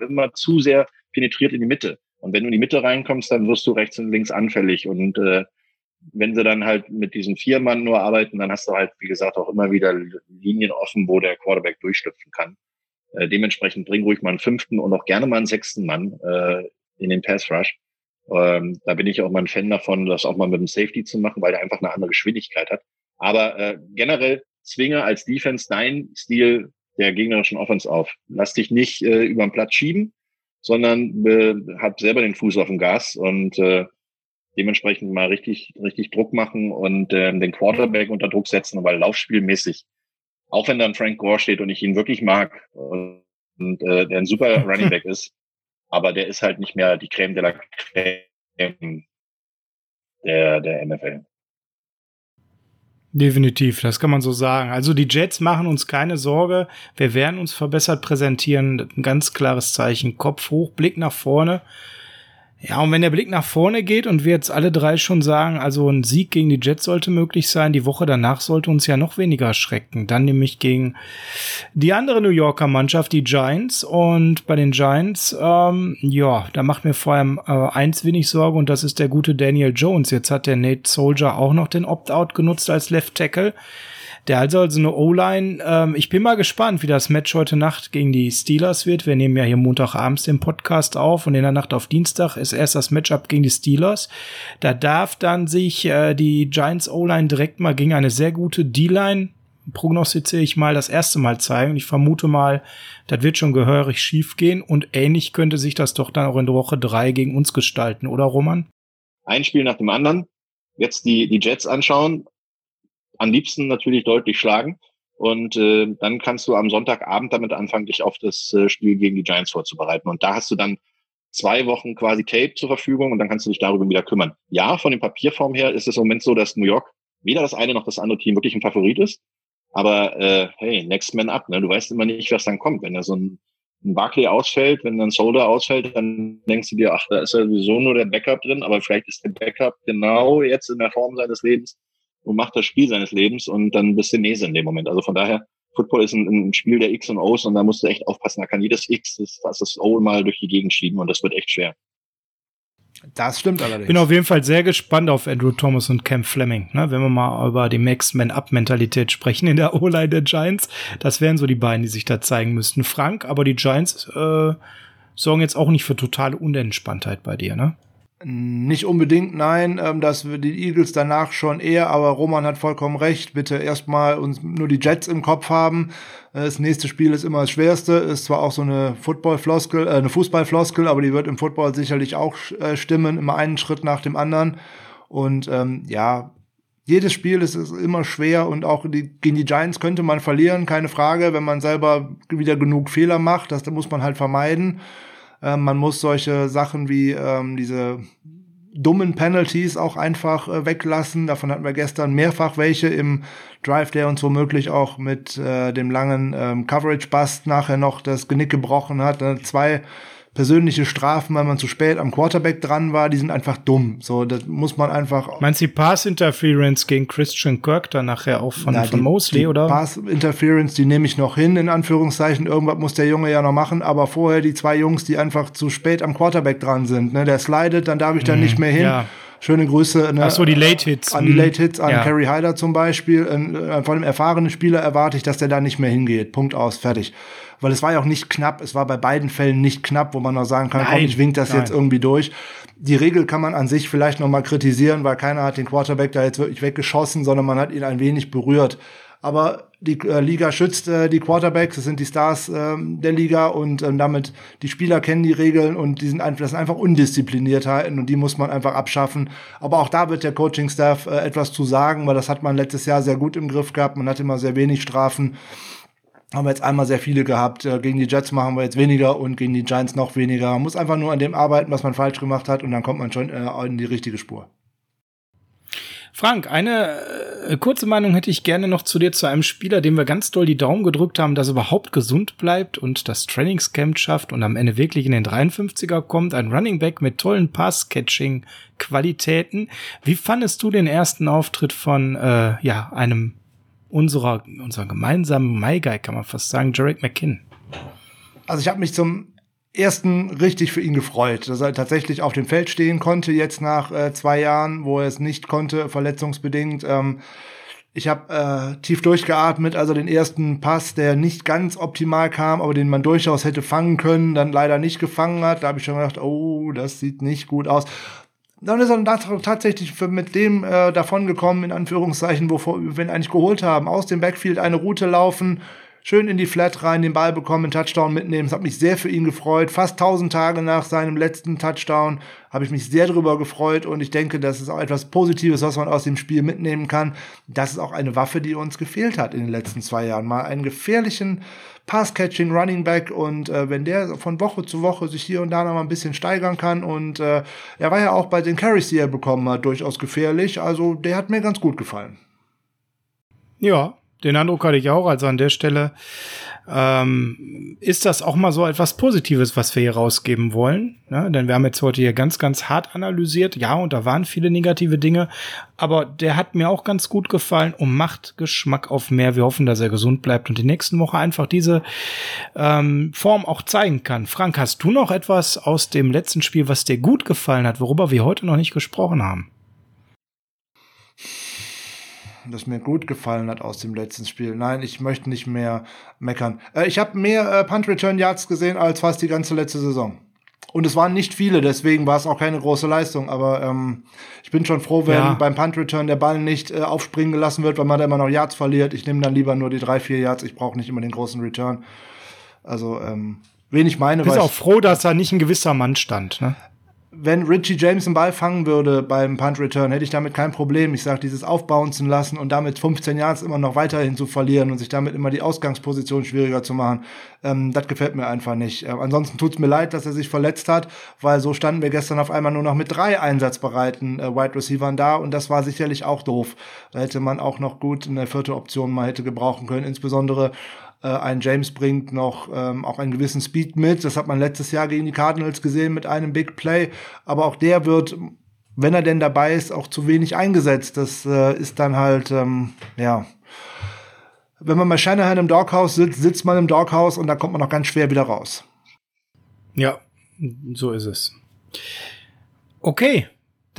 immer zu sehr penetriert in die Mitte. Und wenn du in die Mitte reinkommst, dann wirst du rechts und links anfällig. Und äh, wenn sie dann halt mit diesen vier Mann nur arbeiten, dann hast du halt, wie gesagt, auch immer wieder Linien offen, wo der Quarterback durchschlüpfen kann. Äh, dementsprechend bring ruhig mal einen fünften und auch gerne mal einen sechsten Mann äh, in den Pass Rush. Ähm, da bin ich auch mal ein Fan davon, das auch mal mit dem Safety zu machen, weil der einfach eine andere Geschwindigkeit hat. Aber äh, generell zwinge als Defense dein Stil der gegnerischen Offense auf. Lass dich nicht äh, über den Platz schieben, sondern äh, hab selber den Fuß auf dem Gas und äh, dementsprechend mal richtig, richtig Druck machen und äh, den Quarterback unter Druck setzen, weil laufspielmäßig, auch wenn dann Frank Gore steht und ich ihn wirklich mag und, und äh, der ein super Running Back ist, aber der ist halt nicht mehr die Creme de la Creme der, der NFL. Definitiv, das kann man so sagen. Also die Jets machen uns keine Sorge. Wir werden uns verbessert präsentieren. Ein ganz klares Zeichen. Kopf hoch, Blick nach vorne. Ja, und wenn der Blick nach vorne geht und wir jetzt alle drei schon sagen, also ein Sieg gegen die Jets sollte möglich sein, die Woche danach sollte uns ja noch weniger erschrecken. Dann nämlich gegen die andere New Yorker Mannschaft, die Giants. Und bei den Giants, ähm, ja, da macht mir vor allem äh, eins wenig Sorge und das ist der gute Daniel Jones. Jetzt hat der Nate Soldier auch noch den Opt-out genutzt als Left Tackle. Der hat also eine O-Line. Ähm, ich bin mal gespannt, wie das Match heute Nacht gegen die Steelers wird. Wir nehmen ja hier Montagabends den Podcast auf und in der Nacht auf Dienstag ist erst das Matchup gegen die Steelers. Da darf dann sich äh, die Giants O-Line direkt mal gegen eine sehr gute D-Line prognostiziere ich mal das erste Mal zeigen. Ich vermute mal, das wird schon gehörig schief gehen und ähnlich könnte sich das doch dann auch in der Woche drei gegen uns gestalten, oder Roman? Ein Spiel nach dem anderen. Jetzt die, die Jets anschauen am liebsten natürlich deutlich schlagen. Und äh, dann kannst du am Sonntagabend damit anfangen, dich auf das äh, Spiel gegen die Giants vorzubereiten. Und da hast du dann zwei Wochen quasi Tape zur Verfügung und dann kannst du dich darüber wieder kümmern. Ja, von den Papierform her ist es im Moment so, dass New York weder das eine noch das andere Team wirklich ein Favorit ist. Aber äh, hey, next man up. Ne? Du weißt immer nicht, was dann kommt. Wenn da so ein, ein Barclay ausfällt, wenn dann Solder ausfällt, dann denkst du dir, ach, da ist ja sowieso nur der Backup drin. Aber vielleicht ist der Backup genau jetzt in der Form seines Lebens und macht das Spiel seines Lebens und dann bist du Nese in dem Moment. Also von daher, Football ist ein, ein Spiel der X und O's und da musst du echt aufpassen. Da kann jedes X, das, das O mal durch die Gegend schieben und das wird echt schwer. Das stimmt allerdings. Bin auf jeden Fall sehr gespannt auf Andrew Thomas und Cam Fleming, ne? wenn wir mal über die Max-Man-Up-Mentalität sprechen in der O-Line der Giants. Das wären so die beiden, die sich da zeigen müssten. Frank, aber die Giants äh, sorgen jetzt auch nicht für totale Unentspanntheit bei dir, ne? Nicht unbedingt, nein, ähm, dass wir die Eagles danach schon eher, aber Roman hat vollkommen recht. Bitte erstmal uns nur die Jets im Kopf haben. Äh, das nächste Spiel ist immer das schwerste, ist zwar auch so eine Football-Floskel, äh, eine Fußball-Floskel, aber die wird im Football sicherlich auch äh, stimmen, immer einen Schritt nach dem anderen. Und ähm, ja, jedes Spiel ist, ist immer schwer und auch die, gegen die Giants könnte man verlieren, keine Frage, wenn man selber wieder genug Fehler macht, das muss man halt vermeiden. Ähm, man muss solche Sachen wie ähm, diese dummen Penalties auch einfach äh, weglassen. Davon hatten wir gestern mehrfach welche im Drive, der uns womöglich auch mit äh, dem langen ähm, Coverage-Bust nachher noch das Genick gebrochen hat. Äh, zwei persönliche Strafen, weil man zu spät am Quarterback dran war, die sind einfach dumm. So, das muss man einfach. Meinst du die Pass Interference gegen Christian Kirk dann nachher auch von, Na, von die, Mosley, die oder? Pass Interference, die nehme ich noch hin, in Anführungszeichen. Irgendwas muss der Junge ja noch machen, aber vorher die zwei Jungs, die einfach zu spät am Quarterback dran sind. Ne? Der slidet, dann darf ich da mhm, nicht mehr hin. Ja. Schöne Grüße ne, Ach so, die Late Hits. an die mhm. Late Hits, an ja. Kerry Hyder zum Beispiel. Äh, von einem erfahrenen Spieler erwarte ich, dass der da nicht mehr hingeht. Punkt aus, fertig weil es war ja auch nicht knapp. Es war bei beiden Fällen nicht knapp, wo man noch sagen kann, nein, komm, ich wink das nein. jetzt irgendwie durch. Die Regel kann man an sich vielleicht noch mal kritisieren, weil keiner hat den Quarterback da jetzt wirklich weggeschossen, sondern man hat ihn ein wenig berührt. Aber die äh, Liga schützt äh, die Quarterbacks, das sind die Stars äh, der Liga und ähm, damit die Spieler kennen die Regeln und die sind einfach, das sind einfach Undiszipliniertheiten und die muss man einfach abschaffen. Aber auch da wird der Coaching-Staff äh, etwas zu sagen, weil das hat man letztes Jahr sehr gut im Griff gehabt. Man hat immer sehr wenig Strafen haben wir jetzt einmal sehr viele gehabt. Äh, gegen die Jets machen wir jetzt weniger und gegen die Giants noch weniger. Man muss einfach nur an dem arbeiten, was man falsch gemacht hat und dann kommt man schon äh, in die richtige Spur. Frank, eine äh, kurze Meinung hätte ich gerne noch zu dir, zu einem Spieler, dem wir ganz doll die Daumen gedrückt haben, dass er überhaupt gesund bleibt und das Trainingscamp schafft und am Ende wirklich in den 53er kommt. Ein Running Back mit tollen Pass-Catching-Qualitäten. Wie fandest du den ersten Auftritt von äh, ja, einem unserer, unserer gemeinsamen Guy, kann man fast sagen, Jarek McKinn. Also ich habe mich zum ersten richtig für ihn gefreut, dass er tatsächlich auf dem Feld stehen konnte, jetzt nach äh, zwei Jahren, wo er es nicht konnte, verletzungsbedingt. Ähm, ich habe äh, tief durchgeatmet, also den ersten Pass, der nicht ganz optimal kam, aber den man durchaus hätte fangen können, dann leider nicht gefangen hat. Da habe ich schon gedacht, oh, das sieht nicht gut aus. Dann ist er tatsächlich mit dem äh, davongekommen, in Anführungszeichen, wovor wir ihn eigentlich geholt haben. Aus dem Backfield eine Route laufen, schön in die Flat rein, den Ball bekommen, Touchdown mitnehmen. Es hat mich sehr für ihn gefreut. Fast 1000 Tage nach seinem letzten Touchdown habe ich mich sehr darüber gefreut und ich denke, das ist auch etwas Positives, was man aus dem Spiel mitnehmen kann. Das ist auch eine Waffe, die uns gefehlt hat in den letzten zwei Jahren. Mal einen gefährlichen Pass-Catching Running Back und äh, wenn der von Woche zu Woche sich hier und da noch mal ein bisschen steigern kann und äh, er war ja auch bei den Carries, die er bekommen hat, durchaus gefährlich. Also der hat mir ganz gut gefallen. Ja, den Eindruck hatte ich auch. Also an der Stelle ähm, ist das auch mal so etwas Positives, was wir hier rausgeben wollen. Ne? Denn wir haben jetzt heute hier ganz, ganz hart analysiert. Ja, und da waren viele negative Dinge. Aber der hat mir auch ganz gut gefallen und macht Geschmack auf mehr. Wir hoffen, dass er gesund bleibt und die nächsten Woche einfach diese ähm, Form auch zeigen kann. Frank, hast du noch etwas aus dem letzten Spiel, was dir gut gefallen hat, worüber wir heute noch nicht gesprochen haben? Das mir gut gefallen hat aus dem letzten Spiel. Nein, ich möchte nicht mehr meckern. Äh, ich habe mehr äh, Punt Return Yards gesehen als fast die ganze letzte Saison. Und es waren nicht viele, deswegen war es auch keine große Leistung. Aber ähm, ich bin schon froh, wenn ja. beim Punt Return der Ball nicht äh, aufspringen gelassen wird, weil man da immer noch Yards verliert. Ich nehme dann lieber nur die drei, vier Yards. Ich brauche nicht immer den großen Return. Also, ähm, wen ich meine. Du bist auch froh, dass da nicht ein gewisser Mann stand. Ne? Wenn Richie James einen Ball fangen würde beim Punt Return, hätte ich damit kein Problem. Ich sage, dieses Aufbouncen lassen und damit 15 Yards immer noch weiterhin zu verlieren und sich damit immer die Ausgangsposition schwieriger zu machen, ähm, das gefällt mir einfach nicht. Äh, ansonsten tut's mir leid, dass er sich verletzt hat, weil so standen wir gestern auf einmal nur noch mit drei einsatzbereiten äh, Wide Receivern da und das war sicherlich auch doof. Da hätte man auch noch gut eine vierte Option mal hätte gebrauchen können, insbesondere äh, ein James bringt noch ähm, auch einen gewissen Speed mit. Das hat man letztes Jahr gegen die Cardinals gesehen mit einem Big Play. Aber auch der wird, wenn er denn dabei ist, auch zu wenig eingesetzt. Das äh, ist dann halt, ähm, ja. Wenn man bei Shanahan im Doghouse sitzt, sitzt man im Doghouse und da kommt man auch ganz schwer wieder raus. Ja, so ist es. Okay,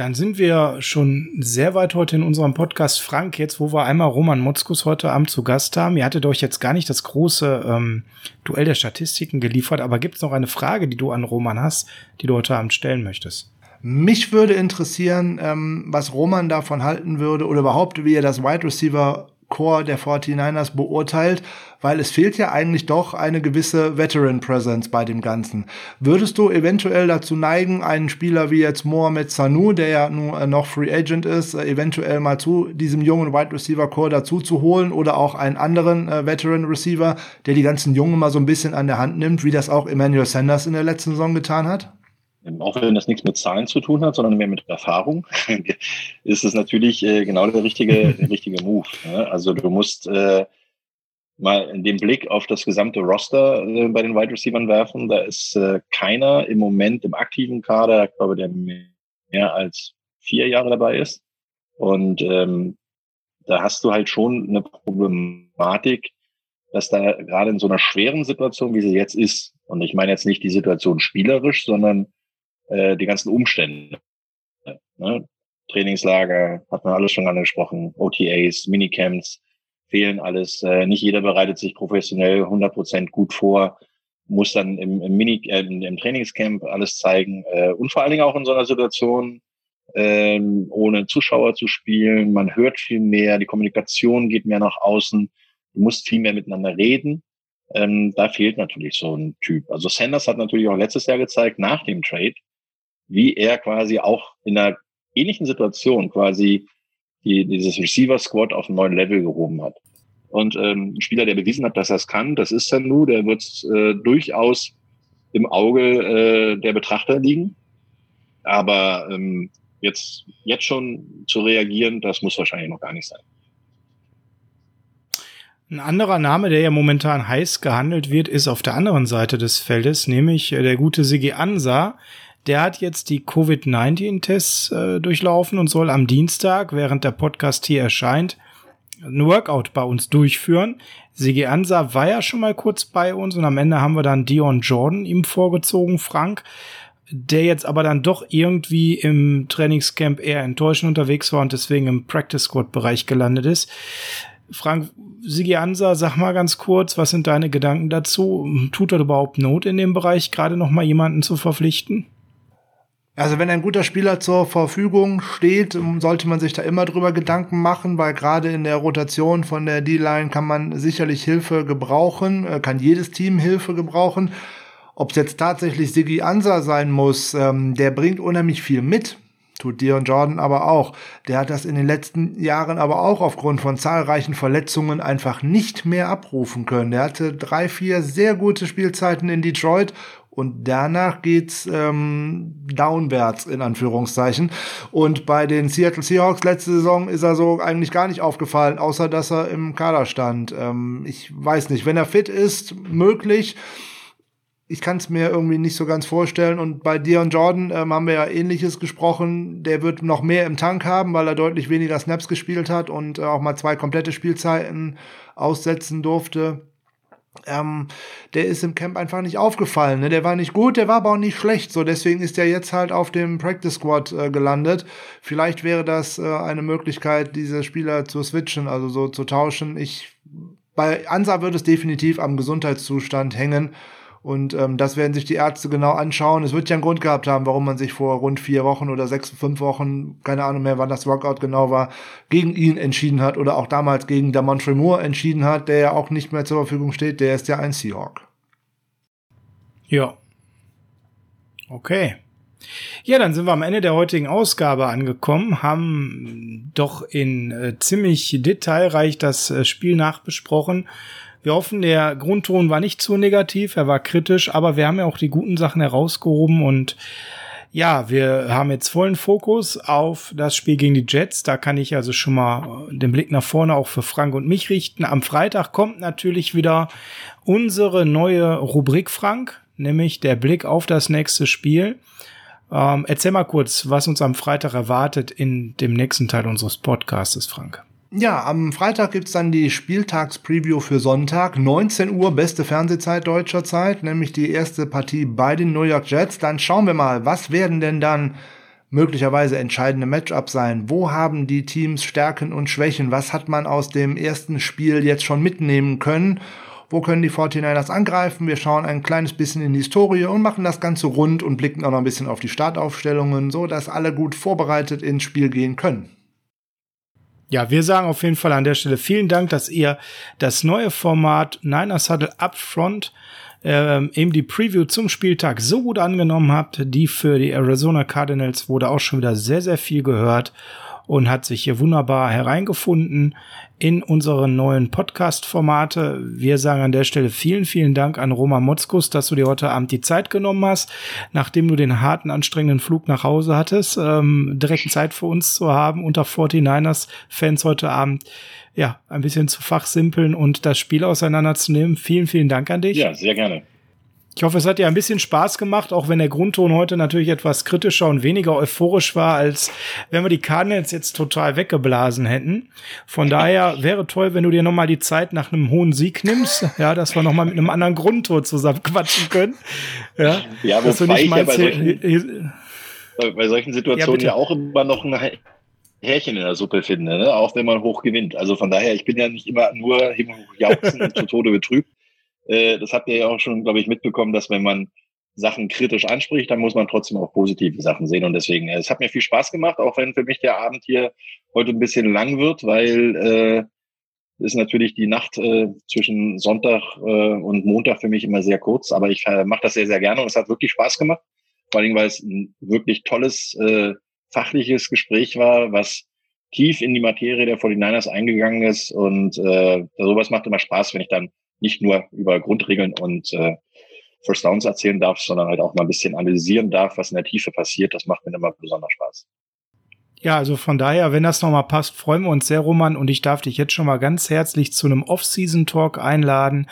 dann sind wir schon sehr weit heute in unserem Podcast. Frank, jetzt wo wir einmal Roman Motzkus heute Abend zu Gast haben, ihr hattet euch jetzt gar nicht das große ähm, Duell der Statistiken geliefert, aber gibt es noch eine Frage, die du an Roman hast, die du heute Abend stellen möchtest? Mich würde interessieren, ähm, was Roman davon halten würde oder überhaupt, wie er das Wide Receiver Core der 49ers beurteilt, weil es fehlt ja eigentlich doch eine gewisse Veteran Presence bei dem Ganzen. Würdest du eventuell dazu neigen, einen Spieler wie jetzt Mohamed Sanu, der ja nun äh, noch Free Agent ist, äh, eventuell mal zu diesem jungen Wide Receiver Core dazu zu holen oder auch einen anderen äh, Veteran Receiver, der die ganzen Jungen mal so ein bisschen an der Hand nimmt, wie das auch Emmanuel Sanders in der letzten Saison getan hat? Auch wenn das nichts mit Zahlen zu tun hat, sondern mehr mit Erfahrung, ist es natürlich äh, genau der richtige, der richtige Move. Ne? Also du musst äh, mal den Blick auf das gesamte Roster äh, bei den Wide Receivers werfen. Da ist äh, keiner im Moment im aktiven Kader, ich glaube, der mehr als vier Jahre dabei ist. Und ähm, da hast du halt schon eine Problematik, dass da gerade in so einer schweren Situation, wie sie jetzt ist, und ich meine jetzt nicht die Situation spielerisch, sondern äh, die ganzen Umstände. Ne? Trainingslager, hat man alles schon angesprochen, OTAs, Minicamps, fehlen alles. Äh, nicht jeder bereitet sich professionell 100% gut vor, muss dann im, im, Mini, äh, im Trainingscamp alles zeigen äh, und vor allen Dingen auch in so einer Situation, ähm, ohne Zuschauer zu spielen. Man hört viel mehr, die Kommunikation geht mehr nach außen, du musst viel mehr miteinander reden. Ähm, da fehlt natürlich so ein Typ. Also Sanders hat natürlich auch letztes Jahr gezeigt, nach dem Trade, wie er quasi auch in einer ähnlichen Situation quasi die, dieses Receiver-Squad auf einen neuen Level gehoben hat. Und ähm, ein Spieler, der bewiesen hat, dass er es kann, das ist Sanu, der wird äh, durchaus im Auge äh, der Betrachter liegen. Aber ähm, jetzt, jetzt schon zu reagieren, das muss wahrscheinlich noch gar nicht sein. Ein anderer Name, der ja momentan heiß gehandelt wird, ist auf der anderen Seite des Feldes, nämlich äh, der gute Sigi Ansa, der hat jetzt die Covid-19-Tests äh, durchlaufen und soll am Dienstag, während der Podcast hier erscheint, ein Workout bei uns durchführen. Sigi Ansa war ja schon mal kurz bei uns und am Ende haben wir dann Dion Jordan ihm vorgezogen, Frank, der jetzt aber dann doch irgendwie im Trainingscamp eher enttäuschend unterwegs war und deswegen im Practice Squad Bereich gelandet ist. Frank Sigi Ansa, sag mal ganz kurz, was sind deine Gedanken dazu? Tut er überhaupt Not in dem Bereich, gerade noch mal jemanden zu verpflichten? Also wenn ein guter Spieler zur Verfügung steht, sollte man sich da immer drüber Gedanken machen, weil gerade in der Rotation von der D-Line kann man sicherlich Hilfe gebrauchen, äh, kann jedes Team Hilfe gebrauchen. Ob es jetzt tatsächlich Siggy Ansa sein muss, ähm, der bringt unheimlich viel mit. Tut Dion Jordan aber auch. Der hat das in den letzten Jahren aber auch aufgrund von zahlreichen Verletzungen einfach nicht mehr abrufen können. Der hatte drei, vier sehr gute Spielzeiten in Detroit und danach geht's ähm, downwärts in Anführungszeichen. Und bei den Seattle Seahawks letzte Saison ist er so eigentlich gar nicht aufgefallen, außer dass er im Kader stand. Ähm, ich weiß nicht, wenn er fit ist, möglich. Ich kann es mir irgendwie nicht so ganz vorstellen. Und bei Dion Jordan ähm, haben wir ja ähnliches gesprochen. Der wird noch mehr im Tank haben, weil er deutlich weniger Snaps gespielt hat und äh, auch mal zwei komplette Spielzeiten aussetzen durfte ähm, der ist im Camp einfach nicht aufgefallen. Ne? Der war nicht gut, der war aber auch nicht schlecht. So, deswegen ist er jetzt halt auf dem Practice Squad äh, gelandet. Vielleicht wäre das äh, eine Möglichkeit, diese Spieler zu switchen, also so zu tauschen. Ich bei Ansa wird es definitiv am Gesundheitszustand hängen. Und ähm, das werden sich die Ärzte genau anschauen. Es wird ja einen Grund gehabt haben, warum man sich vor rund vier Wochen oder sechs, fünf Wochen, keine Ahnung mehr, wann das Workout genau war, gegen ihn entschieden hat oder auch damals gegen Damontre Moore entschieden hat, der ja auch nicht mehr zur Verfügung steht. Der ist ja ein Seahawk. Ja. Okay. Ja, dann sind wir am Ende der heutigen Ausgabe angekommen, haben doch in äh, ziemlich detailreich das äh, Spiel nachbesprochen wir hoffen, der Grundton war nicht zu negativ, er war kritisch, aber wir haben ja auch die guten Sachen herausgehoben und ja, wir haben jetzt vollen Fokus auf das Spiel gegen die Jets. Da kann ich also schon mal den Blick nach vorne auch für Frank und mich richten. Am Freitag kommt natürlich wieder unsere neue Rubrik, Frank, nämlich der Blick auf das nächste Spiel. Ähm, erzähl mal kurz, was uns am Freitag erwartet in dem nächsten Teil unseres Podcastes, Frank. Ja, am Freitag gibt's dann die Spieltagspreview für Sonntag, 19 Uhr, beste Fernsehzeit deutscher Zeit, nämlich die erste Partie bei den New York Jets. Dann schauen wir mal, was werden denn dann möglicherweise entscheidende Matchups sein? Wo haben die Teams Stärken und Schwächen? Was hat man aus dem ersten Spiel jetzt schon mitnehmen können? Wo können die 49ers angreifen? Wir schauen ein kleines bisschen in die Historie und machen das Ganze rund und blicken auch noch ein bisschen auf die Startaufstellungen, so dass alle gut vorbereitet ins Spiel gehen können. Ja, wir sagen auf jeden Fall an der Stelle vielen Dank, dass ihr das neue Format Niners Huddle Upfront ähm, eben die Preview zum Spieltag so gut angenommen habt. Die für die Arizona Cardinals wurde auch schon wieder sehr, sehr viel gehört und hat sich hier wunderbar hereingefunden in unsere neuen Podcast-Formate. Wir sagen an der Stelle vielen, vielen Dank an Roman Motzkus, dass du dir heute Abend die Zeit genommen hast, nachdem du den harten, anstrengenden Flug nach Hause hattest, ähm, direkt Zeit für uns zu haben, unter 49ers-Fans heute Abend ja, ein bisschen zu fachsimpeln und das Spiel auseinanderzunehmen. Vielen, vielen Dank an dich. Ja, sehr gerne. Ich hoffe, es hat dir ein bisschen Spaß gemacht, auch wenn der Grundton heute natürlich etwas kritischer und weniger euphorisch war, als wenn wir die Cardinals jetzt total weggeblasen hätten. Von daher wäre toll, wenn du dir nochmal die Zeit nach einem hohen Sieg nimmst, ja, dass wir nochmal mit einem anderen Grundton zusammen quatschen können. Ja, ja wobei ich ja bei solchen, bei solchen Situationen ja, ja, auch immer noch ein Härchen in der Suppe finde, ne? auch wenn man hoch gewinnt. Also von daher, ich bin ja nicht immer nur jauchzen und zu Tode betrübt äh, das habt ihr ja auch schon, glaube ich, mitbekommen, dass wenn man Sachen kritisch anspricht, dann muss man trotzdem auch positive Sachen sehen. Und deswegen, äh, es hat mir viel Spaß gemacht, auch wenn für mich der Abend hier heute ein bisschen lang wird, weil äh, ist natürlich die Nacht äh, zwischen Sonntag äh, und Montag für mich immer sehr kurz, aber ich äh, mache das sehr, sehr gerne und es hat wirklich Spaß gemacht. Vor allem, weil es ein wirklich tolles äh, fachliches Gespräch war, was tief in die Materie der 49ers eingegangen ist und äh, sowas macht immer Spaß, wenn ich dann nicht nur über Grundregeln und äh, First Downs erzählen darf, sondern halt auch mal ein bisschen analysieren darf, was in der Tiefe passiert. Das macht mir immer besonders Spaß. Ja, also von daher, wenn das nochmal passt, freuen wir uns sehr, Roman. Und ich darf dich jetzt schon mal ganz herzlich zu einem Off-Season-Talk einladen.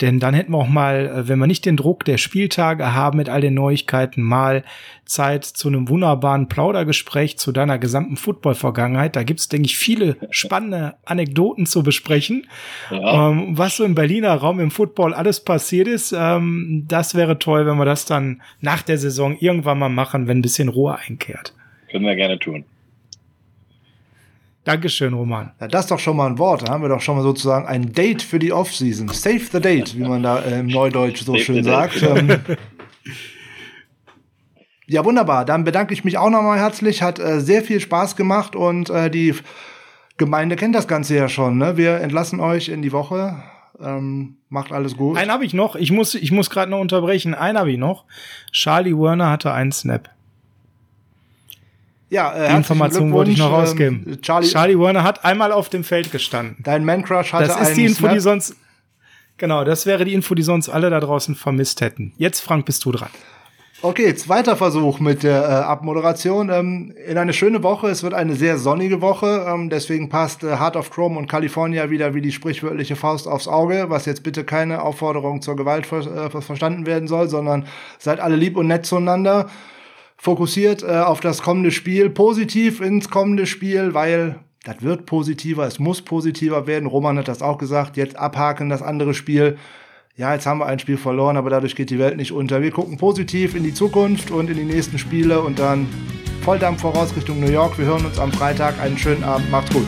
Denn dann hätten wir auch mal, äh, wenn wir nicht den Druck der Spieltage haben mit all den Neuigkeiten, mal Zeit zu einem wunderbaren Plaudergespräch zu deiner gesamten Football-Vergangenheit. Da gibt's, denke ich, viele spannende Anekdoten zu besprechen. Ja. Ähm, was so im Berliner Raum im Football alles passiert ist, ähm, das wäre toll, wenn wir das dann nach der Saison irgendwann mal machen, wenn ein bisschen Ruhe einkehrt. Können wir gerne tun. Dankeschön, Roman. Ja, das ist doch schon mal ein Wort. Da haben wir doch schon mal sozusagen ein Date für die Offseason. Save the date, wie man da äh, im Neudeutsch so Save schön sagt. Ähm, Ja, wunderbar. Dann bedanke ich mich auch nochmal herzlich. Hat äh, sehr viel Spaß gemacht und äh, die Gemeinde kennt das Ganze ja schon. Ne? Wir entlassen euch in die Woche. Ähm, macht alles gut. Einen habe ich noch. Ich muss, ich muss gerade noch unterbrechen. Einen habe ich noch. Charlie Werner hatte einen Snap. Ja, äh, die Information wollte ich noch rausgeben. Ähm, Charlie, Charlie Werner hat einmal auf dem Feld gestanden. Dein Man Crush hatte Das ist die Info, Snap. die sonst Genau, das wäre die Info, die sonst alle da draußen vermisst hätten. Jetzt, Frank, bist du dran. Okay, zweiter Versuch mit der äh, Abmoderation. Ähm, in eine schöne Woche. Es wird eine sehr sonnige Woche. Ähm, deswegen passt äh, Heart of Chrome und California wieder wie die sprichwörtliche Faust aufs Auge, was jetzt bitte keine Aufforderung zur Gewalt ver äh, verstanden werden soll, sondern seid alle lieb und nett zueinander. Fokussiert äh, auf das kommende Spiel, positiv ins kommende Spiel, weil das wird positiver, es muss positiver werden. Roman hat das auch gesagt. Jetzt abhaken das andere Spiel ja, jetzt haben wir ein Spiel verloren, aber dadurch geht die Welt nicht unter. Wir gucken positiv in die Zukunft und in die nächsten Spiele und dann Volldampf voraus Richtung New York. Wir hören uns am Freitag. Einen schönen Abend. Macht's gut.